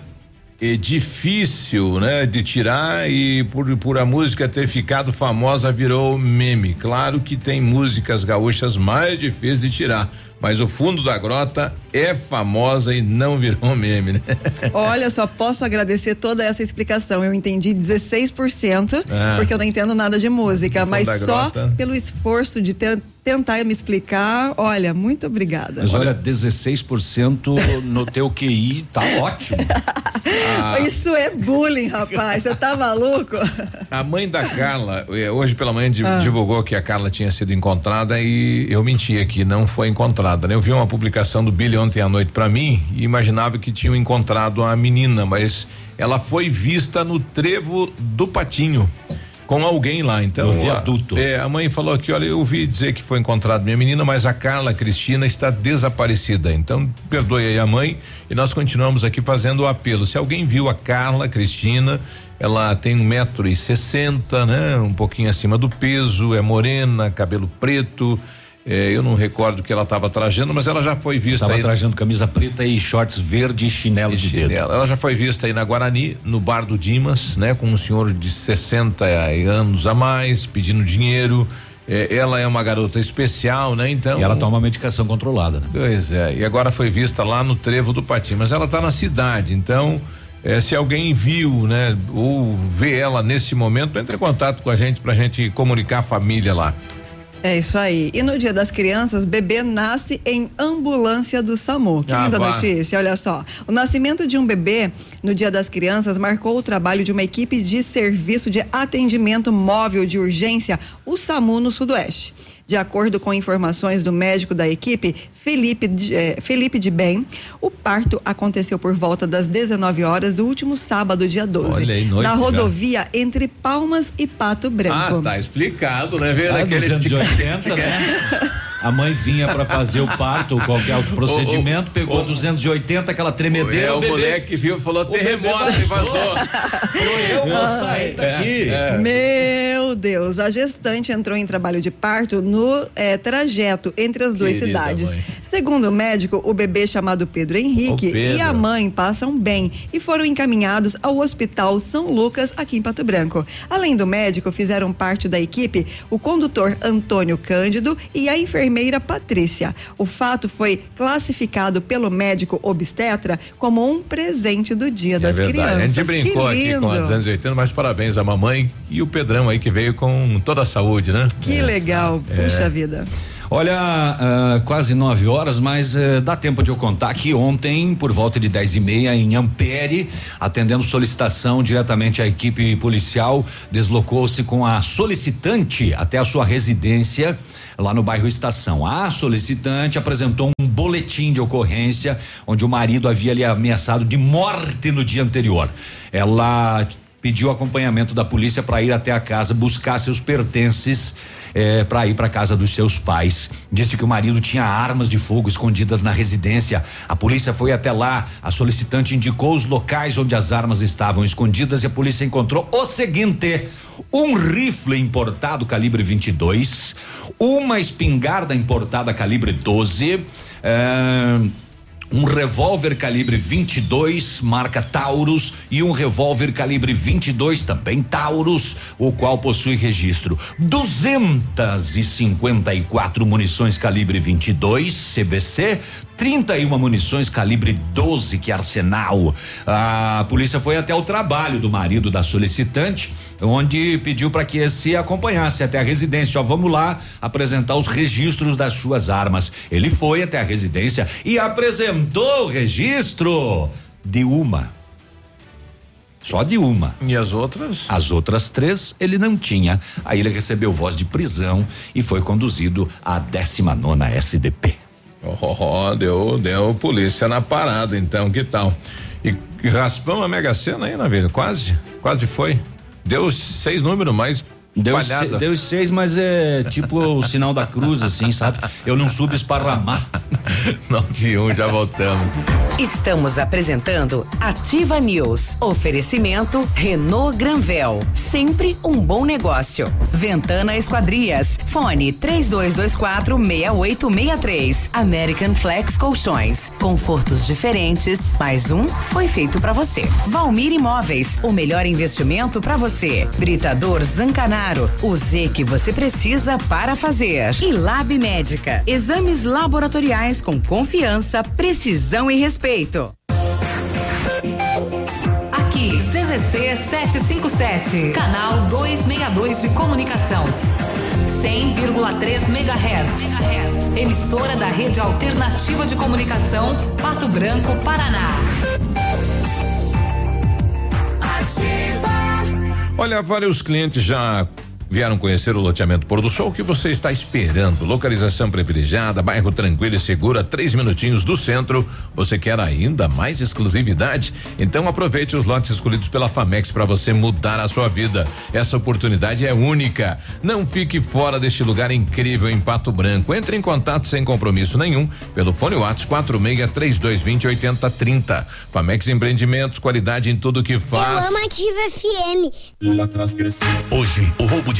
e difícil, né, de tirar e por, por a música ter ficado famosa virou meme. Claro que tem músicas gaúchas mais difíceis de tirar, mas o fundo da grota é famosa e não virou meme, né? Olha, só posso agradecer toda essa explicação. Eu entendi 16%, Ah. porque eu não entendo nada de música, mas só grota. pelo esforço de te- tentar me explicar. Olha, muito obrigada. Mas olha, 16% no teu QI tá ótimo. Ah. Isso é bullying, rapaz. Você tá maluco? A mãe da Carla, eh, hoje pela manhã Ah. divulgou que a Carla tinha sido encontrada e eu menti aqui, não foi encontrada, né? Eu vi uma publicação do Billy ontem à noite pra mim e imaginava que tinham encontrado a menina, mas ela foi vista no trevo do Patinho com alguém lá, então. No a- viaduto. É, a mãe falou aqui, olha, eu ouvi dizer que foi encontrado minha menina, mas a Carla Cristina está desaparecida. Então, perdoe aí a mãe e nós continuamos aqui fazendo o apelo. Se alguém viu a Carla Cristina, ela tem um metro e sessenta, né? Um pouquinho acima do peso, é morena, cabelo preto. É, eu não recordo o que ela estava trajando, mas ela já foi vista Tava aí. trajando camisa preta e shorts verde e chinelo de dedo. Ela já foi vista aí na Guarani, no bar do Dimas, né? Com um senhor de 60 anos a mais, pedindo dinheiro. É, ela é uma garota especial, né? Então. E ela toma medicação controlada, né? Pois é, e agora foi vista lá no Trevo do Patim, mas ela está na cidade, então. é, se alguém viu, né, ou vê ela nesse momento, entre em contato com a gente pra gente comunicar a família lá. É isso aí. E no Dia das Crianças, bebê nasce em ambulância do SAMU. Que Ah, linda vá. notícia, olha só. O nascimento de um bebê no Dia das Crianças marcou o trabalho de uma equipe de serviço de atendimento móvel de urgência, o SAMU no Sudoeste. De acordo com informações do médico da equipe, Felipe de, eh, Felipe de Bem, o parto aconteceu por volta das 19 horas do último sábado, dia 12, Olha aí, noite na já. rodovia entre Palmas e Pato Branco. Ah, tá explicado, né? Veio Ah, daquele 280, né? A mãe vinha pra fazer o parto ou qualquer outro procedimento, pegou 280, aquela tremedeira. É, o bebê- moleque viu e falou terremoto e vazou. Eu vou sair daqui. É, é. Meu Deus, a gestante entrou em trabalho de parto no eh, trajeto entre as duas Querida cidades. mãe. Segundo o médico, o bebê chamado Pedro Henrique Pedro. e a mãe passam bem e foram encaminhados ao Hospital São Lucas, aqui em Pato Branco. Além do médico, fizeram parte da equipe o condutor Antônio Cândido e a enfermeira Patrícia. O fato foi classificado pelo médico obstetra como um presente do Dia É das verdade. A Crianças. gente brincou aqui com a 280, mas parabéns à mamãe e o Pedrão aí que veio com toda a saúde, né? Que legal, É. puxa vida. Olha, ah, quase nove horas, mas eh, dá tempo de eu contar que ontem, por volta de dez e meia, em Ampere, atendendo solicitação diretamente à equipe policial, deslocou-se com a solicitante até a sua residência lá no bairro Estação. A solicitante apresentou um boletim de ocorrência onde o marido havia lhe ameaçado de morte no dia anterior. Ela pediu acompanhamento da polícia para ir até a casa buscar seus pertences eh, para ir para casa dos seus pais. Disse que o marido tinha armas de fogo escondidas na residência. A polícia foi até lá. A solicitante indicou os locais onde as armas estavam escondidas e a polícia encontrou o seguinte: um rifle importado calibre 22, uma espingarda importada calibre 12. eh, um revólver calibre 22, marca Taurus, e um revólver calibre 22, também Taurus, o qual possui registro 254 munições calibre 22, CBC, 31 munições calibre 12, que é arsenal. A polícia foi até o trabalho do marido da solicitante, onde pediu para que esse acompanhasse até a residência. Ó, vamos lá apresentar os registros das suas armas. Ele foi até a residência e apresentou o registro de uma. Só de uma. E as outras? As outras três ele não tinha. Aí ele recebeu voz de prisão e foi conduzido à 19 nona SDP. Oh, deu, deu polícia na parada, então, que tal? E, e raspão a Mega Sena aí, na vida, quase, quase foi. Deu seis números mais Deu, se- deu seis, mas é tipo o sinal da cruz, assim, sabe? Eu não subo esparramar. Nove um, já voltamos. Estamos apresentando Ativa News. Oferecimento Renault Granvel. Sempre um bom negócio. Ventana Esquadrias. Fone 3224 6863. American Flex Colchões. Confortos diferentes. Mais um foi feito pra você. Valmir Imóveis. O melhor investimento pra você. Britador Zancanaro. O Z que você precisa para fazer. E Lab Médica. Exames laboratoriais com confiança, precisão e respeito. Aqui, CZC 757, canal 262 de comunicação. 100,3 MHz. Emissora da Rede Alternativa de Comunicação, Pato Branco, Paraná. Olha, vários clientes já vieram conhecer o loteamento Pôr do Sol. O que você está esperando? Localização privilegiada, bairro tranquilo e seguro, a três minutinhos do centro. Você quer ainda mais exclusividade? Então aproveite os lotes escolhidos pela Famex para você mudar a sua vida. Essa oportunidade é única. Não fique fora deste lugar incrível em Pato Branco. Entre em contato sem compromisso nenhum pelo fone Whats 46 3220 8030. Famex Empreendimentos, qualidade em tudo que faz. Eu amo Ativa FM. Hoje, o roubo de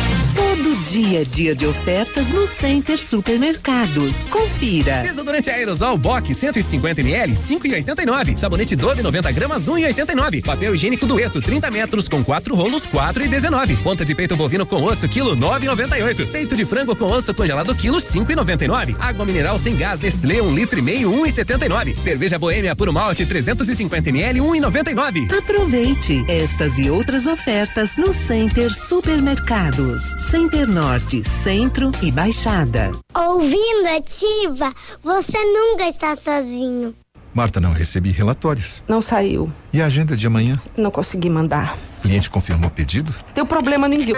Dia a dia de ofertas no Center Supermercados. Confira. Desodorante aerosol Bock 150 ml 5,89. Sabonete Dove 90 gramas 1,89. Papel higiênico Dueto 30 metros com quatro rolos 4,19. Ponta de peito bovino com osso quilo 9,98. Peito de frango com osso congelado quilo 5,99. Água mineral sem gás Nestlé 1 um litro e meio 1,79. Cerveja Boêmia puro malte 350 ml 1,99. Aproveite estas e outras ofertas no Center Supermercados. Center Norte, Centro e Baixada. Ouvindo ativa, você nunca está sozinho. Marta, não recebi relatórios. Não saiu. E a agenda de amanhã? Não consegui mandar. O cliente confirmou o pedido? Teu problema no envio.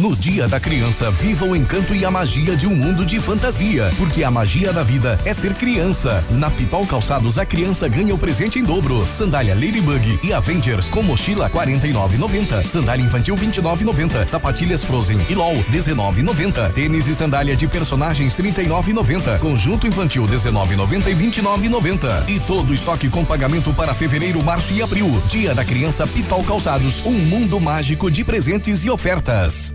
No Dia da Criança, viva o encanto e a magia de um mundo de fantasia, porque a magia da vida é ser criança. Na Pitol Calçados, a criança ganha o presente em dobro. Sandália Ladybug e Avengers com mochila 49,90. Sandália infantil 29,90. Sapatilhas Frozen e LOL 19,90. Tênis e sandália de personagens 39,90. Conjunto infantil 19,90 e 29,90. E todo estoque com pagamento para fevereiro, março e abril. Dia da Criança Pitol Calçados, um mundo mágico de presentes e ofertas.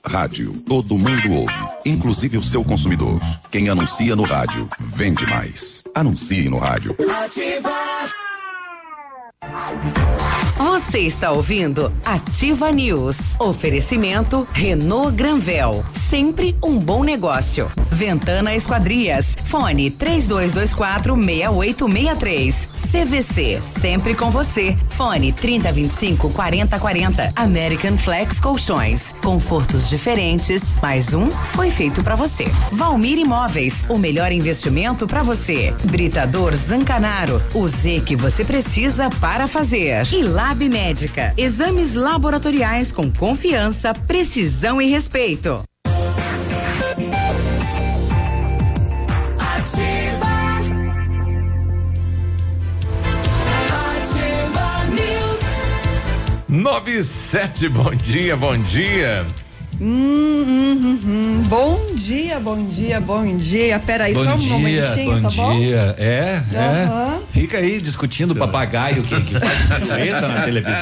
Rádio, todo mundo ouve, inclusive o seu consumidor. Quem anuncia no rádio, vende mais. Anuncie no rádio. Você está ouvindo Ativa News. Oferecimento Renault Granvel. Sempre um bom negócio. Ventana Esquadrias. Fone 3224 6863. CVC. Sempre com você. Fone 3025 4040. American Flex Colchões. Confortos diferentes. Mais um foi feito para você. Valmir Imóveis. O melhor investimento para você. Britador Zancanaro. O Z que você precisa para fazer. E Lab Médica. Exames laboratoriais com confiança, precisão e respeito. Ativa. Ativa News. 97, bom dia, bom dia. Hum, hum, hum, hum. Bom dia, bom dia, bom dia. Peraí, bom só um dia, momentinho, bom tá bom? dia. É, Aham. é. Fica aí discutindo papagaio que, que faz pirueta na televisão.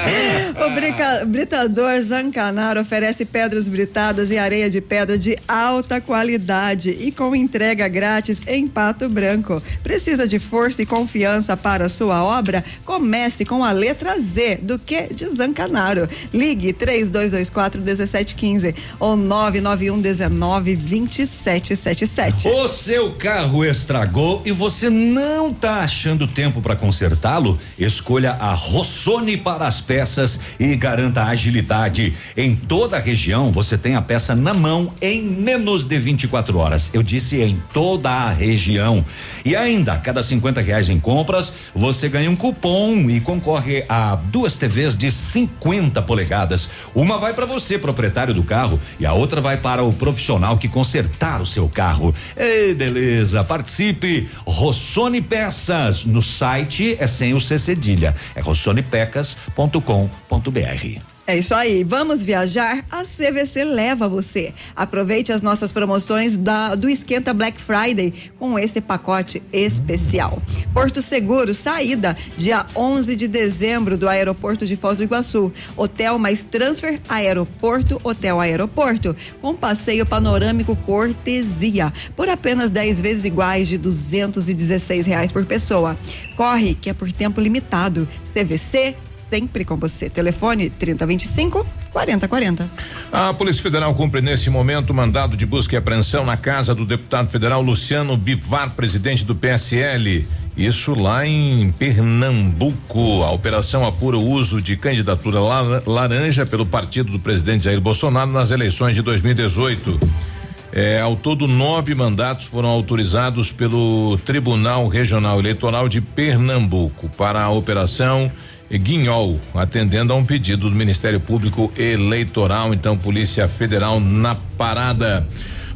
O brica- Britador Zancanaro oferece pedras britadas e areia de pedra de alta qualidade e com entrega grátis em Pato Branco. Precisa de força e confiança para a sua obra? Comece com a letra Z do que de Zancanaro. Ligue 3224 1715 ou 991 19 2777. O seu carro estragou e você não tá achando tempo para consertá-lo? Escolha a Rossoni para as peças e garanta agilidade. Em toda a região você tem a peça na mão em menos de 24 horas. Eu disse em toda a região. E ainda, a cada 50 reais em compras, você ganha um cupom e concorre a duas TVs de 50 polegadas. Uma vai para você, proprietário do carro, e a outra vai para o profissional que consertar o seu carro. Ei, beleza, participe. Rossoni Peças no site é sem o C cedilha. É rossonipecas.com.br. É isso aí. Vamos viajar? A CVC leva você. Aproveite as nossas promoções da, do Esquenta Black Friday com esse pacote especial. Porto Seguro, saída dia 11 de dezembro do aeroporto de Foz do Iguaçu. Hotel mais transfer aeroporto, hotel aeroporto. Com passeio panorâmico cortesia. Por apenas 10 vezes iguais de 216 reais por pessoa. Corre, que é por tempo limitado. CVC, sempre com você. Telefone 3025 4040. A Polícia Federal cumpre nesse momento mandado de busca e apreensão na casa do deputado federal Luciano Bivar, presidente do PSL. Isso lá em Pernambuco. A operação apura o uso de candidatura la- laranja pelo partido do presidente Jair Bolsonaro nas eleições de 2018. É, ao todo, nove mandatos foram autorizados pelo Tribunal Regional Eleitoral de Pernambuco para a operação Guinhol, atendendo a um pedido do Ministério Público Eleitoral. Então, Polícia Federal na parada.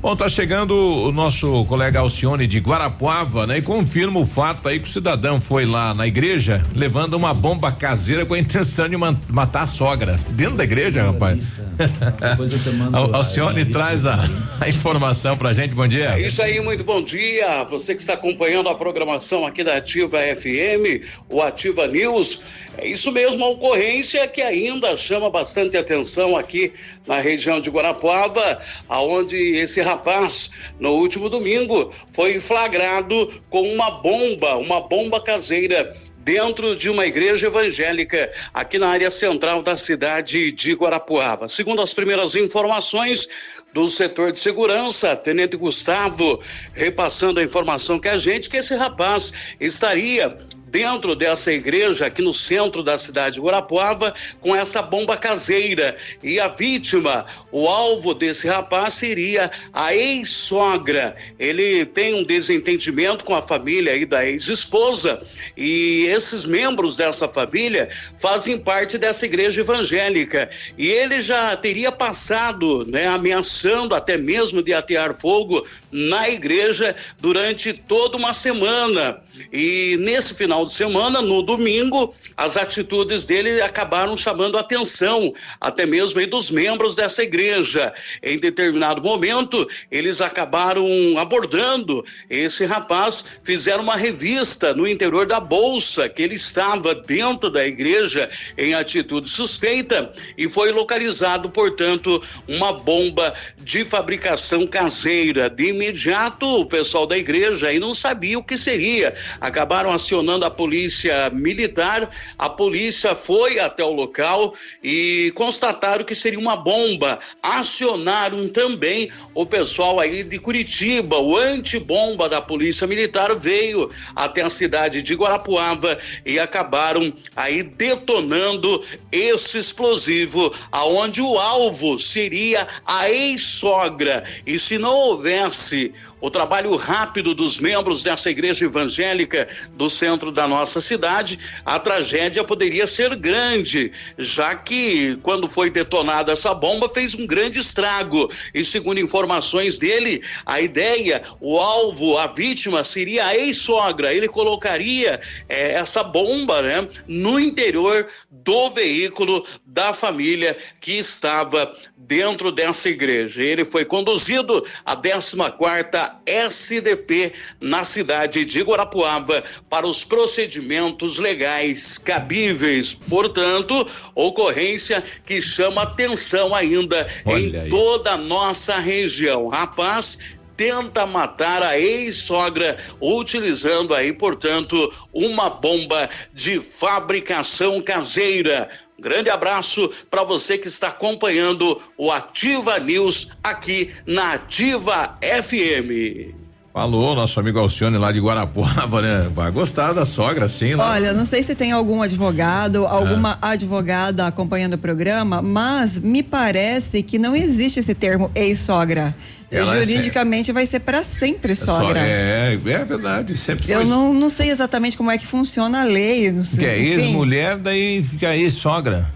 Bom, tá chegando o nosso colega Alcione de Guarapuava, né? E confirma o fato aí que o cidadão foi lá na igreja levando uma bomba caseira com a intenção de matar a sogra. Dentro da igreja, rapaz. Al- Alcione traz a, a informação pra gente. Bom dia. É isso aí, muito bom dia. Você que está acompanhando a programação aqui da Ativa FM, o Ativa News. É isso mesmo, a ocorrência que ainda chama bastante atenção aqui na região de Guarapuava, aonde esse rapaz, no último domingo, foi flagrado com uma bomba, uma bomba caseira dentro de uma igreja evangélica aqui na área central da cidade de Guarapuava. Segundo as primeiras informações do setor de segurança, Tenente Gustavo repassando a informação que a gente que esse rapaz estaria dentro dessa igreja aqui no centro da cidade de Guarapuava com essa bomba caseira e a vítima, o alvo desse rapaz seria a ex-sogra. Ele tem um desentendimento com a família aí da ex-esposa e esses membros dessa família fazem parte dessa igreja evangélica e ele já teria passado, né, ameaçando até mesmo de atear fogo na igreja durante toda uma semana. E nesse final de semana, no domingo, as atitudes dele acabaram chamando a atenção, até mesmo aí dos membros dessa igreja. Em determinado momento, eles acabaram abordando esse rapaz, fizeram uma revista no interior da bolsa que ele estava dentro da igreja em atitude suspeita e foi localizado, portanto, uma bomba de fabricação caseira. De imediato, o pessoal da igreja aí não sabia o que seria. Acabaram acionando a polícia militar. A polícia foi até o local e constataram que seria uma bomba. Acionaram também o pessoal aí de Curitiba. O antibomba da polícia militar veio até a cidade de Guarapuava e acabaram aí detonando esse explosivo, aonde o alvo seria a ex-sogra. E se não houvesse o trabalho rápido dos membros dessa igreja evangélica do centro da nossa cidade, a tragédia poderia ser grande, já que quando foi detonada essa bomba fez um grande estrago. E segundo informações dele, a ideia, o alvo, a vítima seria a ex-sogra. Ele colocaria eh, essa bomba, né, no interior do veículo da família que estava dentro dessa igreja. Ele foi conduzido à 14 quarta SDP na cidade de Guarapuava para os procedimentos legais cabíveis. Portanto, ocorrência que chama atenção ainda Olha em toda a nossa região. Rapaz, tenta matar a ex-sogra utilizando aí, portanto, uma bomba de fabricação caseira. Um Grande abraço para você que está acompanhando o Ativa News aqui na Ativa FM. Falou, nosso amigo Alcione lá de Guarapuava, né? Vai gostar da sogra, sim, lá. Olha, não sei se tem algum advogado, alguma advogada acompanhando o programa, mas me parece que não existe esse termo ex-sogra. Ela é Juridicamente vai ser para sempre Só- sogra. é, é verdade, sempre foi. Eu não, não sei exatamente como é que funciona a lei. Não sei, Que é ex-mulher, daí fica ex-sogra.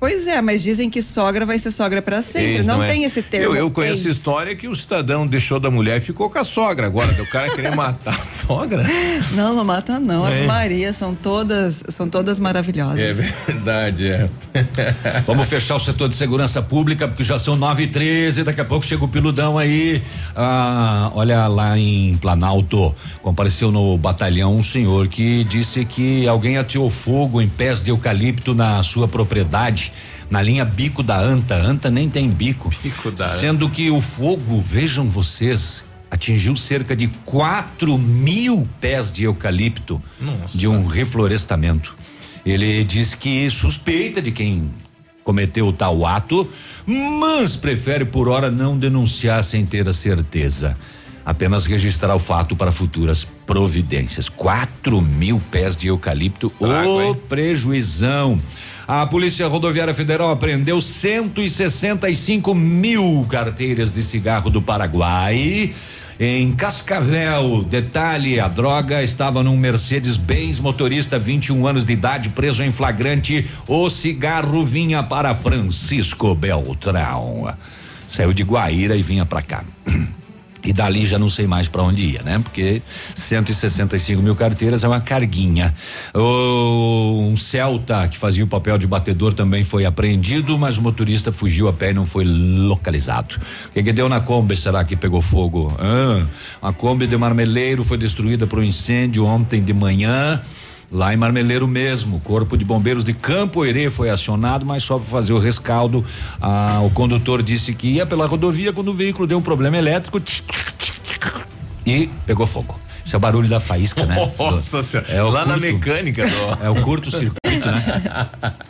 Pois é, mas dizem que sogra vai ser sogra para sempre. Ex, não, é? tem esse termo. Eu, eu conheço ex. história que o cidadão deixou da mulher e ficou com a sogra. Agora, o cara querer matar a sogra. Não, não mata não. É. Ave Maria, são todas, são todas maravilhosas. É verdade, é. Vamos fechar o setor de segurança pública, porque já são 9 e 13 daqui a pouco chega o piludão aí. Ah, olha lá em Planalto, compareceu no batalhão um senhor que disse que alguém ateou fogo em pés de eucalipto na sua propriedade. Na linha bico da anta, anta nem tem bico. Bico da anta. Sendo que o fogo, vejam vocês, atingiu cerca de 4 mil pés de eucalipto Nossa. de um reflorestamento. Ele diz que suspeita de quem cometeu o tal ato, mas prefere por hora não denunciar sem ter a certeza. Apenas registrar o fato para futuras providências. 4 mil pés de eucalipto, ô prejuizão. A Polícia Rodoviária Federal apreendeu 165 mil carteiras de cigarro do Paraguai. Em Cascavel, detalhe, a droga estava num Mercedes-Benz, motorista 21 anos de idade, preso em flagrante. O cigarro vinha para Francisco Beltrão. Saiu de Guaíra e vinha para cá. E dali já não sei mais para onde ia, né? Porque 165 mil carteiras é uma carguinha. Um Celta que fazia o papel de batedor também foi apreendido, mas o motorista fugiu a pé e não foi localizado. O que, que deu na Kombi? Será que pegou fogo? Ah, a Kombi de Marmeleiro foi destruída por um incêndio ontem de manhã. Lá em Marmeleiro mesmo, o Corpo de Bombeiros de Campo Herê foi acionado, mas só para fazer o rescaldo. Ah, o condutor disse que ia pela rodovia quando o veículo deu um problema elétrico e pegou fogo. Isso é o barulho da faísca, né? Nossa senhora. É o Lá na curto- mecânica do. É o curto-circuito, né?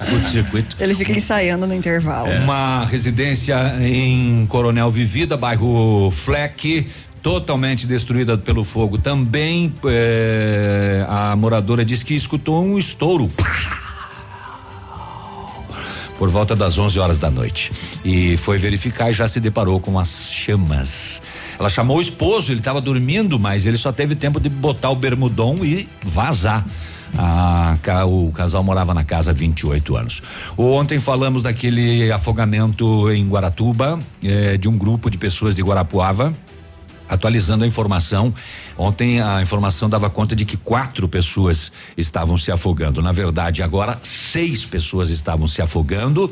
Curto-circuito. Ele fica ensaiando no intervalo. Uma residência em Coronel Vivida, bairro Fleck, totalmente destruída pelo fogo. Também eh, a moradora disse que escutou um estouro. Por volta das 11 horas da noite. E foi verificar e já se deparou com as chamas. Ela chamou o esposo, ele estava dormindo, mas ele só teve tempo de botar o bermudão e vazar. O casal morava na casa há 28 anos. Ontem falamos daquele afogamento em Guaratuba, eh, de um grupo de pessoas de Guarapuava. Atualizando a informação, ontem a informação dava conta de que quatro pessoas estavam se afogando. Na verdade, agora seis pessoas estavam se afogando.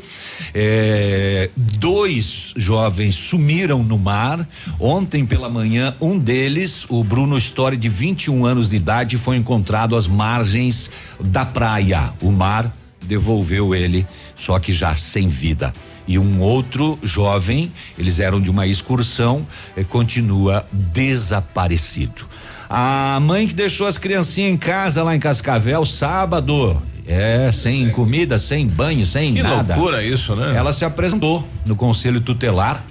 Eh, dois jovens sumiram no mar. Ontem pela manhã, um deles, o Bruno Story, de 21 anos de idade, foi encontrado às margens da praia. O mar devolveu ele, só que já sem vida. E um outro jovem, eles eram de uma excursão, eh, continua desaparecido. A mãe que deixou as criancinhas em casa lá em Cascavel sábado, é, sem comida, sem banho, sem Que nada. loucura isso, né? Ela se apresentou no conselho tutelar.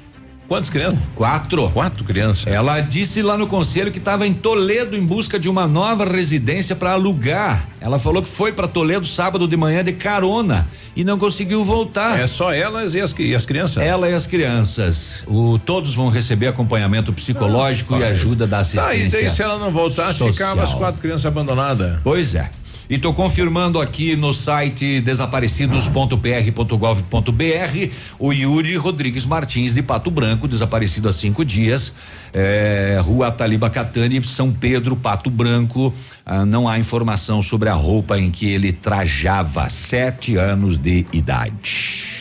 Quantas crianças? Quatro. Quatro crianças. Ela disse lá no conselho que estava em Toledo em busca de uma nova residência para alugar. Ela falou que foi para Toledo sábado de manhã de carona e não conseguiu voltar. É só elas e as, e as crianças? Ela e as crianças. O, todos vão receber acompanhamento psicológico e ajuda da Tá, e assistência. daí se ela não voltasse, social. ficava as quatro crianças abandonadas. Pois é. E tô confirmando aqui no site desaparecidos.pr.gov.br o Yuri Rodrigues Martins de Pato Branco, desaparecido há cinco dias. É, Rua Taliba Catani, São Pedro, Pato Branco. Ah, não há informação sobre a roupa em que ele trajava, sete anos de idade.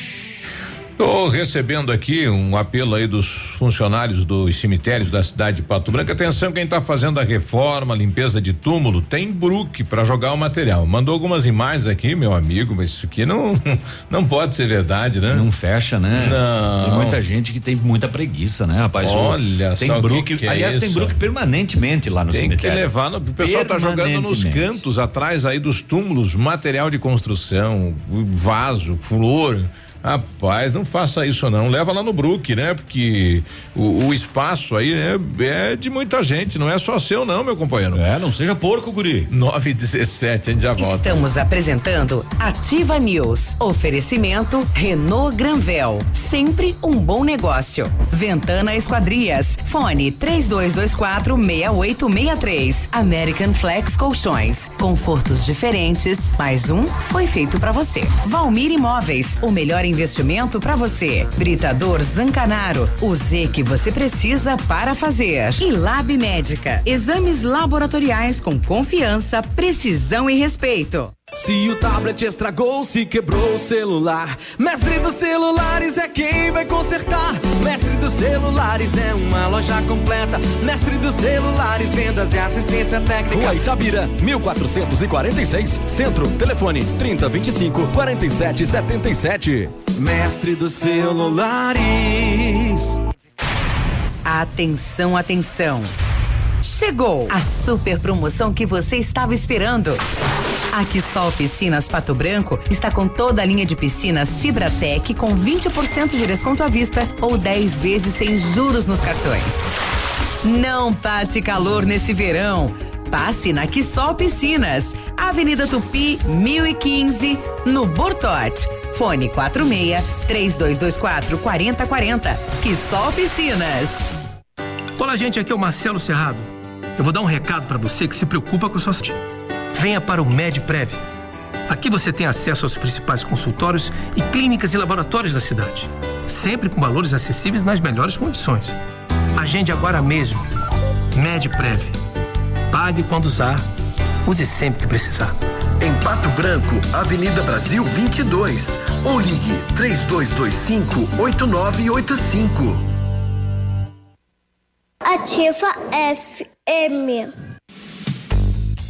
Tô recebendo aqui um apelo aí dos funcionários dos cemitérios da cidade de Pato Branco. Atenção, quem tá fazendo a reforma, limpeza de túmulo, tem Brook para jogar o material. Mandou algumas imagens aqui, meu amigo, mas isso aqui não não pode ser verdade, né? Não fecha, né? Não. Tem muita gente que tem muita preguiça, né, rapaz? Olha tem só Brook, que que é aliás, tem isso? Brook permanentemente lá no Tem cemitério. que levar, no, o pessoal tá jogando nos cantos atrás aí dos túmulos, material de construção, vaso, flor. Rapaz, não faça isso não. Leva lá no Brook, né? Porque o, o espaço aí né, é de muita gente, não é só seu, não, meu companheiro. É, não seja porco, guri. 9 e 17, a gente já volta. Estamos apresentando Ativa News. Oferecimento Renault Granvel. Sempre um bom negócio. Ventana Esquadrias. Fone 3224 6863. American Flex Colchões. Confortos diferentes. Mais um foi feito para você. Valmir Imóveis. O melhor investimento para você. Britador Zancanaro. O Z que você precisa para fazer. E Lab Médica. Exames laboratoriais com confiança, precisão e respeito. Se o tablet estragou, se quebrou o celular, Mestre dos Celulares é quem vai consertar. Mestre dos Celulares é uma loja completa. Mestre dos Celulares, vendas e assistência técnica. Rua Itabira, 1446, Centro, telefone 3025 4777. Mestre dos Celulares. Atenção, atenção. Chegou a super promoção que você estava esperando. A Quissol Piscinas Pato Branco está com toda a linha de piscinas Fibratec com 20% de desconto à vista ou 10 vezes sem juros nos cartões. Não passe calor nesse verão. Passe na Quissol Piscinas, Avenida Tupi, 1015, no Bortote. Fone 46 3224 4040. Quissol Piscinas. Olá, gente, aqui é o Marcelo Serrado. Eu vou dar um recado para você que se preocupa com sua saúde. Venha para o MedPrev. Aqui você tem acesso aos principais consultórios e clínicas e laboratórios da cidade, sempre com valores acessíveis nas melhores condições. Agende agora mesmo. MedPrev. Pague quando usar, use sempre que precisar. Em Pato Branco, Avenida Brasil 22. Ou ligue 3225 8985. Ativa FM.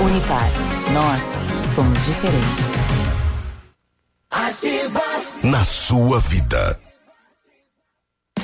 Unipar. Nós somos diferentes. Ativa. Na sua vida.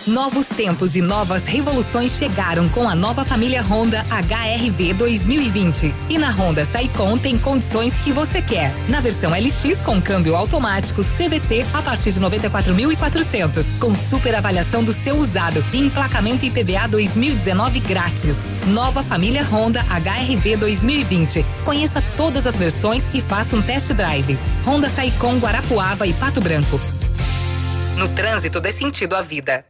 Novos tempos e novas revoluções chegaram com a nova família Honda HRV 2020. E na Honda Saicon tem condições que você quer. Na versão LX com câmbio automático CVT a partir de 94.400, com super avaliação do seu usado e emplacamento IPVA 2019 grátis. Nova família Honda HRV 2020. Conheça todas as versões e faça um test drive. Honda Saicon Guarapuava e Pato Branco. No trânsito dê sentido à vida.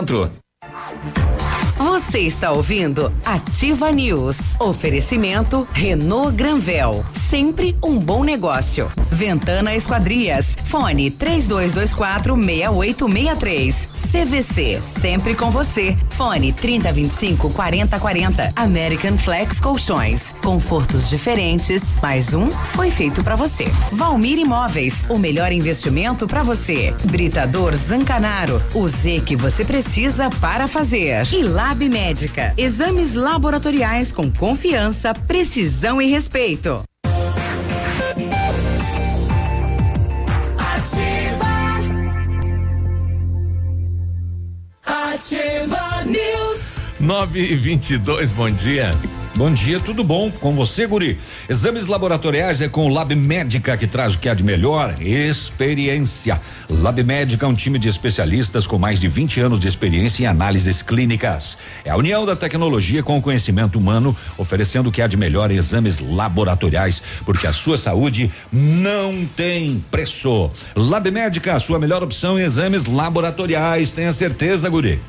Você está ouvindo Ativa News. Oferecimento Renault Granvel. Sempre um bom negócio. Ventana Esquadrias. Fone 3224 6863. CVC, sempre com você. Fone 3025 4040. American Flex Colchões. Confortos diferentes, mais um foi feito para você. Valmir Imóveis, o melhor investimento para você. Britador Zancanaro, o Z que você precisa para fazer. E Lab Médica, exames laboratoriais com confiança, precisão e respeito. Ativa News. 9 e 22 bom dia. Bom dia, tudo bom com você, Guri? Exames laboratoriais é com o Lab Médica que traz o que há de melhor, experiência. Lab Médica é um time de especialistas com mais de 20 anos de experiência em análises clínicas. É a união da tecnologia com o conhecimento humano, oferecendo o que há de melhor em exames laboratoriais, porque a sua saúde não tem preço. Lab Médica, a sua melhor opção em exames laboratoriais, tenha certeza, Guri.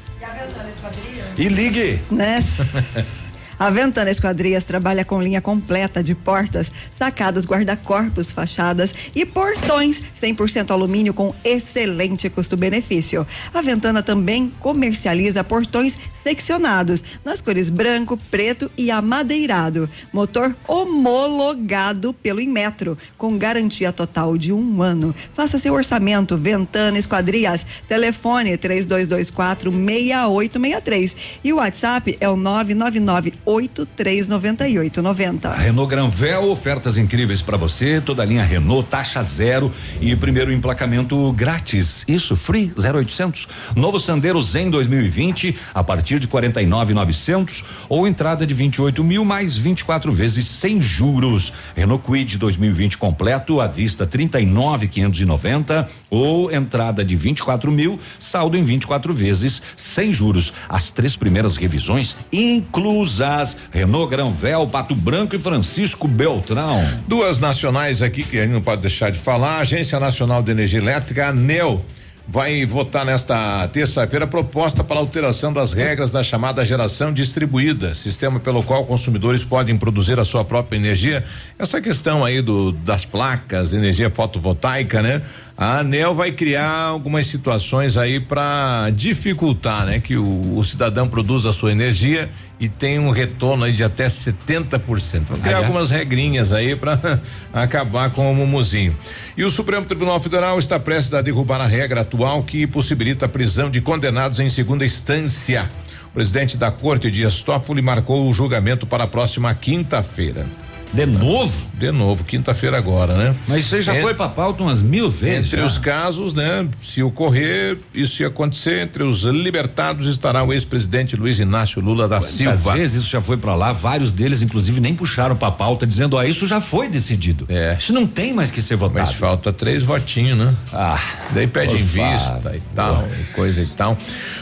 E ligue. Né? A Ventana Esquadrias trabalha com linha completa de portas, sacadas, guarda-corpos, fachadas e portões 100% alumínio com excelente custo-benefício. A Ventana também comercializa portões seccionados nas cores branco, preto e amadeirado. Motor homologado pelo Inmetro, com garantia total de um ano. Faça seu orçamento. Ventana Esquadrias. Telefone 3224 6863. E o WhatsApp é o 999 839890. Renault Granvel, ofertas incríveis para você, toda a linha Renault, taxa zero e primeiro emplacamento grátis. Isso, free 0800. Novo Sandero Zen 2020 a partir de 49,900 ou entrada de 28 mil mais 24 vezes sem juros. Renault Quid 2020 completo à vista 39,590 ou entrada de 24 mil, saldo em 24 vezes sem juros. As três primeiras revisões inclusas. Renault Granvel, Pato Branco e Francisco Beltrão. Duas nacionais aqui que a gente não pode deixar de falar. Agência Nacional de Energia Elétrica, ANEL, vai votar nesta terça-feira proposta para alteração das regras da chamada geração distribuída, sistema pelo qual consumidores podem produzir a sua própria energia. Essa questão aí do das placas, energia fotovoltaica, né? A ANEL vai criar algumas situações aí para dificultar, né, que o, o cidadão produza a sua energia e tem um retorno aí de até 70%. Vão criar Ah, é? algumas regrinhas aí para acabar com o mumuzinho. E o Supremo Tribunal Federal está prestes a derrubar a regra atual que possibilita a prisão de condenados em segunda instância. O presidente da corte, Dias Toffoli, marcou o julgamento para a próxima quinta-feira. De novo? De novo, quinta-feira agora, né? Mas isso aí já En- foi pra pauta umas mil vezes. Entre já. os casos, né? Se ocorrer, isso ia acontecer, entre os libertados estará o ex-presidente Luiz Inácio Lula da Às Silva. vezes isso já foi pra lá, vários deles inclusive nem puxaram pra pauta dizendo, ó, isso já foi decidido. É. Isso não tem mais que ser votado. Mas falta três votinhos, né? Ah, Daí pede em vista e tal, e coisa e tal.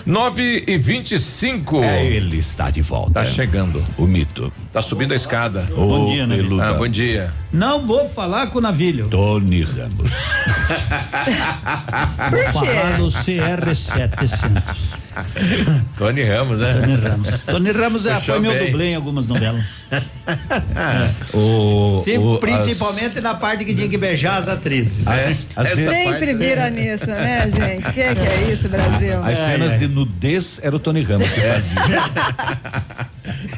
9 e 25 É, ele está de volta. Tá chegando. O mito. Tá subindo a escada. Bom dia, né, Vitor? Ah, bom dia. Não vou falar com o Navilho. Tony Ramos. Vou falar do CR700. Tony Ramos, né? Tony Ramos. Tony Ramos Puxou foi meu bem. dublê em algumas novelas. O, Sim, o- principalmente na parte que tinha que beijar as atrizes. as- as- as- Sempre vira nisso, né, gente? Que que é isso, Brasil? As cenas de nudez era o Tony Ramos que fazia.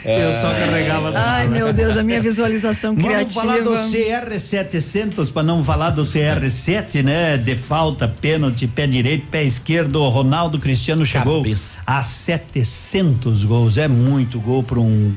Eu só carregava Ai, meu Deus, a minha visualização Vamos criativa. falar do CR700 para não falar do CR7, né? De falta, pênalti, pé direito, pé esquerdo. O Ronaldo Cristiano chegou Cabeça. a 700 gols. É muito gol para um.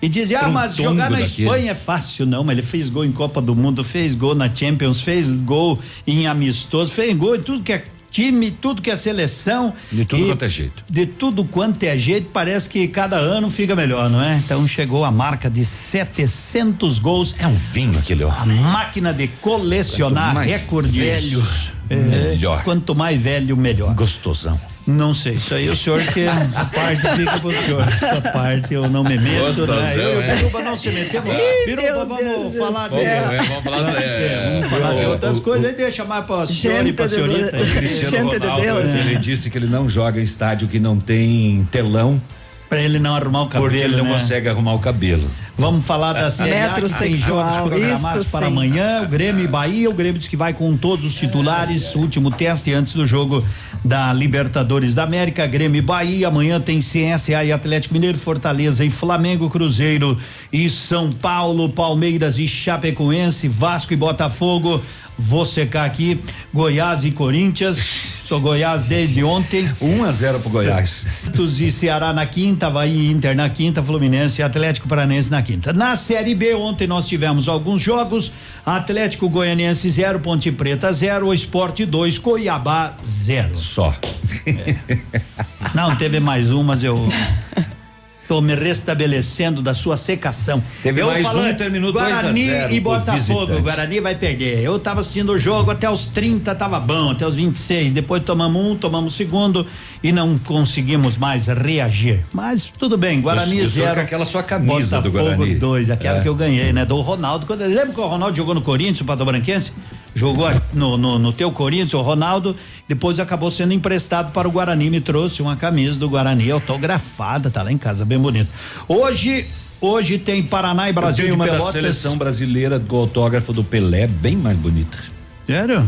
E dizia, ah, mas jogar na daquele. Espanha é fácil, não. Mas ele fez gol em Copa do Mundo, fez gol na Champions, fez gol em amistoso, fez gol em tudo que é time, tudo que é seleção. De tudo E quanto é jeito. de tudo quanto é jeito, parece que cada ano fica melhor, não é? Então chegou a marca de 700 gols. É um vinho aquele. A máquina de colecionar recordes. velho, É, melhor. Quanto mais velho, melhor. Gostosão. Não sei, isso aí o senhor que essa parte fica pro senhor. Essa parte eu não me meto, Gostosão, né? Eu é. o Biruba não se metemos. Biruba, vamos falar de. Vamos, é, vamos falar de- É, vamos falar de o- outras o- coisas, aí deixa mais pra senhora e pra Gente de senhorita. Deus. Cristiano Gente de Ronaldo, Deus. ele disse que ele não joga em estádio que não tem telão Pra ele não arrumar o cabelo. Porque ele não né? consegue arrumar o cabelo. Vamos falar da Série A, que tem jogos programados isso para sim. amanhã. O Grêmio e Bahia. O Grêmio diz que vai com todos os titulares. Último teste antes do jogo da Libertadores da América. Grêmio e Bahia. Amanhã tem CSA e Atlético Mineiro, Fortaleza e Flamengo, Cruzeiro e São Paulo, Palmeiras e Chapecoense, Vasco e Botafogo. Vou secar aqui. Goiás e Corinthians. Sou Goiás desde ontem. 1 a 0 pro Goiás. Santos e Ceará na quinta, Havaí e Inter na quinta, Fluminense e Atlético Paranense na quinta. Na Série B, ontem nós tivemos alguns jogos. Atlético Goianiense 0, Ponte Preta 0, Esporte 2, Cuiabá 0. Só. Não, teve mais um, mas eu. Tô me restabelecendo da sua secação. Teve eu mais um falando, e terminou 2 a Guarani 0 e Botafogo. Guarani vai perder. Eu tava assistindo o jogo até os 30, tava bom, até os 26. Depois tomamos um, tomamos o segundo e não conseguimos mais reagir. Mas tudo bem, Guarani Eu- zero. com aquela sua camisa do Botafogo Guarani. 2, aquela É. que eu ganhei, né? Do Ronaldo. Quando, lembra que o Ronaldo jogou no Corinthians, o Pato Branquense? Jogou no, no, no teu Corinthians, o Ronaldo, depois acabou sendo emprestado para o Guarani, me trouxe uma camisa do Guarani autografada, tá lá em casa, bem bonito. Hoje, hoje tem Paraná e Brasil eu tenho de uma da Pelotas. seleção brasileira com autógrafo do Pelé, bem mais bonita. Sério?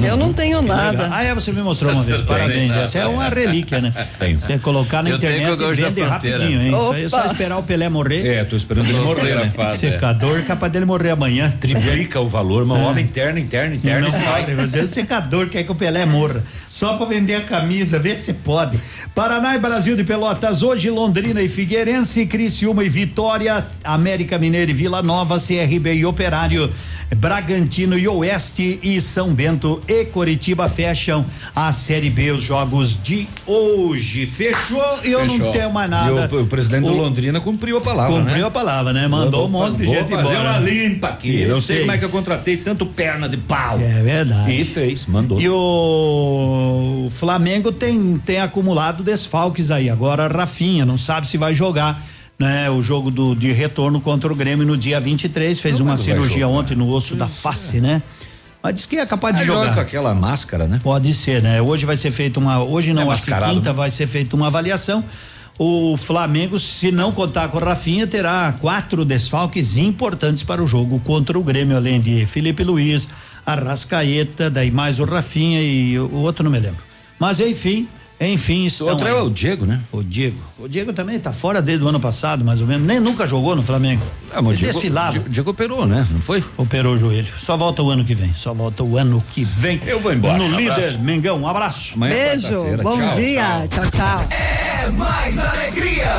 Eu não tenho nada. Ah, é, você me mostrou uma Você vez. Parabéns. né? Essa é uma relíquia, né? Tem. Você colocar na Eu internet e gosto da vende fronteira. rapidinho, hein? Isso aí é só Opa. esperar o Pelé morrer. É, tô esperando ele morrer, né? Secador capaz dele morrer amanhã. Triplica o valor, mas o É. homem interno, interno, interno não e sai. pode, mas o secador quer que o Pelé morra. Só pra vender a camisa, vê se pode. Paraná e Brasil de Pelotas, hoje Londrina e Figueirense, Criciúma e Vitória, América Mineiro e Vila Nova, CRB e Operário, Bragantino e Oeste e São Bento e Coritiba fecham a Série B, os jogos de hoje. Fechou e eu não Fechou. tenho mais nada. O, o presidente do O- Londrina cumpriu a palavra, Cumpriu né? a palavra, né? Mandou um monte de gente fazer embora. uma limpa aqui. E não sei como é que eu contratei tanto perna de pau. É verdade. E fez, mandou. E o Flamengo tem, tem acumulado desfalques aí. Agora Rafinha não sabe se vai jogar. Né, o jogo do, de retorno contra o Grêmio no dia 23 fez Não, uma cirurgia jogar. ontem no osso da face, né? Mas diz que é capaz de Ah, joga jogar. com aquela máscara, né? Pode ser, né? Hoje vai ser feita uma. Hoje não, É acho que quinta né? vai ser feita uma avaliação. O Flamengo, se não contar com o Rafinha, terá quatro desfalques importantes para o jogo contra o Grêmio, além de Felipe Luiz, Arrascaeta, daí mais o Rafinha e o, o outro não me lembro. Mas enfim, enfim, estão O outro é o Diego, né? O Diego. O Diego também tá fora desde o ano passado, mais ou menos. Nem nunca jogou no Flamengo. Ah, mas o Ele Diego, desfilava. Diego, operou, né? Não foi? Operou o joelho. Só volta o ano que vem. Só volta o ano que vem. Eu vou embora. No Um líder, abraço. Mengão, um abraço. Amanhã é Beijo, bom Tchau, dia. Tchau, tchau. É mais alegria.